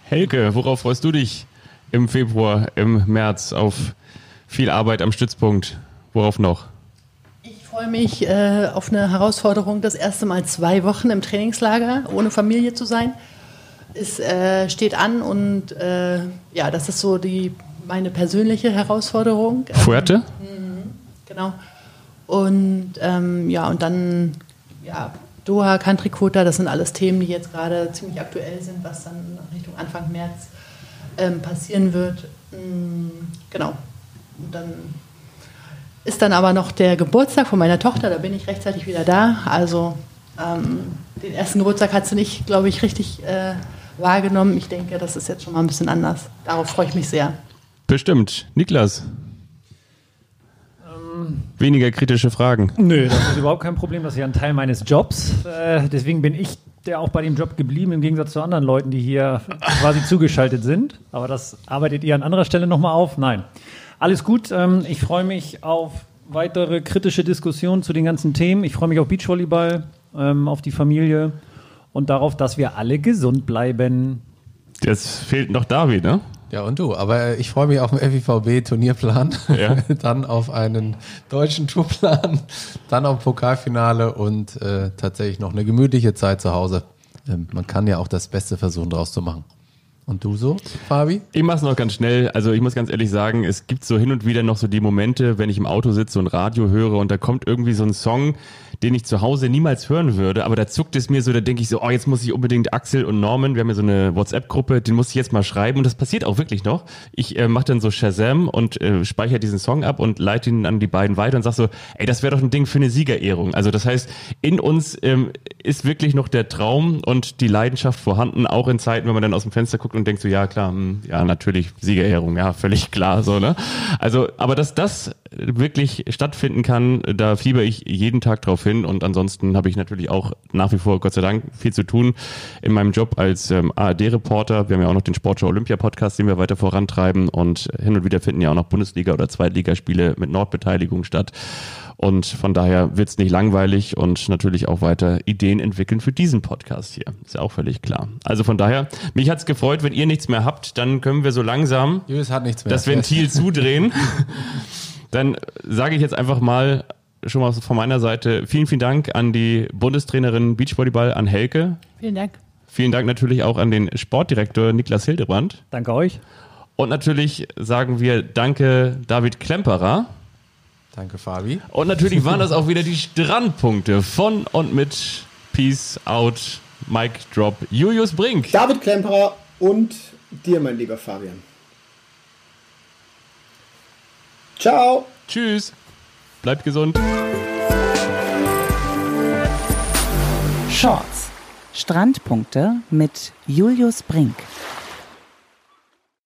Helke, worauf freust du dich im Februar, im März auf viel Arbeit am Stützpunkt? Worauf noch? Ich freue mich äh, auf eine Herausforderung, das erste Mal zwei Wochen im Trainingslager ohne Familie zu sein. Es äh, steht an und äh, ja, das ist so die meine persönliche Herausforderung. Fuerte? Ähm, genau. Und ähm, ja, und dann ja, Doha, Country Quota, das sind alles Themen, die jetzt gerade ziemlich aktuell sind, was dann Richtung Anfang März ähm, passieren wird. Mhm, genau. Und dann ist dann aber noch der Geburtstag von meiner Tochter, da bin ich rechtzeitig wieder da. Also ähm, den ersten Geburtstag hat sie nicht, glaube ich, richtig äh, wahrgenommen. Ich denke, das ist jetzt schon mal ein bisschen anders. Darauf freue ich mich sehr. Bestimmt. Niklas? Ähm, Weniger kritische Fragen. Nö, das ist überhaupt kein Problem. Das ist ja ein Teil meines Jobs. Äh, deswegen bin ich der auch bei dem Job geblieben, im Gegensatz zu anderen Leuten, die hier quasi zugeschaltet sind. Aber das arbeitet ihr an anderer Stelle nochmal auf? Nein. Alles gut. Ähm, ich freue mich auf weitere kritische Diskussionen zu den ganzen Themen. Ich freue mich auf Beachvolleyball, ähm, auf die Familie und darauf, dass wir alle gesund bleiben. Jetzt fehlt noch David, ne? Ja, und du. Aber ich freue mich auf den FIVB-Turnierplan, ja. dann auf einen deutschen Tourplan, dann auf Pokalfinale und äh, tatsächlich noch eine gemütliche Zeit zu Hause. Ähm, man kann ja auch das Beste versuchen, daraus zu machen. Und du so, Fabi? Ich mach's noch ganz schnell. Also ich muss ganz ehrlich sagen, es gibt so hin und wieder noch so die Momente, wenn ich im Auto sitze und Radio höre und da kommt irgendwie so ein Song, den ich zu Hause niemals hören würde, aber da zuckt es mir so, da denke ich so, oh, jetzt muss ich unbedingt Axel und Norman, wir haben ja so eine WhatsApp-Gruppe, den muss ich jetzt mal schreiben und das passiert auch wirklich noch. Ich äh, mache dann so Shazam und äh, speichere diesen Song ab und leite ihn an die beiden weiter und sag so, ey, das wäre doch ein Ding für eine Siegerehrung. Also das heißt, in uns ähm, ist wirklich noch der Traum und die Leidenschaft vorhanden, auch in Zeiten, wenn man dann aus dem Fenster guckt und denkt so, ja klar, mh, hm, ja natürlich Siegerehrung, ja völlig klar so ne. Also, aber dass das wirklich stattfinden kann, da fieber ich jeden Tag drauf hin und ansonsten habe ich natürlich auch nach wie vor, Gott sei Dank, viel zu tun in meinem Job als ähm, ARD-Reporter. Wir haben ja auch noch den Sportschau Olympia-Podcast, den wir weiter vorantreiben und hin und wieder finden ja auch noch Bundesliga- oder Zweitligaspiele mit Nordbeteiligung statt. Und von daher wird's nicht langweilig und natürlich auch weiter Ideen entwickeln für diesen Podcast hier. Ist ja auch völlig klar. Also von daher, mich hat's gefreut, wenn ihr nichts mehr habt, dann können wir so langsam hat das Ventil zudrehen. Dann sage ich jetzt einfach mal schon mal von meiner Seite vielen, vielen Dank an die Bundestrainerin Beachvolleyball, an Helke. Vielen Dank. Vielen Dank natürlich auch an den Sportdirektor Niklas Hildebrand. Danke euch. Und natürlich sagen wir Danke David Klemperer. Danke Fabi. Und natürlich waren das auch wieder die Strandpunkte von und mit Peace Out, Mike Drop, Julius Brink. David Klemperer und dir, mein lieber Fabian. Ciao. Tschüss. Bleibt gesund. Shorts. Strandpunkte mit Julius Brink.